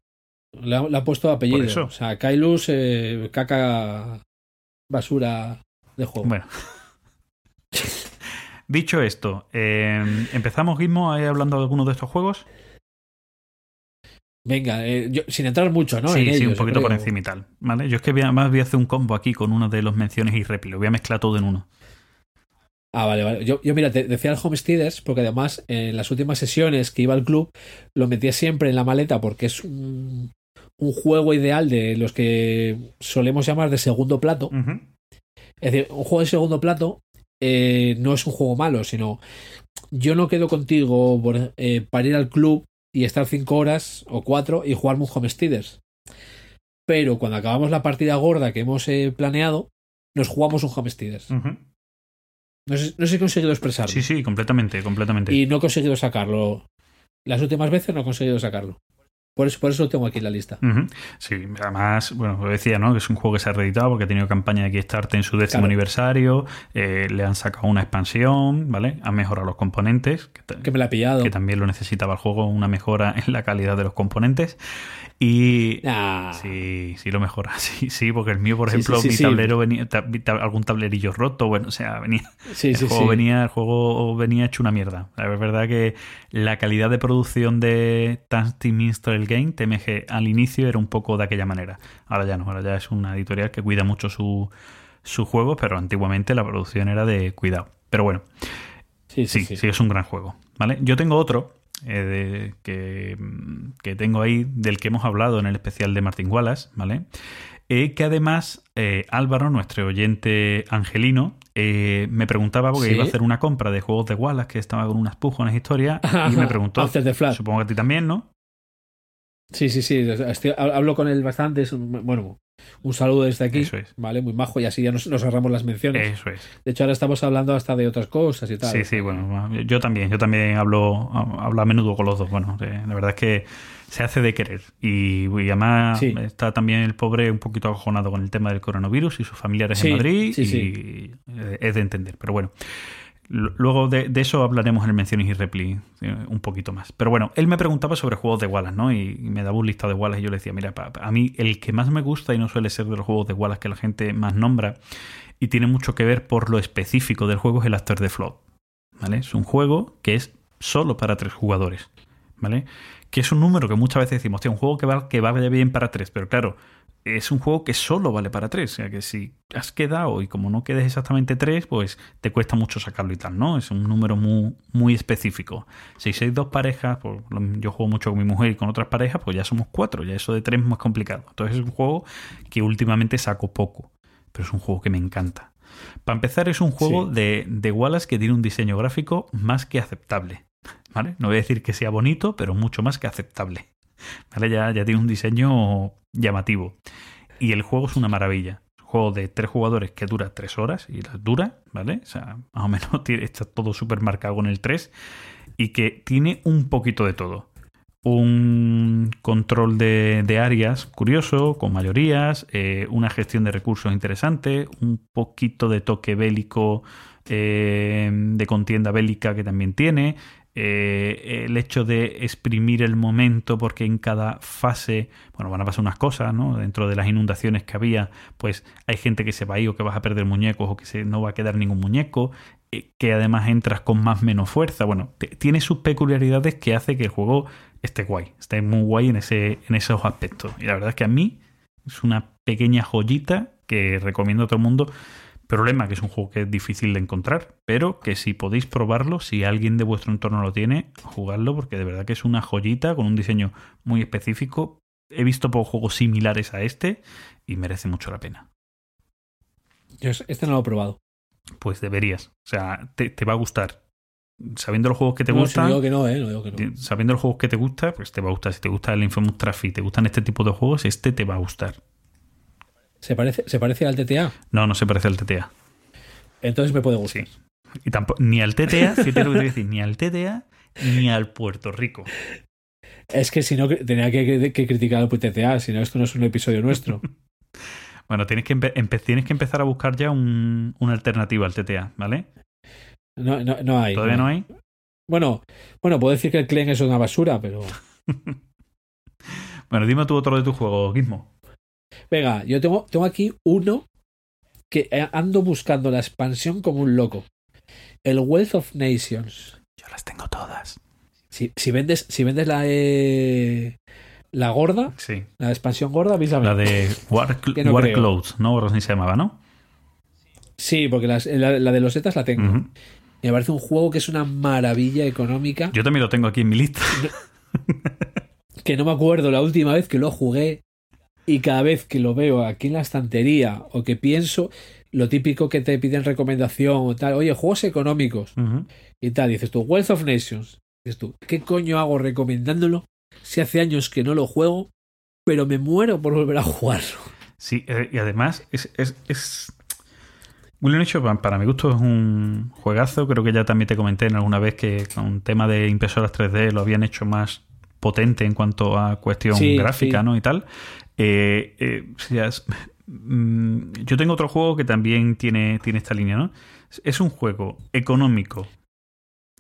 le ha, le ha puesto apellido. Por eso. O sea, Kailus, eh, caca, basura de juego. Bueno. Dicho esto, eh, ¿empezamos, Gizmo, hablando de algunos de estos juegos? Venga, eh, yo- sin entrar mucho, ¿no? sí, En sí, ellos, un poquito por encima y tal. ¿Vale? Yo es que voy además voy a hacer un combo aquí con uno de los menciones y réplica. Voy a mezclar todo en uno. Ah, vale, vale. Yo, yo mira, te decía el Homesteaders porque además en las últimas sesiones que iba al club lo metía siempre en la maleta porque es un, un juego ideal de los que solemos llamar de segundo plato. Es decir, un juego de segundo plato eh, no es un juego malo, sino yo no quedo contigo por, eh, para ir al club y estar cinco horas o cuatro y jugarme un Homesteaders. Pero cuando acabamos la partida gorda que hemos eh, planeado, nos jugamos un Homesteaders. No sé, no sé si he conseguido expresarlo. Sí, sí, completamente, completamente. Y no he conseguido sacarlo. Las últimas veces no he conseguido sacarlo. Por eso, por eso lo tengo aquí en la lista. Sí, además, bueno, lo decía, ¿no? Que es un juego que se ha reeditado porque ha tenido campaña de Kickstarter en su décimo Claro. aniversario. eh, le han sacado una expansión, ¿vale? Han mejorado los componentes, que, Que me la ha pillado. que también lo necesitaba el juego, una mejora en la calidad de los componentes. Y. Ah, Sí, sí lo mejora. Sí, sí, porque el mío, por ejemplo, sí, sí, mi tablero venía. algún tablerillo roto, bueno, o sea, venía. sí, el, sí, juego venía, el juego venía hecho una mierda. La verdad que la calidad de producción de Tasty Minstrel Game, TMG, al inicio era un poco de aquella manera. Ahora ya no, ahora ya es una editorial que cuida mucho su- sus juegos, pero antiguamente la producción era de cuidado. Pero bueno, Sí, sí, sí, sí, sí. es un gran juego. ¿vale? Yo tengo otro eh, de- que, que tengo ahí, del que hemos hablado en el especial de Martin Wallace, ¿vale? Eh, que además eh, Álvaro, nuestro oyente angelino, eh, me preguntaba porque Sí. iba a hacer una compra de juegos de Wallace que estaba con unas pujones historia y me preguntó, supongo que a ti también, ¿no? Sí, sí, sí. estoy- hablo con él bastante. es un- bueno, un saludo desde aquí. Eso es. Vale, muy majo. Y así ya nos, nos ahorramos las menciones. Eso es. De hecho, ahora estamos hablando hasta de otras cosas y tal. Sí, sí, bueno, yo también, yo también hablo, hablo a menudo con los dos. Bueno, la verdad es que se hace de querer. Y, y además Sí. está también el pobre un poquito acojonado con el tema del coronavirus y sus familiares Sí, en Madrid. sí, y sí. eh, es de entender. Pero bueno, luego de, eso hablaremos en Menciones y Repli un poquito más. Pero bueno, él me preguntaba sobre juegos de Wallace, ¿no? Y, me daba un listado de Wallace y yo le decía, mira, a mí el que más me gusta y no suele ser de los juegos de Wallace que la gente más nombra y tiene mucho que ver por lo específico del juego es el After the Flood. ¿Vale? Es un juego que es solo para tres jugadores. ¿Vale? Que es un número que muchas veces decimos, hostia, un juego que, va, que vaya bien para tres, pero claro, es un juego que solo vale para tres. O sea que si has quedado y como no quedes exactamente tres, pues te cuesta mucho sacarlo y tal, ¿no? Es un número muy, muy específico. Si sois dos parejas, pues yo juego mucho con mi mujer y con otras parejas, pues ya somos cuatro, ya eso de tres es más complicado. Entonces es un juego que últimamente saco poco, pero es un juego que me encanta. Para empezar, es un juego Sí. de, de Wallace que tiene un diseño gráfico más que aceptable. ¿Vale? No voy a decir que sea bonito, pero mucho más que aceptable. ¿Vale? Ya, ya tiene un diseño llamativo. Y el juego es una maravilla. Juego de tres jugadores que dura tres horas y las dura, ¿vale? O sea, más o menos está todo súper marcado con el 3 y que tiene un poquito de todo. Un control de, de áreas curioso, con mayorías, eh, una gestión de recursos interesante, un poquito de toque bélico, eh, de contienda bélica que también tiene, eh, el hecho de exprimir el momento porque en cada fase, bueno, van a pasar unas cosas, ¿no? Dentro de las inundaciones que había, pues hay gente que se va a ir o que vas a perder muñecos o que se, no va a quedar ningún muñeco, eh, que además entras con más menos fuerza. Bueno, tiene sus peculiaridades que hace que el juego esté guay, esté muy guay en, ese, en esos aspectos. Y la verdad es que a mí es una pequeña joyita que recomiendo a todo el mundo. Problema que es un juego que es difícil de encontrar, pero que si podéis probarlo, si alguien de vuestro entorno lo tiene, jugadlo porque de verdad que es una joyita con un diseño muy específico. He visto pocos juegos similares a este y merece mucho la pena. Yo este no lo he probado. Pues deberías. O sea, te, te va a gustar. Sabiendo los juegos que te no, si gustan, digo que no, ¿eh? No digo que no. sabiendo los juegos que te gustan, pues te va a gustar. Si te gusta el Infamous Traffic, te gustan este tipo de juegos, este te va a gustar. ¿Se parece, ¿Se parece al TTA? No, no se parece al TTA. Entonces me puede gustar. Sí. Y tampoco, ni al TTA, lo que te voy a decir, ni al TTA ni al Puerto Rico. Es que si no, tenía que, que criticar al TTA, si no, esto no es un episodio nuestro. Bueno, tienes que, empe- tienes que empezar a buscar ya un- una alternativa al TTA, ¿vale? No, no, no hay. ¿Todavía no hay? Bueno, bueno, puedo decir que el Clen es una basura, pero. Bueno, dime tú otro de tus juegos, Gizmo. Venga, yo tengo, tengo aquí uno que ando buscando la expansión como un loco. El Wealth of Nations. Yo las tengo todas. Si, si vendes, si vendes la eh, la gorda, Sí. la expansión gorda, avísame. La de War, no War creo. Clothes, ¿no? Se llamaba, ¿no? Sí, porque las- la, la de los zetas la tengo. Me parece un juego que es una maravilla económica. Yo también lo tengo aquí en mi lista. Que no me acuerdo la última vez que lo jugué. Y cada vez que lo veo aquí en la estantería o que pienso, lo típico que te piden recomendación o tal, oye, juegos económicos y tal, dices tú, Wealth of Nations. Dices tú, ¿qué coño hago recomendándolo si hace años que no lo juego, pero me muero por volver a jugarlo? Sí, eh, y además es, es, es... William Hecho, pa- para mi gusto, es un juegazo. Creo que ya también te comenté en alguna vez que con tema de impresoras 3D lo habían hecho más potente en cuanto a cuestión Sí, gráfica, sí. ¿no? Y tal. Eh, eh, mm, yo tengo otro juego que también tiene, tiene esta línea, ¿no? Es- un juego económico,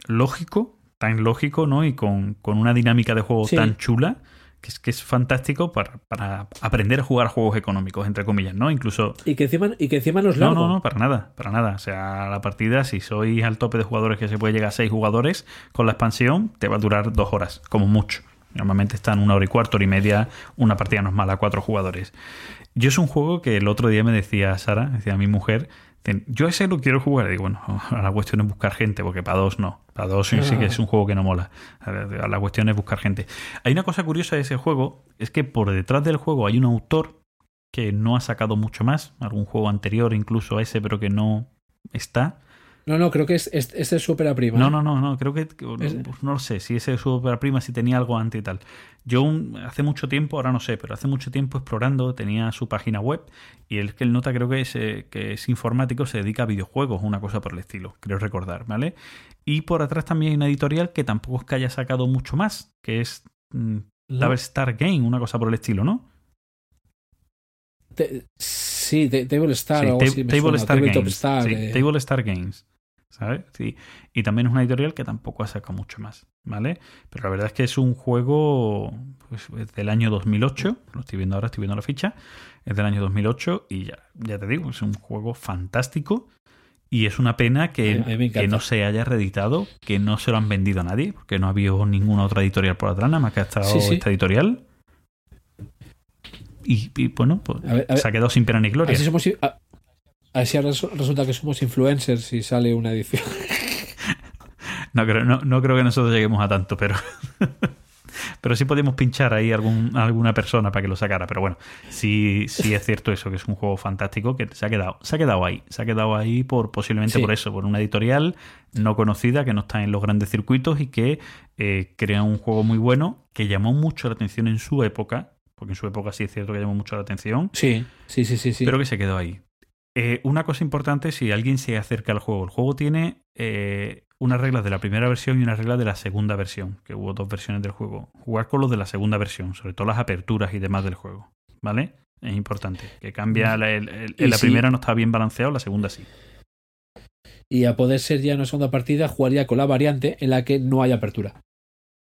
lógico, tan lógico, ¿no? Y con, con una dinámica de juego Sí. tan chula que es, que es fantástico para, para aprender a jugar juegos económicos, entre comillas, ¿no? Incluso. Y que encima, y que encima no es No, largo. no, no, para nada, para nada. O sea, la partida, si sois al tope de jugadores que se puede llegar a seis jugadores, con la expansión te va a durar dos horas, como mucho. Normalmente están una hora y cuarto, hora y media, una partida normal a cuatro jugadores. Yo es un juego que el otro día me decía Sara, decía mi mujer, Yo ese lo quiero jugar. Y digo, bueno, la cuestión es buscar gente, porque para dos no. Para dos sí, sí que es un juego que no mola. La cuestión es buscar gente. Hay una cosa curiosa de ese juego, es que por detrás del juego hay un autor que no ha sacado mucho más, algún juego anterior incluso a ese, pero que no está. No, no, creo que es, es- es su ópera prima. No, no, no, no, creo que Es- pues no lo sé, si ese es su prima, si tenía algo antes y tal. Yo un- hace mucho tiempo, ahora no sé, pero hace mucho tiempo explorando, tenía su página web y el que él nota creo que es, eh, que es informático, se dedica a videojuegos, una cosa por el estilo, creo recordar, ¿vale? Y por atrás también hay una editorial que tampoco es que haya sacado mucho más, que es mm. Double Star Game, una cosa por el estilo, ¿no? Te- sí, Te- Table Star Sí, o Table suena, Star Games. Star, sí, eh. Table Star Games. ¿Sabes? Sí. Y también es una editorial que tampoco ha sacado mucho más. ¿Vale? Pero la verdad es que es un juego pues, es del año 2008. Lo estoy viendo ahora, estoy viendo la ficha. Es del año 2008 y ya, ya te digo, es un juego fantástico. Y es una pena que, que no se haya reeditado, que no se lo han vendido a nadie, porque no ha habido ninguna otra editorial por atrás, nada más que ha estado Sí, sí. esta editorial. Y, y, bueno, pues A ver, a ver, se ha quedado sin pena ni gloria. somos, a, a si resu- resulta que somos influencers y sale una edición. No creo, no, no creo que nosotros lleguemos a tanto, pero. pero sí podemos pinchar ahí algún, a alguna persona para que lo sacara. Pero bueno, sí, sí es cierto eso, que es un juego fantástico que se ha quedado, se ha quedado ahí. Se ha quedado ahí por posiblemente Sí. por eso, por una editorial no conocida, que no está en los grandes circuitos y que eh, crea un juego muy bueno, que llamó mucho la atención en su época, porque en su época sí es cierto que llamó mucho la atención, Sí, sí, sí, sí. sí. pero que se quedó ahí. Eh, una cosa importante si alguien se acerca al juego. El juego tiene eh, unas reglas de la primera versión y unas reglas de la segunda versión, que hubo dos versiones del juego. Jugar con los de la segunda versión, sobre todo las aperturas y demás del juego. ¿Vale? Es importante. Que cambia. la- el- la primera no está bien balanceado, la segunda sí. Y a poder ser ya en una segunda partida, jugaría con la variante en la que no hay apertura.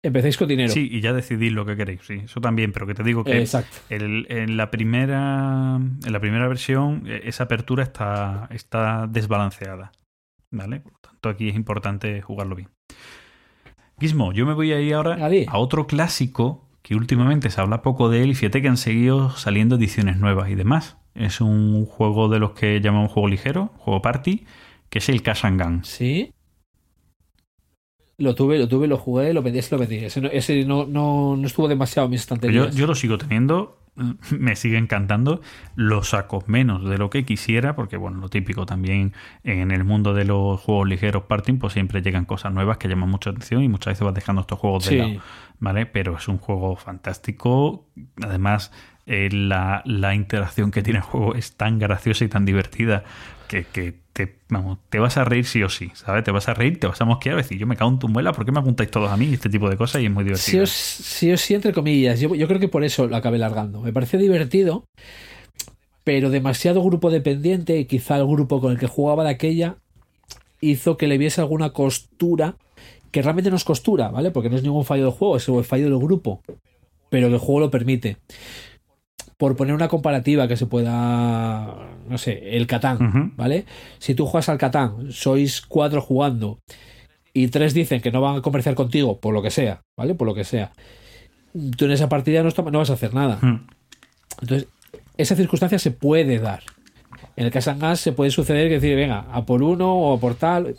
Empecéis con dinero. Sí, y ya decidís lo que queréis, sí. Eso también, pero que te digo que Exacto. el- en, la primera, en la primera versión eh, esa apertura está, está desbalanceada. ¿Vale? Por lo tanto, aquí es importante jugarlo bien. Gizmo, yo me voy a ir ahora a otro clásico que últimamente se habla poco de él y fíjate que han seguido saliendo ediciones nuevas y demás. Es un juego de los que llamamos juego ligero, juego party, que es el Cash and Gun. Sí. Lo tuve, lo tuve, lo jugué, lo vendí, ese lo vendí. Ese no, ese no, no, no estuvo demasiado en mis Pero estanterías. Yo, yo lo sigo teniendo, me sigue encantando. Lo saco menos de lo que quisiera, porque bueno, lo típico también en el mundo de los juegos ligeros parting, pues siempre llegan cosas nuevas que llaman mucha atención y muchas veces vas dejando estos juegos de Sí. lado, ¿vale? Pero es un juego fantástico. Además, eh, la, la interacción que tiene el juego es tan graciosa y tan divertida que, que te, vamos, te vas a reír sí o sí, ¿sabes? Te vas a reír, te vas a mosquear decir, yo me cago en tu muela, ¿por qué me apuntáis todos a mí? Este tipo de cosas y es muy Sí divertido. o sí, o sí, entre comillas. Yo, yo creo que por eso lo acabé largando. Me pareció divertido, pero demasiado grupo dependiente y quizá el grupo con el que jugaba de aquella hizo que le viese alguna costura que realmente no es costura, ¿vale? Porque no es ningún fallo del juego, es el fallo del grupo, pero que el juego lo permite. Por poner una comparativa que se pueda, no sé, el Catán. ¿vale? Si tú juegas al Catán, sois cuatro jugando y tres dicen que no van a comerciar contigo, por lo que sea, ¿vale? Por lo que sea. Tú en esa partida no, vas a hacer nada. Entonces, esa circunstancia se puede dar. En el Casangas se puede suceder que decir, venga, a por uno o a por tal.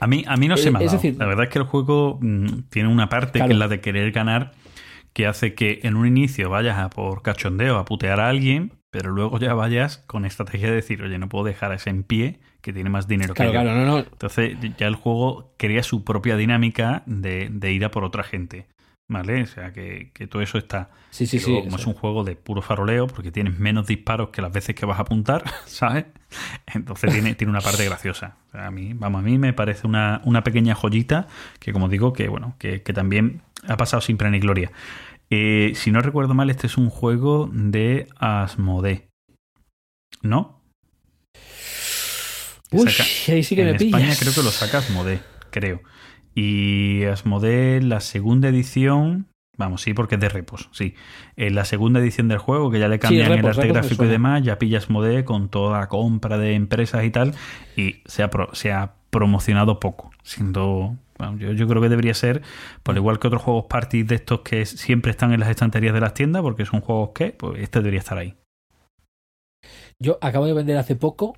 A mí, a mí no se Eh, me ha es dado. decir- la verdad es que el juego mm, tiene una parte Claro. que es la de querer ganar, que hace que en un inicio vayas a por cachondeo a putear a alguien, pero luego ya vayas con estrategia de decir, oye, no puedo dejar a ese en pie que tiene más dinero Claro, que yo. claro, no, no. Entonces ya el juego crea su propia dinámica de, de ir a por otra gente. ¿Vale? O sea que, que todo eso está. Sí, sí, sí. como es un juego de puro faroleo, porque tienes menos disparos que las veces que vas a apuntar, ¿sabes? Entonces tiene, tiene una parte graciosa. O sea, a mí, vamos, a mí me parece una, una pequeña joyita que, como digo, que bueno, que, que también ha pasado sin pena ni gloria. Eh, si no recuerdo mal, este es un juego de Asmodee. ¿No? Uy, Saca- ahí sí que en me España pillas. creo que lo saca Asmodee, creo. Y Asmodee, la segunda edición, vamos, sí, porque es de repos, sí. En la segunda edición del juego, que ya le cambian el Repos, arte Repos gráfico y demás, ya pilla Asmodee con toda compra de empresas y tal, y se ha, pro- se ha promocionado poco, siendo... bueno, yo, yo creo que debería ser, por igual que otros juegos party de estos que siempre están en las estanterías de las tiendas, porque son juegos que, pues este debería estar ahí. Yo acabo de vender hace poco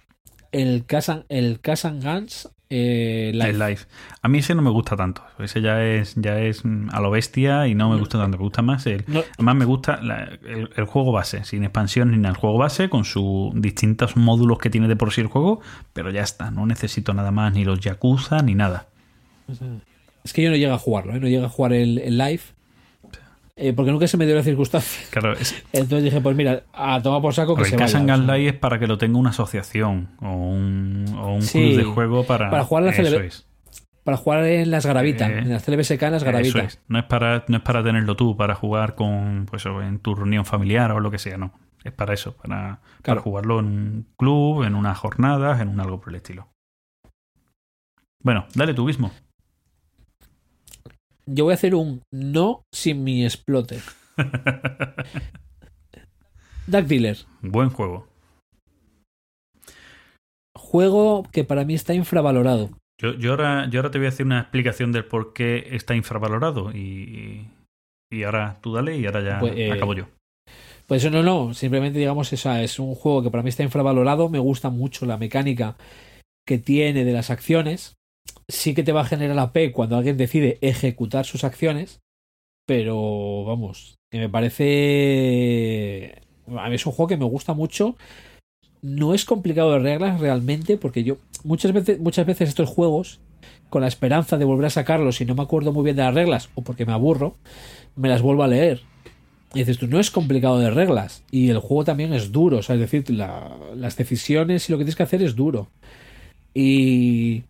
el Kazan, el Guns eh, live. A mí ese no me gusta tanto. Ese ya es, ya es mm, a lo bestia y no me gusta tanto. Me gusta más el. No. Además, me gusta la- el, el juego base, sin expansión ni nada. El juego base con sus distintos módulos que tiene de por sí el juego, pero ya está. No necesito nada más, ni los Yakuza, ni nada. Es que yo no llego a jugarlo, ¿eh? no llego a jugar el, el live. eh, porque nunca se me dio la circunstancia. Claro, es, Entonces dije, pues mira, a tomar por saco que el se vaya. Kazan o sea. Live es para que lo tenga una asociación o un, o un Sí, club de juego para. para jugar a la Eso es. Para jugar en las Garavitas, Eh, en las CLBSK en las Eso Garavitas. es. No es para, no es para tenerlo tú, para jugar con, pues, en tu reunión familiar o lo que sea, no. Es para eso, para, para jugarlo en un club, en unas jornadas, en un algo por el estilo. Bueno, dale tú mismo. Yo voy a hacer un no sin mi exploter. Duck Dealer. Buen juego. Juego que para mí está infravalorado. Yo, yo, ahora, yo ahora te voy a hacer una explicación del por qué está infravalorado y, y ahora tú dale y ahora ya Pues, eh, acabo yo. Pues eso no, no. Simplemente digamos, esa es un juego que para mí está infravalorado. Me gusta mucho la mecánica que tiene de las acciones. Sí que te va a generar la P cuando alguien decide ejecutar sus acciones. Pero vamos, que me parece. A mí es un juego que me gusta mucho. No es complicado de reglas realmente, porque yo muchas veces, muchas veces estos juegos, con la esperanza de volver a sacarlos y no me acuerdo muy bien de las reglas, o porque me aburro, me las vuelvo a leer. Y dices tú, no es complicado de reglas. Y el juego también es duro. O sea, es decir, la- las decisiones y lo que tienes que hacer es duro. Y.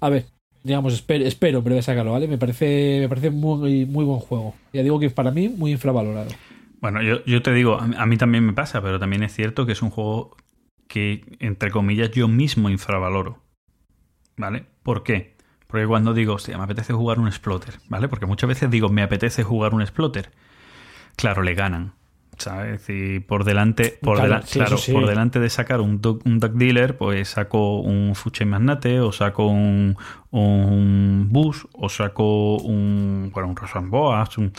A ver, digamos, espero, espero breve sacarlo, ¿vale? Me parece, me parece muy, muy buen juego. Ya digo que para mí, muy infravalorado. Bueno, yo, yo te digo, a mí también me pasa, pero también es cierto que es un juego que, entre comillas, yo mismo infravaloro. ¿Vale? ¿Por qué? Porque cuando digo, hostia, me apetece jugar un exploter, ¿vale? Porque muchas veces digo, me apetece jugar un exploter. Claro, le ganan. ¿Sabes? Y por delante, por, Claro, sí, claro, sí. por delante de sacar un, duck- un duck dealer, pues saco un Fuche Magnate, o saco un, un Bus, o saco un, bueno, un Rosamboas, un,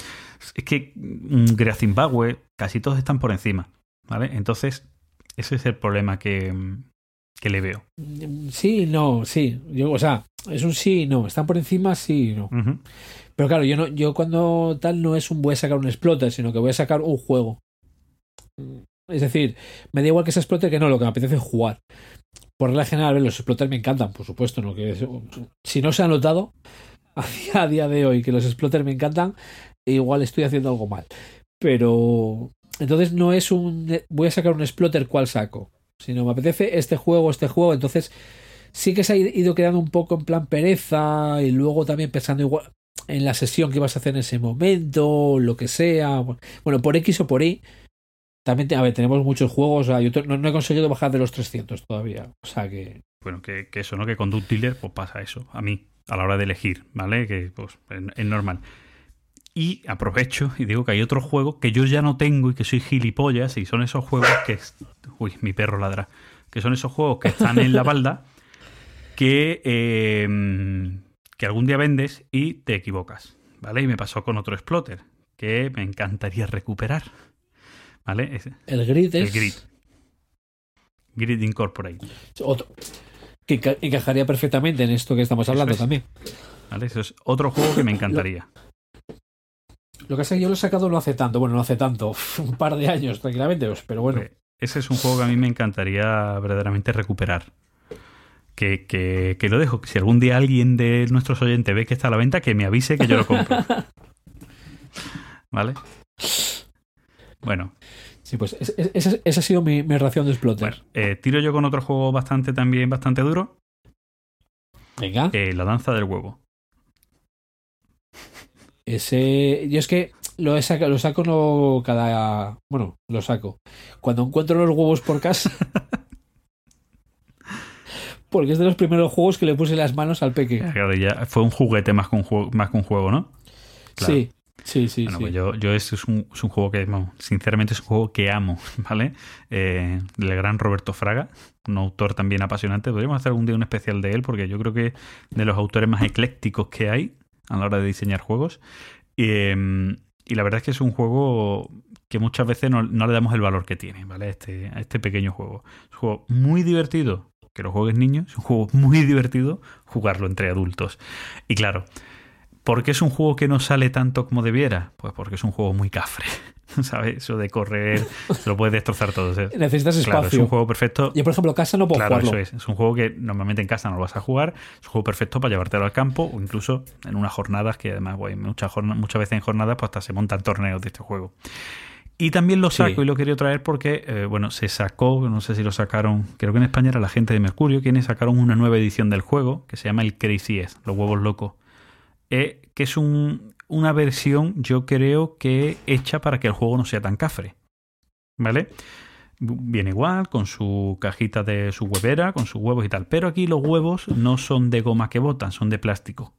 es que un Great Zimbabwe, casi todos están por encima, ¿vale? Entonces, ese es el problema que, que le veo. Sí, no, sí. Yo, o sea, es un sí y no. Están por encima, sí y no. Pero claro, yo no, yo cuando tal no es un voy a sacar un exploter, sino que voy a sacar un juego. Es decir, me da igual que sea exploter que no, lo que me apetece es jugar. Por regla general, a ver, los exploters me encantan, por supuesto, ¿no? Que si no se ha notado a día, de hoy que los exploters me encantan, igual estoy haciendo algo mal. Pero entonces no es un voy a sacar un exploter cuál saco, sino me apetece este juego, este juego, entonces sí que se ha ido quedando un poco en plan pereza y luego también pensando igual en la sesión que vas a hacer en ese momento, lo que sea. Bueno, por X o por Y. También, a ver, tenemos muchos juegos. o sea, yo no, he conseguido bajar de los 300 todavía. O sea que. Bueno, que, eso, ¿no? Que con Duck Dealer, pues pasa eso, a mí, a la hora de elegir, ¿vale? Que pues es, normal. Y aprovecho y digo que hay otro juego que yo ya no tengo y que soy gilipollas y son esos juegos que... Uy, mi perro ladra. Que son esos juegos que están en la balda que, eh, que algún día vendes y te equivocas, ¿vale? Y me pasó con otro Exploter que me encantaría recuperar, ¿vale? El grid el es. Grid. Grid Incorporate. Otro, que enca- encajaría perfectamente en esto que estamos hablando es. también. ¿Vale? Eso es otro juego que me encantaría. Lo que pasa es que yo lo he sacado no hace tanto. Bueno, no hace tanto. Un par de años, tranquilamente. pues, Pero bueno. Pues, Ese es un juego que a mí me encantaría verdaderamente recuperar. Que, que, que lo dejo. Si algún día alguien de nuestros oyentes ve que está a la venta, que me avise que yo lo compro. ¿Vale? Bueno, Sí, pues es- es- esa, esa ha sido mi, mi ración de bueno eh, tiro yo con otro juego bastante también bastante duro. Venga. eh, la danza del huevo. Ese. Yo es que lo, he saca- lo saco no cada. Bueno, lo saco. Cuando encuentro los huevos por casa. Porque es de los primeros juegos que le puse las manos al peque. Claro, ya fue un juguete más que un juego, más que un juego ¿no? Claro. Sí, sí, sí. Bueno, sí. pues yo, yo es un, es un juego que, vamos, sinceramente, es un juego que amo, ¿vale? Eh, del gran Roberto Fraga, un autor también apasionante. Podríamos hacer algún día un especial de él, porque yo creo que de los autores más eclécticos que hay a la hora de diseñar juegos. Eh, y la verdad es que es un juego que muchas veces no, no le damos el valor que tiene, ¿vale? Este, a este pequeño juego. Es un juego muy divertido, que lo juegues niños, es un juego muy divertido jugarlo entre adultos. Y claro, ¿por qué es un juego que no sale tanto como debiera? Pues porque es un juego muy cafre. ¿Sabes? Eso de correr, se lo puedes destrozar todo. Necesitas espacio. Claro, es un juego perfecto. Yo, por ejemplo, casa no puedo Claro, jugarlo. eso es. Es un juego que normalmente en casa no lo vas a jugar. Es un juego perfecto para llevártelo al campo o incluso en unas jornadas que además, muchas, jorna- muchas veces en jornadas pues hasta se montan torneos de este juego. Y también lo saco Sí. y lo quería traer porque, eh, bueno, se sacó, no sé si lo sacaron, creo que en España era la gente de Mercurio, quienes sacaron una nueva edición del juego que se llama el Crazy S, los huevos locos. Eh, que es un- una versión, yo creo que hecha para que el juego no sea tan cafre. ¿Vale? Viene igual, con su cajita de su huevera, con sus huevos y tal. Pero aquí los huevos no son de goma que botan, son de plástico.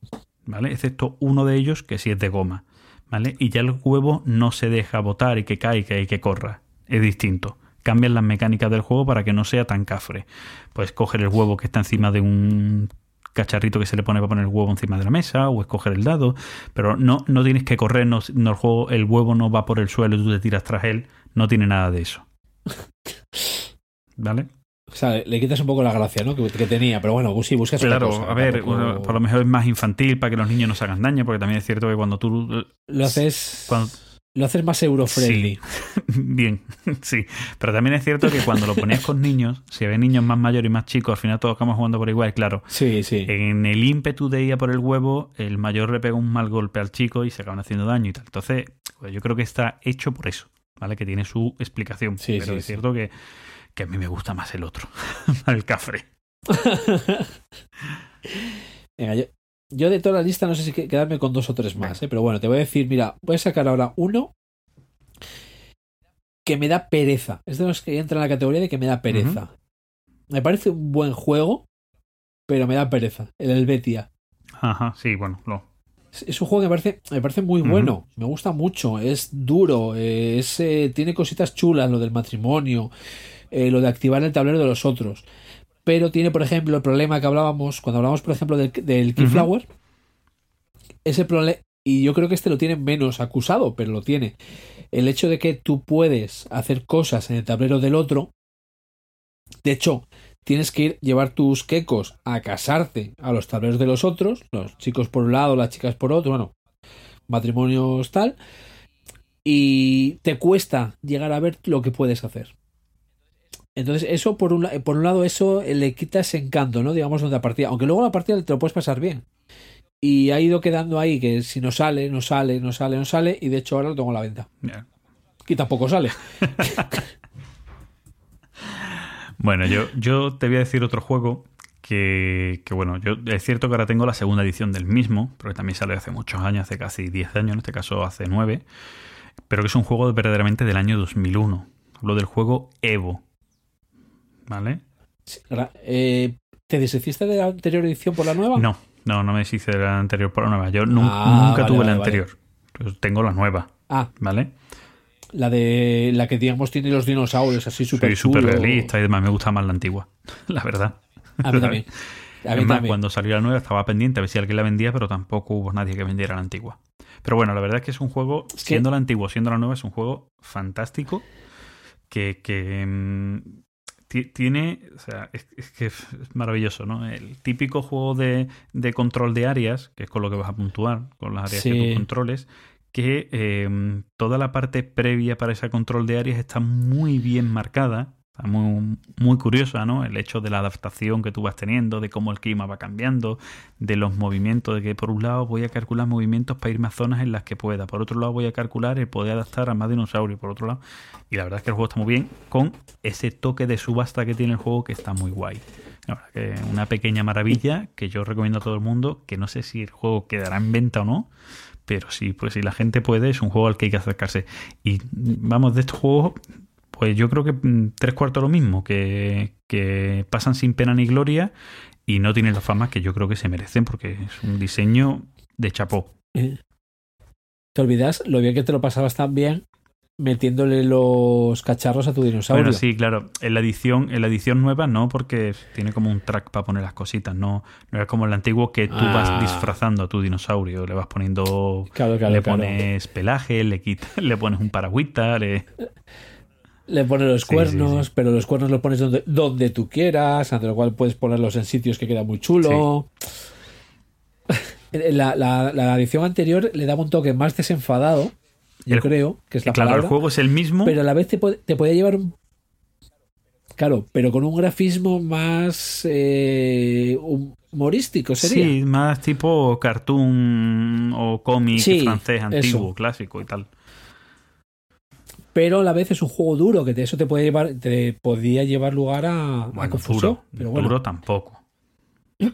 ¿Vale? Excepto uno de ellos que sí es de goma. ¿Vale? Y ya el huevo no se deja botar y que caiga y que corra. Es distinto. Cambian las mecánicas del juego para que no sea tan cafre. Puedes coger el huevo que está encima de un cacharrito que se le pone para poner el huevo encima de la mesa o escoger el dado, pero no, no tienes que correr, no, no el, juego, el huevo no va por el suelo y tú te tiras tras él, no tiene nada de eso. ¿Vale? O sea, le quitas un poco la gracia, ¿no? Que, que tenía, pero bueno, sí, buscas otra Claro, cosa, a ver, tampoco- por lo mejor es más infantil para que los niños no se hagan daño, porque también es cierto que cuando tú... eh, Lo haces, Cuando- lo haces más euro-friendly. Bien, sí. Pero también es cierto que cuando lo ponías con niños, si había niños más mayores y más chicos, al final todos acabamos jugando por igual, claro. Sí, sí. En el ímpetu de ir a por el huevo, el mayor le pega un mal golpe al chico y se acaban haciendo daño y tal. Entonces, pues yo creo que está hecho por eso, ¿vale? Que tiene su explicación. Sí, pero sí, es sí. cierto que, que a mí me gusta más el otro, el cafre. Venga, yo, yo de toda la lista no sé si que- quedarme con dos o tres más, ¿eh? pero bueno, te voy a decir, mira, voy a sacar ahora uno que me da pereza. Es de los que entra en la categoría de que me da pereza. Me parece un buen juego, pero me da pereza. El Helvetia. Ajá, sí, bueno, lo, Es, un juego que me parece, me parece muy bueno. Me gusta mucho. Es duro. eh, es, eh, tiene cositas chulas, lo del matrimonio, eh, lo de activar el tablero de los otros. Pero tiene, por ejemplo, el problema que hablábamos, cuando hablamos, por ejemplo, del, del Keyflower. Ese problema. Y yo creo que este lo tiene menos acusado, pero lo tiene. El hecho de que tú puedes hacer cosas en el tablero del otro. De hecho, tienes que ir llevar tus quecos a casarte a los tableros de los otros, los chicos por un lado, las chicas por otro, bueno, matrimonios tal, y te cuesta llegar a ver lo que puedes hacer. Entonces, eso por un, por un lado, eso le quita ese encanto, ¿no? Digamos, de la partida. Aunque luego la partida te lo puedes pasar bien. Y ha ido quedando ahí que si no sale, no sale, no sale, no sale, y de hecho ahora lo tengo a la venta. ya. Y tampoco sale. Bueno, yo, yo te voy a decir otro juego que, que, bueno, yo es cierto que ahora tengo la segunda edición del mismo, pero que también salió hace muchos años, hace casi 10 años, en este caso hace 9, pero que es un juego verdaderamente del año 2001. Hablo del juego Evo. ¿Vale? Sí, ahora, eh, ¿Te deshiciste de la anterior edición por la nueva? No, no, no me deshice de la anterior por la nueva. Yo nu- Ah, nunca vale, tuve vale, la anterior. Tengo la nueva, Ah, ¿vale? la de la que digamos tiene los dinosaurios así súper Soy súper realista y demás. Me gusta más la antigua, la verdad. A mí también. A mí Es más, también. cuando salió la nueva estaba pendiente a ver si alguien la vendía, pero tampoco hubo nadie que vendiera la antigua. Pero bueno, la verdad es que es un juego, siendo la antigua, siendo la nueva, es un juego fantástico que, que, mm, tiene, o sea, es, es que es maravilloso, ¿no? El típico juego de, de control de áreas, que es con lo que vas a puntuar, con las áreas que Sí. tú controles, que eh, toda la parte previa para ese control de áreas está muy bien marcada, muy, muy curiosa, ¿no? El hecho de la adaptación que tú vas teniendo, de cómo el clima va cambiando, de los movimientos, de que por un lado voy a calcular movimientos para irme a zonas en las que pueda, por otro lado voy a calcular el poder adaptar a más dinosaurios, por otro lado. Y la verdad es que el juego está muy bien, con ese toque de subasta que tiene el juego que está muy guay. Una pequeña maravilla que yo recomiendo a todo el mundo, que no sé si el juego quedará en venta o no, pero sí, pues si la gente puede, es un juego al que hay que acercarse. Y vamos, de estos juegos, pues yo creo que mm, tres cuartos lo mismo, que, que pasan sin pena ni gloria y no tienen la fama que yo creo que se merecen, porque es un diseño de chapó. Eh, Te olvidas lo bien que te lo pasabas también metiéndole los cacharros a tu dinosaurio. Bueno, sí, claro. En la edición, en la edición nueva no, porque tiene como un track para poner las cositas. No, no es como el antiguo que tú Ah. vas disfrazando a tu dinosaurio. Le vas poniendo Claro, claro, le claro. pones pelaje, le quitas, le pones un paragüita, le... Le pones los Sí, sí, cuernos, sí. pero los cuernos los pones donde, donde tú quieras, ante lo cual puedes ponerlos en sitios que queda muy chulo. La, la, la edición anterior le daba un toque más desenfadado, yo El- creo, que es la claro, palabra, el juego es el mismo. pero a la vez te, pod- te podía llevar un... Claro, pero con un grafismo más eh, humorístico, sería. Sí, más tipo cartoon o cómic francés antiguo, eso. clásico y tal. Pero a la vez es un juego duro, que de eso te puede llevar, te podía llevar lugar a, a Bueno, confusión. duro, pero bueno. duro tampoco.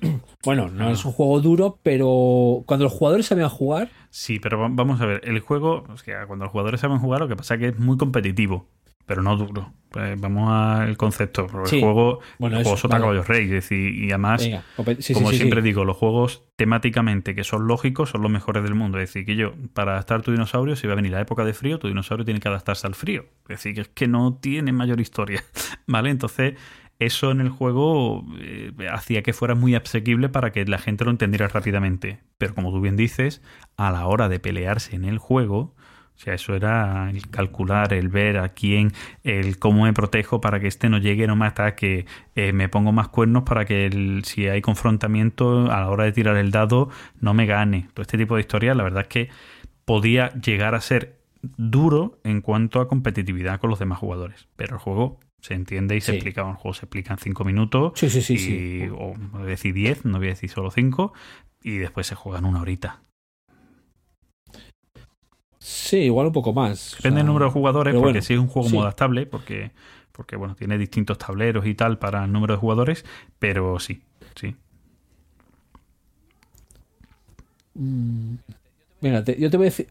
Bueno, no es un juego duro, pero cuando los jugadores sabían jugar, Sí, pero va- vamos a ver, el juego, o sea, cuando los jugadores saben jugar, lo que pasa es que es muy competitivo, pero no duro. Pues vamos al concepto. Sí. El juego, Bueno, el juego sota vale. caballos rey, es decir, y además, venga, sí, como sí, siempre digo, los juegos temáticamente que son lógicos son los mejores del mundo. Es decir, que yo, para adaptar tu dinosaurio, si va a venir la época de frío, tu dinosaurio tiene que adaptarse al frío. Es decir, que es que no tiene mayor historia. ¿Vale? Entonces, eso en el juego eh, hacía que fuera muy asequible para que la gente lo entendiera rápidamente. Pero como tú bien dices, a la hora de pelearse en el juego, o sea, eso era el calcular, el ver a quién, el cómo me protejo para que este no llegue, no me ataque, eh, me pongo más cuernos para que el- si hay confrontamiento a la hora de tirar el dado no me gane. Todo este tipo de historias, la verdad es que podía llegar a ser duro en cuanto a competitividad con los demás jugadores. Pero el juego se entiende y se Sí. explica. El juego se explica en 5 minutos. Sí, sí, sí, y, sí. O voy a decir 10, no voy a decir solo 5. Y después se juega en una horita. Sí, igual un poco más. o Depende sea, del número de jugadores, porque bueno, si es un juego sí. adaptable, porque, porque bueno, tiene distintos tableros y tal para el número de jugadores, pero sí, sí. mm, Mira, te- yo te voy a decir.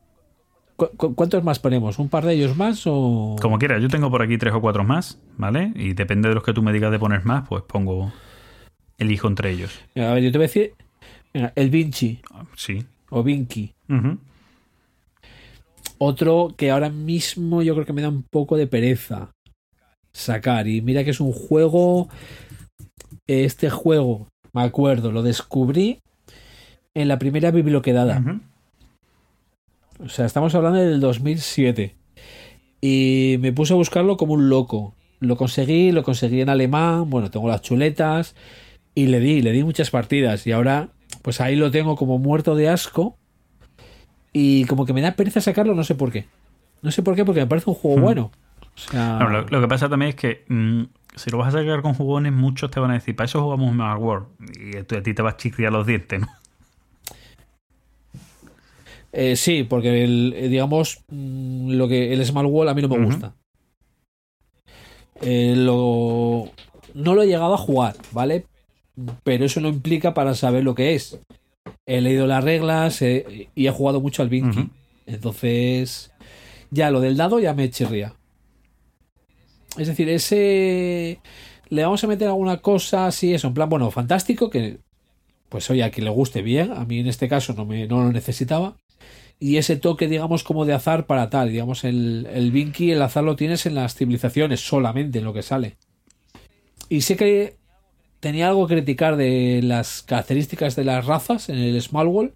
¿cu- cu- ¿Cuántos más ponemos? ¿Un par de ellos más o.? Como quieras, yo tengo por aquí tres o cuatro más, ¿vale? Y depende de los que tú me digas de poner más, pues pongo. Elijo entre ellos. Mira, a ver, yo te voy a decir. Mira, el Vinci Sí. o Vinci. Otro que ahora mismo yo creo que me da un poco de pereza sacar. Y mira que es un juego. Este juego, me acuerdo, lo descubrí en la primera biblioquedada. Ujú. O sea, estamos hablando del 2007. Y me puse a buscarlo como un loco. Lo conseguí, lo conseguí en alemán. Bueno, tengo las chuletas. Y le di, le di muchas partidas. Y ahora, pues ahí lo tengo como muerto de asco. Y como que me da pereza sacarlo, no sé por qué. No sé por qué, porque me parece un juego Hmm. bueno. O sea, Bueno, lo, lo que pasa también es que mm, si lo vas a sacar con jugones, muchos te van a decir, para eso jugamos Mega World. Y a, tú- a ti te vas a los dientes, ¿no? eh, sí, porque el, eh, digamos, mm, lo que el Small Wall a mí no me gusta. Eh, lo, no lo he llegado a jugar, ¿vale? Pero eso no implica para saber lo que es. He leído las reglas eh, y he jugado mucho al. Ujú. Entonces, ya lo del dado ya me chirría. Es decir, ese. Le vamos a meter alguna cosa así, eso, en plan, bueno, fantástico, que pues oye, a quien le guste bien, a mí en este caso no, me, no lo necesitaba. Y ese toque, digamos, como de azar para tal, digamos, el, el Vinci, el azar lo tienes en las civilizaciones solamente, en lo que sale. Y sé que tenía algo que criticar de las características de las razas en el Small World,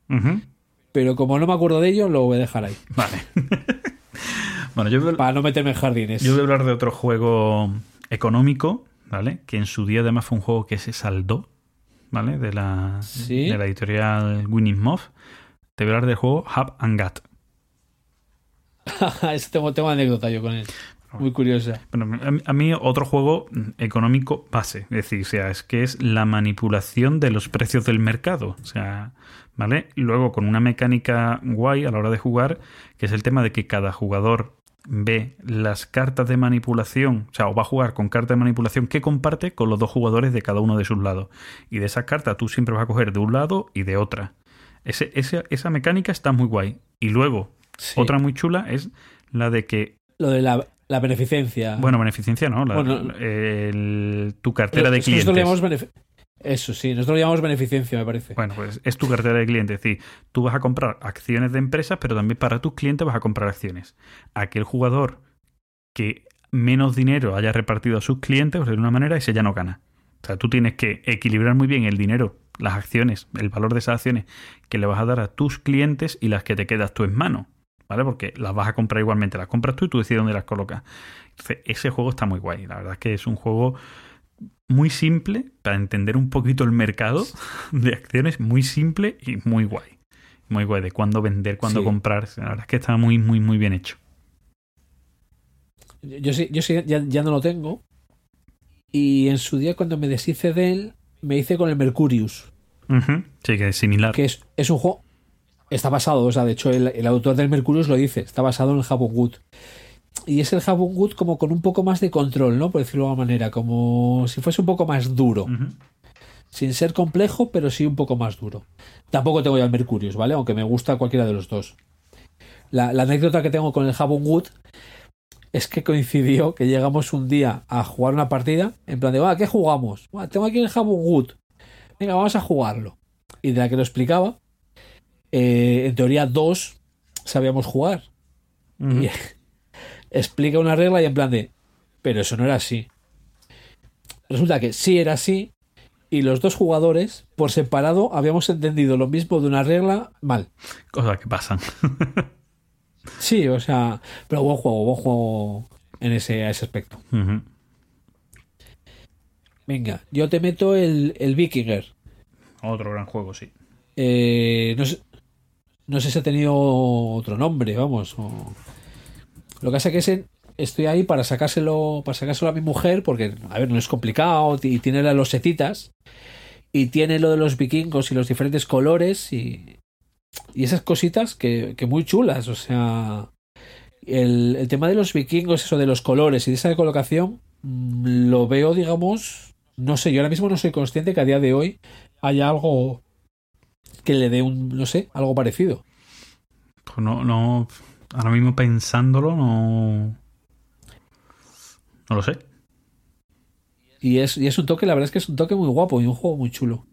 pero como no me acuerdo de ello, lo voy a dejar ahí. Vale. bueno, yo voy, Para no meterme en jardines. yo voy a hablar de otro juego económico, ¿vale? Que en su día además fue un juego que se saldó, ¿vale? De la, Sí. de la editorial Winning Moth. Te voy a hablar del juego Hub and Gat. Ese tengo, tengo anécdota yo con él. Muy curiosa. Bueno, a mí- otro juego mm, económico base, es decir, o sea, es que es la manipulación de los precios del mercado, o sea, ¿vale? Y luego con una mecánica guay a la hora de jugar, que es el tema de que cada jugador ve las cartas de manipulación, o sea, o va a jugar con cartas de manipulación que comparte con los dos jugadores de cada uno de sus lados. Y de esas cartas tú siempre vas a coger de un lado y de otra. Ese, ese- esa mecánica está muy guay. Y luego, Sí. otra muy chula es la de que Lo de la, la beneficencia. bueno, beneficencia, ¿no? La- Bueno, el- tu cartera de que nosotros clientes. Eso sí, nosotros lo llamamos beneficencia, me parece. Bueno, pues es tu cartera de clientes. Es decir, tú vas a comprar acciones de empresas, pero también para tus clientes vas a comprar acciones. Aquel jugador que menos dinero haya repartido a sus clientes, pues de una manera, ese ya no gana. O sea, tú tienes que equilibrar muy bien el dinero, las acciones, el valor de esas acciones que le vas a dar a tus clientes y las que te quedas tú en mano. ¿Vale? Porque las vas a comprar igualmente, las compras tú y tú decides dónde las colocas. Entonces, ese juego está muy guay. La verdad es que es un juego muy simple para entender un poquito el mercado de acciones, muy simple y muy guay. Muy guay de cuándo vender, cuándo Sí. comprar. La verdad es que está muy, muy, muy bien hecho. Yo sí, yo sí ya, ya no lo tengo. Y en su día, cuando me deshice de él, me hice con el Mercurius. Sí, que es similar. Que es, es un juego. Está basado, o sea, de hecho, el, el autor del Mercurius lo dice, está basado en el Jabon Wood. Y es el Jabon Wood como con un poco más de control, ¿no? Por decirlo de alguna manera, como si fuese un poco más duro. Sin ser complejo, pero sí un poco más duro. Tampoco tengo ya el Mercurius, ¿vale? Aunque me gusta cualquiera de los dos. La, la anécdota que tengo con el Jabon Wood es que coincidió que llegamos un día a jugar una partida, en plan de, va, ¿qué jugamos? "Buah, tengo aquí el Jabon Wood. Venga, vamos a jugarlo. Y de la que lo explicaba, eh, en teoría dos sabíamos jugar. Y explica una regla y en plan de, pero eso no era así. Resulta que sí era así y los dos jugadores por separado habíamos entendido lo mismo de una regla mal. Cosas que pasan. Sí, o sea, pero buen juego, buen juego en ese, a ese aspecto. Venga, yo te meto el, el Vikinger. Otro gran juego, sí. Eh, no, sé, no sé si ha tenido otro nombre, vamos. Lo que pasa es que ese estoy ahí para sacárselo, para sacárselo a mi mujer, porque, a ver, no es complicado, y tiene las losetitas, y tiene lo de los vikingos y los diferentes colores, y, y esas cositas que, que muy chulas, o sea, el, el tema de los vikingos, eso de los colores y de esa colocación, mm, lo veo, digamos, no sé, yo ahora mismo no soy consciente que a día de hoy haya algo que le dé un, no sé, algo parecido. Pues no, no. Ahora mismo pensándolo, no. No lo sé. Y es, y es un toque, la verdad es que es un toque muy guapo y un juego muy chulo.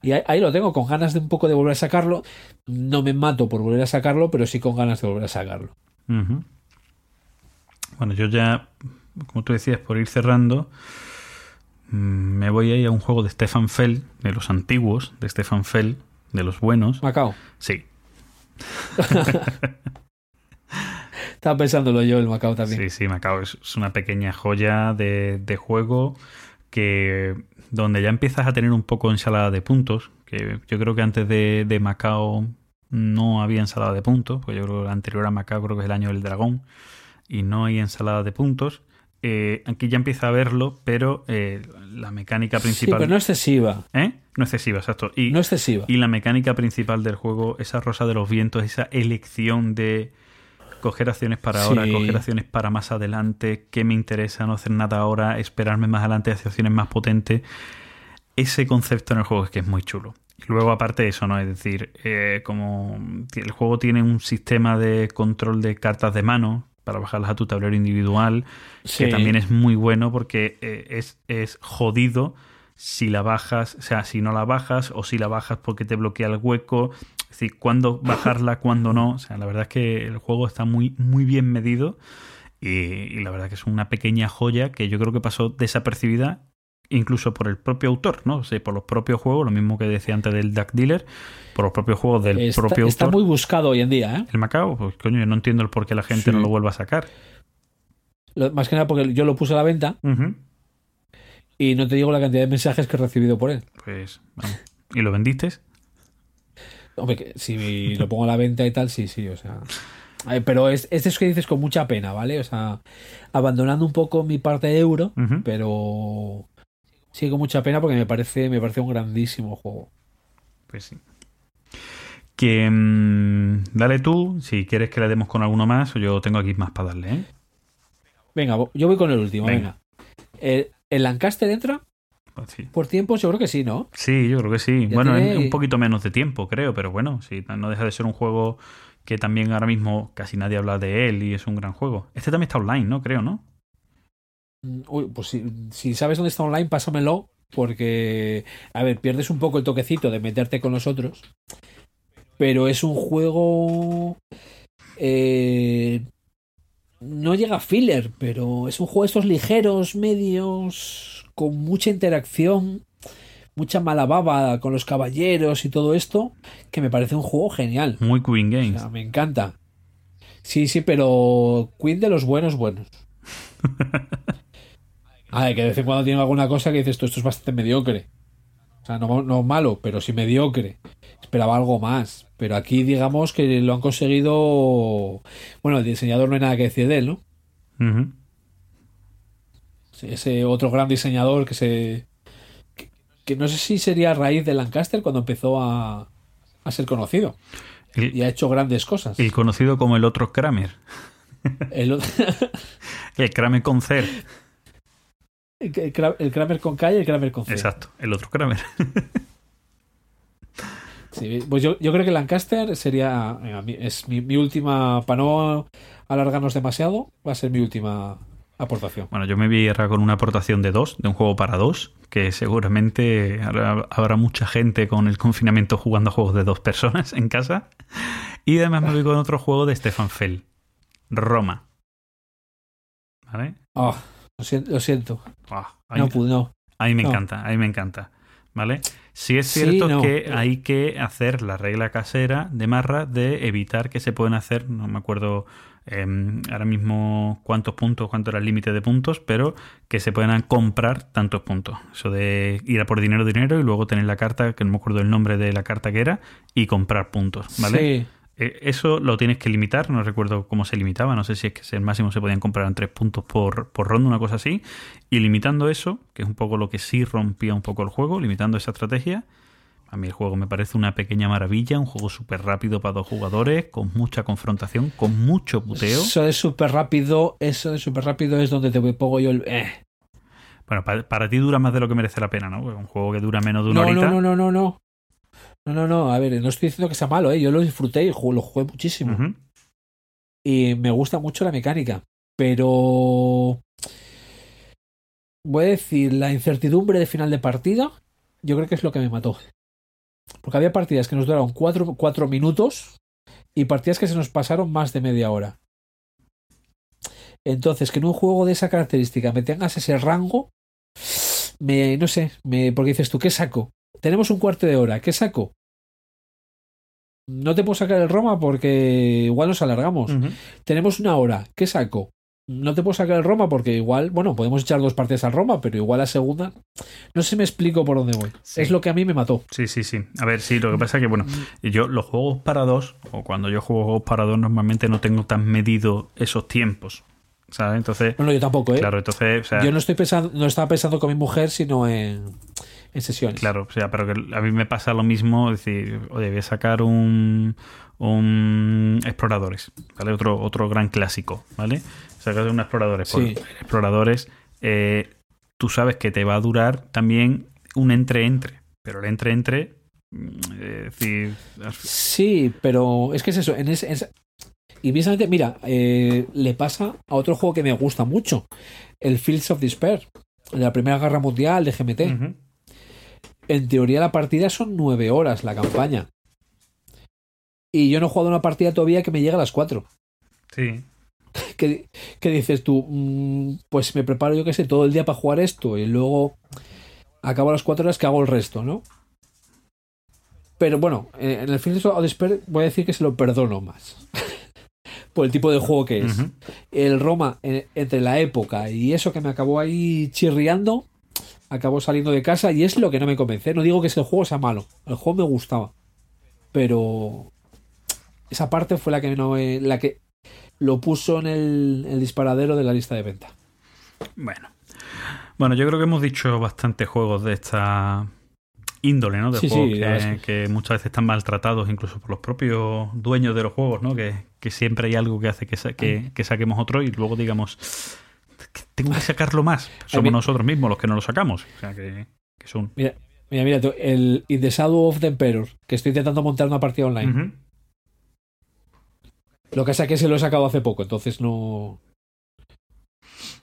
Y ahí, ahí lo tengo, con ganas de un poco de volver a sacarlo. No me mato por volver a sacarlo, pero sí con ganas de volver a sacarlo. Bueno, yo ya, como tú decías, por ir cerrando, me voy a ir a un juego de Stefan Fell, de los antiguos, de Stefan Fell, de los buenos. Macao. Sí, Estaba pensándolo yo, el Macao también. sí, sí, Macao es, es una pequeña joya de, de juego que donde ya empiezas a tener un poco ensalada de puntos, que yo creo que antes de, de Macao no había ensalada de puntos, pues yo creo que la anterior a Macao creo que es el año del dragón, y no hay ensalada de puntos. Eh, aquí ya empieza a verlo, pero eh, la mecánica Sí, principal... pero no excesiva. ¿Eh? No excesiva, exacto. Y, No excesiva. y la mecánica principal del juego, esa rosa de los vientos, esa elección de coger acciones para ahora, Sí. coger acciones para más adelante, qué me interesa, no hacer nada ahora, esperarme más adelante hacia acciones más potentes. Ese concepto en el juego es que es muy chulo. Y Luego, aparte de eso, ¿no? Es decir, eh, como el juego tiene un sistema de control de cartas de mano para bajarlas a tu tablero individual, que también es muy bueno porque eh, es, es jodido si la bajas, o sea, si no la bajas o si la bajas porque te bloquea el hueco. Es decir, cuándo bajarla, cuándo no. O sea, la verdad es que el juego está muy, muy bien medido y, y la verdad que es una pequeña joya que yo creo que pasó desapercibida incluso por el propio autor, ¿no? O sea, por los propios juegos, lo mismo que decía antes del Duck Dealer, por los propios juegos del Está, propio está autor. muy buscado hoy en día, ¿eh? El Macao, pues coño, yo no entiendo el por qué la gente Sí. no lo vuelva a sacar. Lo- Más que nada porque yo lo puse a la venta y no te digo la cantidad de mensajes que he recibido por él. Pues, vamos. ¿Y lo vendiste? Hombre, que si lo pongo a la venta y tal, sí, sí, o sea. Pero es, es eso que dices con mucha pena, ¿vale? O sea, abandonando un poco mi parte de euro, pero sí con mucha pena porque me parece, me parece un grandísimo juego. Pues sí. Que mm, dale tú, si quieres que le demos con alguno más, o yo tengo aquí más para darle, ¿eh? Venga, yo voy con el último, Venga. venga. ¿El, el Lancaster entra Pues sí. por tiempos? Yo creo que sí, ¿no? Sí, yo creo que sí. Ya bueno, tiene- un poquito menos de tiempo, creo, pero bueno, sí, no deja de ser un juego que también ahora mismo casi nadie habla de él y es un gran juego. Este también está online, ¿no? Creo, ¿no? Mm, Uy, pues si, si sabes dónde está online, pásamelo. Porque, a ver, pierdes un poco el toquecito de meterte con los otros. Pero es un juego. eh, no llega a filler, pero es un juego de estos ligeros, medios, con mucha interacción, mucha mala baba con los caballeros y todo esto, que me parece un juego genial. Muy Queen O Games. sea, me encanta. Sí, sí, pero Queen de los buenos, buenos. A ver, que de vez en cuando tiene alguna cosa que dices, esto, esto es bastante mediocre. O sea, no, no malo, pero sí mediocre. Esperaba algo más. Pero aquí digamos que lo han conseguido... Bueno, el diseñador no hay nada que decir de él, ¿no? Ujú. Ese otro gran diseñador que se... Que, que no sé si sería a raíz de Lancaster cuando empezó a, a ser conocido. El, Y ha hecho grandes cosas. el conocido como el otro Kramer. El, o- El Kramer con C. el Kra- el Kramer con K y el Kramer con C. Exacto, el otro Kramer. Sí, pues yo, yo creo que Lancaster sería. es mi, mi última. Para no alargarnos demasiado, va a ser mi última aportación. Bueno, yo me vi ahora con una aportación de dos, de un juego para dos, que seguramente habrá, mucha gente con el confinamiento jugando a juegos de dos personas en casa. Y además me vi con otro juego de Stefan Fell, Roma. ¿Vale? Ah, lo siento. Lo siento. Ah, a, No pude, no. a mí me no. encanta, a mí me encanta. ¿Vale? Sí es Sí, cierto no. que hay que hacer la regla casera de Marra de evitar que se pueden hacer, no me acuerdo em, ahora mismo cuántos puntos, cuánto era el límite de puntos, pero que se puedan comprar tantos puntos. Eso de ir a por dinero, dinero y luego tener la carta, que no me acuerdo el nombre de la carta que era, y comprar puntos, ¿vale? Sí. Eh, Eso lo tienes que limitar, no recuerdo cómo se limitaba, no sé si es que el máximo se podían comprar en tres puntos por, por ronda, una cosa así, y limitando eso, que es un poco lo que sí rompía un poco el juego, limitando esa estrategia, a mí el juego me parece una pequeña maravilla, un juego súper rápido para dos jugadores, con mucha confrontación, con mucho puteo. Eso de súper rápido. Eso de súper rápido es donde te pongo yo el. eh. Bueno, para, para ti dura más de lo que merece la pena, ¿no? Un juego que dura menos de una No, horita. no, no, no, no, no. No, no, no. A ver, no estoy diciendo que sea malo, ¿eh? Yo lo disfruté y lo jugué muchísimo. Y me gusta mucho la mecánica, pero voy a decir, la incertidumbre de final de partida, yo creo que es lo que me mató. Porque había partidas que nos duraron cuatro, cuatro minutos y partidas que se nos pasaron más de media hora. Entonces, que en un juego de esa característica me tengas ese rango, me, no sé, me, porque dices tú, ¿qué saco? Tenemos un cuarto de hora, ¿qué saco? No te puedo sacar el Roma porque igual nos alargamos. Tenemos una hora, ¿qué saco? No te puedo sacar el Roma porque igual, bueno, podemos echar dos partidas al Roma, pero igual la segunda. No sé si me explico por dónde voy. Sí. Es lo que a mí me mató. Sí, sí, sí. A ver, sí, lo que pasa es que, bueno, yo los juegos para dos, o cuando yo juego juegos para dos, normalmente no tengo tan medido esos tiempos. ¿Sabes? Entonces, No, no, yo tampoco, ¿eh? claro, entonces, o sea, Yo no estoy pensando, no estaba pensando con mi mujer, sino en, en sesiones. claro, o sea, pero que a mí me pasa lo mismo, es decir, oye, voy a sacar un, un Exploradores, ¿vale? Otro, otro gran clásico, ¿vale? Sacar un Exploradores. Sí. Pues, Exploradores, eh, tú sabes que te va a durar también un entre-entre, pero el entre-entre, mm, decir, Sí, pero es que es eso. En ese, en ese- y precisamente, mira, eh, le pasa a otro juego que me gusta mucho, el Fields of Despair, de la Primera Guerra Mundial de GMT. En teoría la partida son nueve horas la campaña. Y yo no he jugado una partida todavía que me llega a las cuatro. sí. ¿Qué, qué dices tú? Mm, pues me preparo yo que sé todo el día para jugar esto y luego acabo a las cuatro horas que hago el resto, ¿no? Pero bueno, eh, en el Fields of Despair voy a decir que se lo perdono más. Por el tipo de juego que es. El Roma, eh, entre la época y eso que me acabó ahí chirriando, acabó saliendo de casa y es lo que no me convence. No digo que ese juego sea malo, el juego me gustaba, pero esa parte fue la que no me- la que lo puso en el, el disparadero de la lista de venta. Bueno. Bueno, yo creo que hemos dicho bastantes juegos de esta índole, ¿no? De Sí, juegos sí, que, muchas veces están maltratados incluso por los propios dueños de los juegos, ¿no? Que, que siempre hay algo que hace que, sa- que, que saquemos otro y luego digamos, "Que tengo que sacarlo más. Somos nosotros mismos los que no lo sacamos. O sea, que, que son... Mira, mira, mira, tú, el In the Shadow of the Emperor, que estoy intentando montar una partida online. Ujú. Lo que pasa es que se lo he sacado hace poco, entonces no.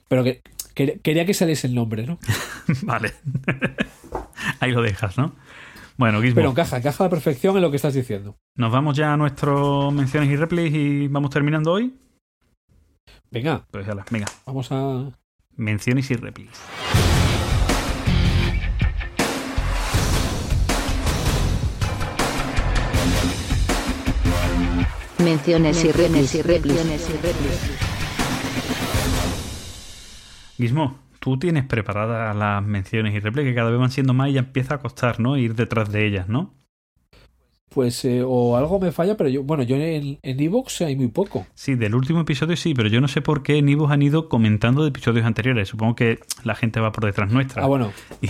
Pero que, que- quería que saliese el nombre, ¿no? Vale. Ahí lo dejas, ¿no? Bueno, Gizmo, Pero encaja, encaja a la perfección en lo que estás diciendo. nos vamos ya a nuestras menciones y replays y vamos terminando hoy. Venga, Pues ya, venga, vamos a. menciones y replays. Menciones y replis y replis. Gizmo, tú tienes preparadas las menciones y replay que cada vez van siendo más y ya empieza a costar, ¿no? Ir detrás de ellas, ¿no? Pues eh, o algo me falla, pero yo, bueno, yo en en Evox hay muy poco. Sí, del último episodio sí, pero yo no sé por qué en Evox han ido comentando de episodios anteriores. Supongo que la gente va por detrás nuestra. Ah, bueno. Y-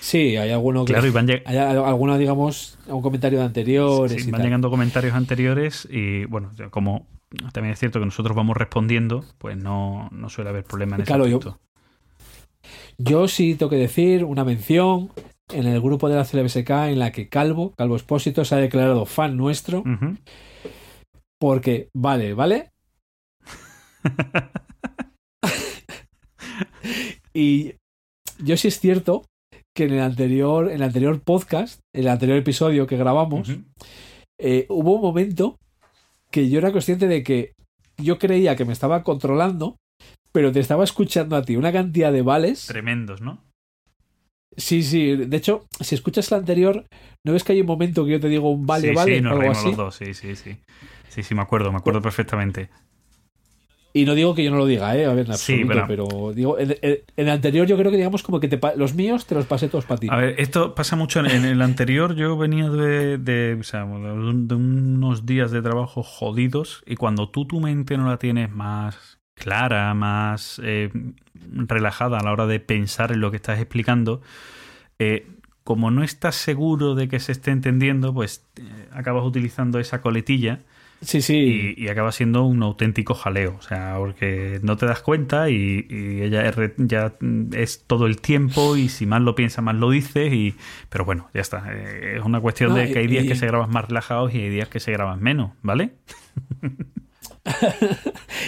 Sí, hay alguno que Claro, y van, lleg- hay alguno, digamos, a un comentario de anteriores sí, y van tal. llegando comentarios anteriores y bueno, como también es cierto que nosotros vamos respondiendo, pues no, no suele haber problema en ese Claro, yo- aspecto. Yo sí tengo que decir una mención en el grupo de la CLBSK en la que Calvo, Calvo Espósito, se ha declarado fan nuestro porque, vale, ¿vale? y yo sí es cierto que en el anterior, en el anterior podcast, en el anterior episodio que grabamos, eh, hubo un momento que yo era consciente de que yo creía que me estaba controlando, pero te estaba escuchando a ti una cantidad de vales. Tremendos, ¿no? Sí, sí. De hecho, si escuchas la anterior, ¿no ves que hay un momento que yo te digo un vale, sí, vale? sí, nos algo reímos así? los dos, sí, sí, sí. Sí, sí, me acuerdo, me acuerdo perfectamente. Y no digo que yo no lo diga, ¿eh? A ver, en Sí, pero- pero... digo, en, en- en el anterior yo creo que digamos como que te los míos te los pasé todos para ti. A ver, esto pasa mucho. En, en el anterior yo venía de, de, o sea, de unos días de trabajo jodidos y cuando tú tu mente no la tienes más clara, más eh, relajada a la hora de pensar en lo que estás explicando, eh, como no estás seguro de que se esté entendiendo, pues eh, acabas utilizando esa coletilla Sí, sí. y, y acaba siendo un auténtico jaleo. O sea, porque no te das cuenta y, y ella es, re- ya es todo el tiempo y si más lo piensas, más lo dices. Y, pero bueno, ya está. Es una cuestión No, de que hay días y- que se graban más relajados y hay días que se graban menos, ¿vale?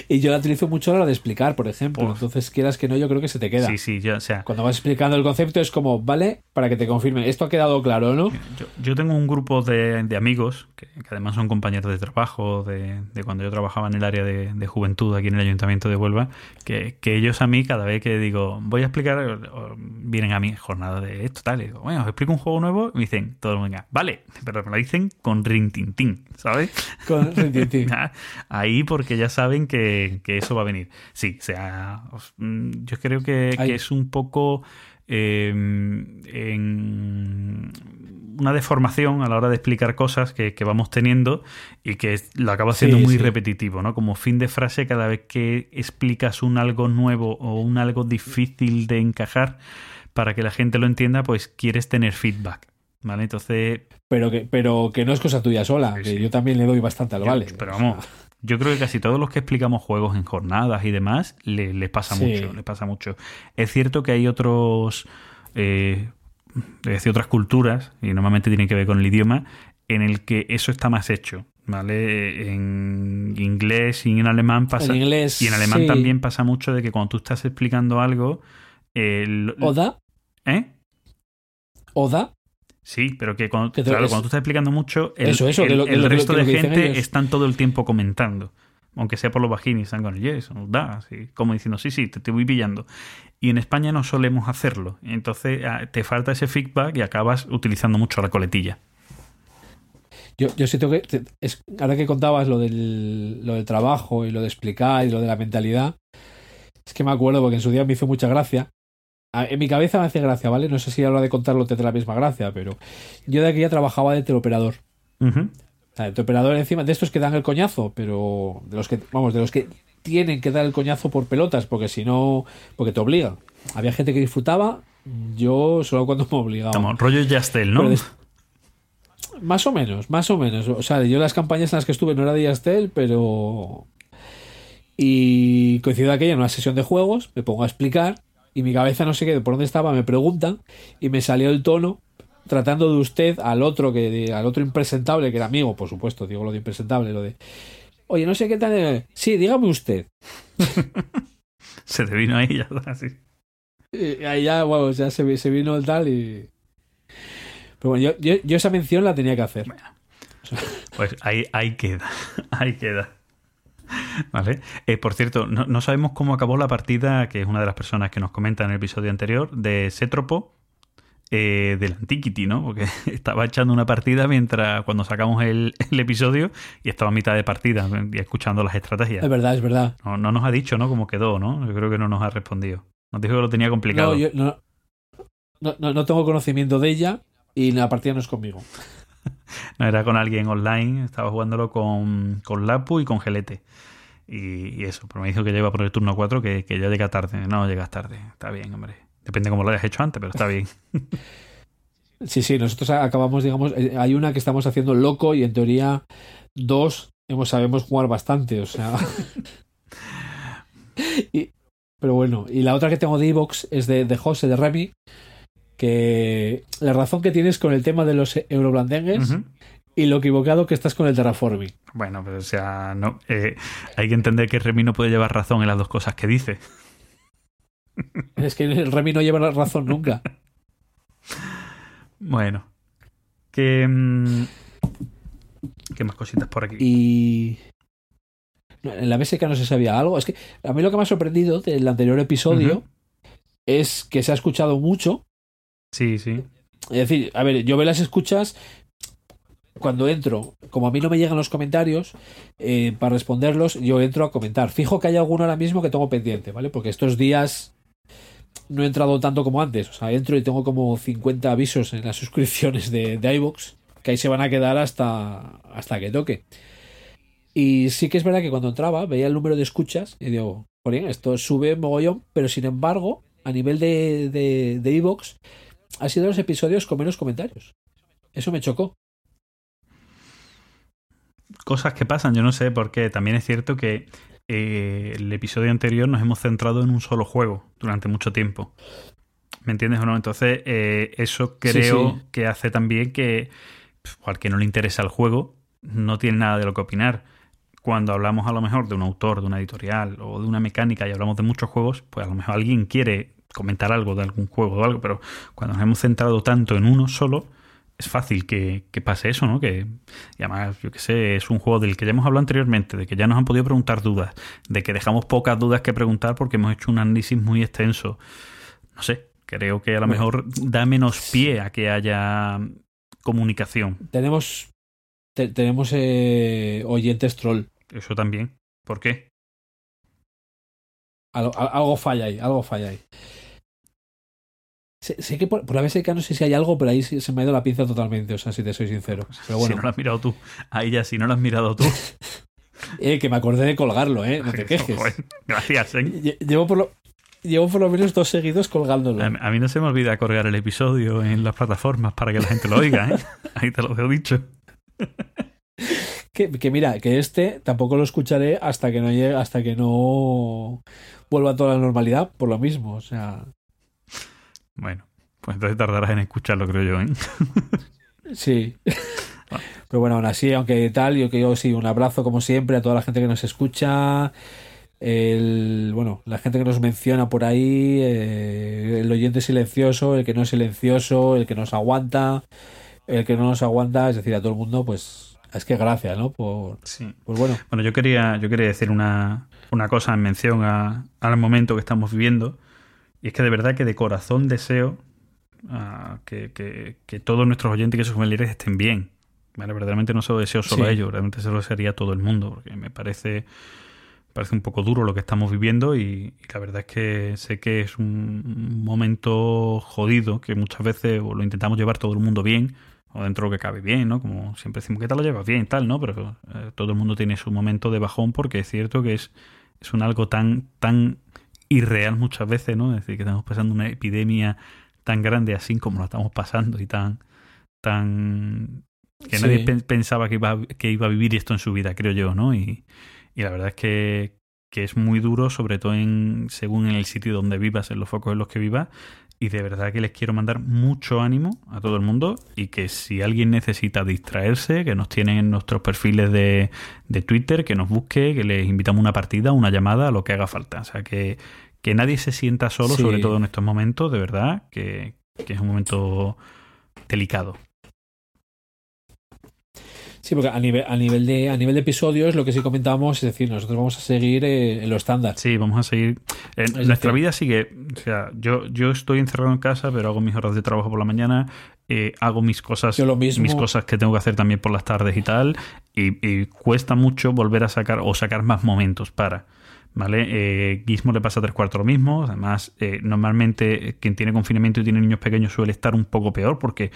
Y yo la utilizo mucho a la hora de explicar, por ejemplo. Uf. Entonces, quieras que no, yo creo que se te queda. Sí, sí, ya, o sea, Cuando vas explicando el concepto es como, vale, para que te confirmen. Esto ha quedado claro, ¿no? Yo, yo tengo un grupo de, de amigos que, que además son compañeros de trabajo de, de cuando yo trabajaba en el área de, de juventud aquí en el Ayuntamiento de Huelva, que, que ellos a mí cada vez que digo voy a explicar, o- o vienen a mi jornada de esto, tal, y digo, bueno, os explico un juego nuevo, y me dicen, todo el mundo, venga, vale, pero me lo dicen con rintintín, ¿sabes? Con- sí, sí. Ahí porque ya saben que, que eso va a venir. Sí, o sea, mm, yo creo que, es un poco eh, en una deformación a la hora de explicar cosas que, que vamos teniendo y que lo acaba siendo Sí, muy sí. repetitivo, ¿no? Como fin de frase cada vez que explicas un algo nuevo o un algo difícil de encajar para que la gente lo entienda, pues quieres tener feedback, ¿vale? Entonces, Pero que, pero que no es cosa tuya sola, Sí, que yo también le doy bastante al vale. Pero vamos, yo creo que casi todos los que explicamos juegos en jornadas y demás le- les pasa Sí. mucho, les pasa mucho. Es cierto que hay otros, eh, es decir, otras culturas y normalmente tienen que ver con el idioma en el que eso está más hecho, ¿vale? En inglés y en alemán pasa En inglés, y en alemán sí. también pasa mucho de que cuando tú estás explicando algo, el- Oda, ¿eh? Oda, Sí, pero que cuando, claro, cuando tú estás explicando mucho, el, Eso, eso, el- que lo- que el lo- que resto lo de gente están todo el tiempo comentando. Aunque sea por los bajini, están con el yes, da, así, como diciendo, sí, sí, te, te voy pillando. Y en España no solemos hacerlo. Entonces ah, te falta ese feedback y acabas utilizando mucho la coletilla. Yo, yo siento que es, ahora que contabas lo del, lo del trabajo y lo de explicar y lo de la mentalidad, es que me acuerdo porque en su día me hizo mucha gracia. En mi cabeza me hace gracia, ¿vale? No sé si a la hora de contarlo te da la misma gracia, pero yo de aquí ya trabajaba de teleoperador. O sea, de teleoperador encima de estos que dan el coñazo, pero de los que, vamos, de los que tienen que dar el coñazo por pelotas, porque si no, porque te obligan. Había gente que disfrutaba, yo solo cuando me obligaba. Como rollo Yastel, ¿no? Más o menos, más o menos. O sea, yo las campañas en las que estuve no era de Yastel, pero. Y coincidió aquella en una sesión de juegos, me pongo a explicar y mi cabeza no sé qué, por dónde estaba, me preguntan y me salió el tono tratando de usted al otro que de- al otro impresentable que era amigo, por supuesto, digo lo de impresentable, lo de Oye, no sé qué tal. eh, Sí, dígame usted. Se te vino ahí ya así. Y ahí ya, bueno, ya se, se vino el tal y. Pero bueno, yo, yo, yo esa mención la tenía que hacer. Pues ahí, ahí queda, ahí queda. Vale. Eh, por cierto, no, no sabemos cómo acabó la partida, que es una de las personas que nos comenta en el episodio anterior, de Sétropo. eh, del Antiquity, ¿no? Porque estaba echando una partida mientras cuando sacamos el, el episodio y estaba a mitad de partida y escuchando las estrategias. Es verdad, es verdad. No, no nos ha dicho, ¿no? Cómo quedó, ¿no? Yo creo que no nos ha respondido. Nos dijo que lo tenía complicado. No, yo no, no, no- no tengo conocimiento de ella y la partida no es conmigo. No, era con alguien online, estaba jugándolo con, con Lapu y con Gelete. Y, y eso, pero me dijo que ya iba por el turno 4, que, que ya llega tarde. No, llegas tarde. Está bien, hombre. Depende cómo lo hayas hecho antes, pero está bien. Sí, sí, nosotros acabamos, digamos, eh, hay una que estamos haciendo loco y en teoría dos hemos, sabemos jugar bastante, o sea. Y- pero bueno, y la otra que tengo de Evox es de, de José, de Remy, que la razón que tienes con el tema de los euroblandengues y lo equivocado que estás con el terraforming. Bueno, pero o sea, no, eh, hay que entender que Remy no puede llevar razón en las dos cosas que dice. Es que el Remy no lleva la razón nunca. Bueno. Que, mm, ¿Qué más cositas por aquí? Y. En la BSK no se sabía algo. Es que a mí lo que me ha sorprendido del anterior episodio es que se ha escuchado mucho. Sí, sí. Es decir, a ver, yo veo las escuchas cuando entro. Como a mí no me llegan los comentarios, eh, para responderlos, yo entro a comentar. Fijo que hay alguno ahora mismo que tengo pendiente, ¿vale? Porque estos días no he entrado tanto como antes. O sea, entro y tengo como 50 avisos en las suscripciones de, de iVoox, que ahí se van a quedar hasta, hasta que toque. Y sí que es verdad que cuando entraba veía el número de escuchas y digo, "Jolín, esto sube mogollón, pero sin embargo, a nivel de, de, de iVoox, ha sido los episodios con menos comentarios. Eso me chocó. Cosas que pasan, yo no sé, porque también es cierto que eh, el episodio anterior nos hemos centrado en un solo juego durante mucho tiempo. ¿Me entiendes o no? Entonces, eh, eso creo sí. que hace también que, al que no le interesa el juego, no tiene nada de lo que opinar. Cuando hablamos a lo mejor de un autor, de una editorial o de una mecánica y hablamos de muchos juegos, pues a lo mejor alguien quiere comentar algo de algún juego o algo, pero cuando nos hemos centrado tanto en uno solo, es fácil que, que pase eso, ¿no? Que, y además, yo qué sé, es un juego del que ya hemos hablado anteriormente, de que ya nos han podido preguntar dudas, de que dejamos pocas dudas que preguntar porque hemos hecho un análisis muy extenso. No sé, creo que a lo mejor da menos pie a que haya comunicación. Tenemos, te- tenemos eh, oyentes troll. Eso también. ¿Por qué? Algo, al- algo falla ahí, algo falla ahí. Sé, sé que por, por la BSK no sé si hay algo, pero ahí se me ha ido la pinza totalmente, o sea, si te soy sincero. Pero Si bueno, no lo has mirado tú. Ahí ya, si no lo has mirado tú. eh, que me acordé de colgarlo, ¿eh? No te quejes. Gracias, ¿eh? Lle- Llevo por, lo, llevo por lo menos dos seguidos colgándolo. A, a mí no se me olvida colgar el episodio en las plataformas para que la gente lo oiga, ¿eh? Ahí te lo he dicho. Que, que mira, que este tampoco lo escucharé hasta que no llegue, hasta que no vuelva a toda la normalidad, por lo mismo. O sea, Bueno, pues entonces tardarás en escucharlo, creo yo, ¿eh? sí. Pero bueno, aún así, aunque tal, yo que yo sí, un abrazo como siempre a toda la gente que nos escucha. El, bueno, la gente que nos menciona por ahí, eh, el oyente silencioso, el que no es silencioso, el que nos aguanta, el que no nos aguanta, es decir, a todo el mundo, pues es que gracias, ¿no? Por, Sí. pues bueno, Bueno, yo quería, yo quería decir una, una cosa en mención a- al momento que estamos viviendo. Y es que de verdad que de corazón deseo ah, que, que- que todos nuestros oyentes y que sus familiares estén bien. ¿vale? Verdaderamente no se lo deseo solo Sí. a ellos, realmente se lo desearía a todo el mundo, porque me parece, parece un poco duro lo que estamos viviendo y, y la verdad es que sé que es un momento jodido, que muchas veces lo intentamos llevar todo el mundo bien, o dentro de lo que cabe bien, ¿no? Como siempre decimos, ¿qué tal lo llevas bien y tal, no? Pero eh, todo el mundo tiene su momento de bajón porque es cierto que es, es un algo tan, tan irreal muchas veces, ¿no? Es decir, que estamos pasando una epidemia tan grande así como la estamos pasando y tan, tan que nadie pen- pensaba que iba, a- que iba a vivir esto en su vida, creo yo, ¿no? Y, y la verdad es que, que es muy duro, sobre todo en, según en el sitio donde vivas, en los focos en los que vivas. Y de verdad que les quiero mandar mucho ánimo a todo el mundo y que si alguien necesita distraerse, que nos tienen en nuestros perfiles de, de Twitter, que nos busque, que les invitamos una partida, una llamada, lo que haga falta. O sea, que, que nadie se sienta solo, Sí. sobre todo en estos momentos, de verdad, que, que es un momento delicado. Sí, porque a nivel, a nivel de a nivel de episodios, lo que sí comentábamos, es decir, nosotros vamos a seguir eh, en lo estándar. Sí, vamos a seguir. En nuestra decir- vida sigue. O sea, yo, yo estoy encerrado en casa, pero hago mis horas de trabajo por la mañana. eh, hago mis cosas, Yo lo mismo. mis cosas que tengo que hacer también por las tardes y tal. Y, y cuesta mucho volver a sacar o sacar más momentos para. ¿Vale? Eh, Gizmo le pasa tres cuartos lo mismo. Además, eh, normalmente eh, quien tiene confinamiento y tiene niños pequeños suele estar un poco peor porque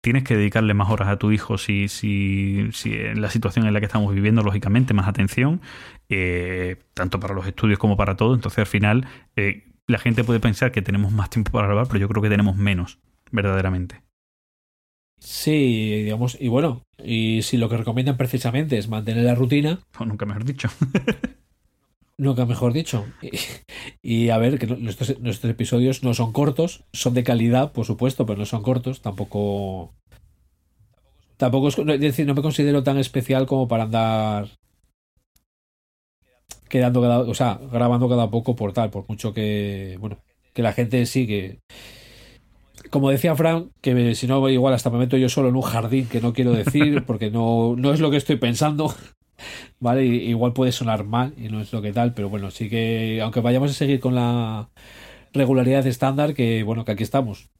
tienes que dedicarle más horas a tu hijo si, si, si en la situación en la que estamos viviendo, lógicamente, más atención, eh, tanto para los estudios como para todo. Entonces, al final, eh, la gente puede pensar que tenemos más tiempo para grabar, pero yo creo que tenemos menos, verdaderamente. Sí, digamos, y bueno, y si lo que recomiendan precisamente es mantener la rutina, O nunca mejor dicho. nunca mejor dicho. Y, a ver, que nuestros, episodios no son cortos, son de calidad, por supuesto, pero no son cortos, tampoco. Tampoco es, es decir, no me considero tan especial como para andar quedando cada, o sea, grabando cada poco por tal, por mucho que, bueno, que la gente sí que como decía Fran, que si no igual hasta me meto yo solo en un jardín que no quiero decir porque no, no es lo que estoy pensando. Vale, igual puede sonar mal y no es lo que tal, pero bueno, sí que aunque vayamos a seguir con la regularidad estándar, que bueno, que aquí estamos.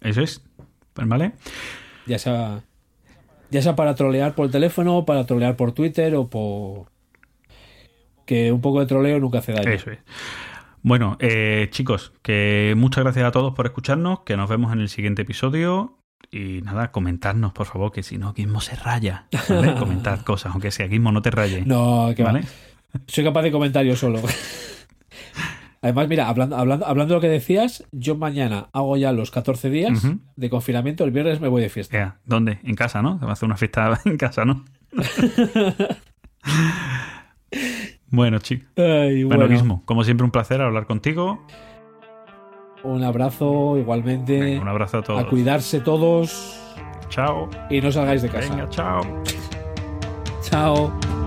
Eso es. Pues, ¿Vale? Ya sea ya sea para trolear por el teléfono, para trolear por Twitter o por que un poco de troleo nunca hace daño. Eso es. Bueno, eh, chicos, que muchas gracias a todos por escucharnos, que nos vemos en el siguiente episodio. Y nada, comentadnos, por favor, que si no, Gizmo se raya. ¿vale? Comentad cosas, aunque sea Gizmo no te raye. No, que ¿Vale? va. Soy capaz de comentar yo solo. Además, mira, hablando, hablando, hablando de lo que decías, yo mañana hago ya los 14 días de confinamiento, el viernes me voy de fiesta. ¿Dónde? En casa, ¿no? Te va a hacer una fiesta en casa, ¿no? bueno, chicos. Bueno, bueno, Gizmo, como siempre, un placer hablar contigo. Un abrazo igualmente. Venga, un abrazo a todos. a cuidarse todos Chao. y no salgáis de casa. Venga, chao. Chao.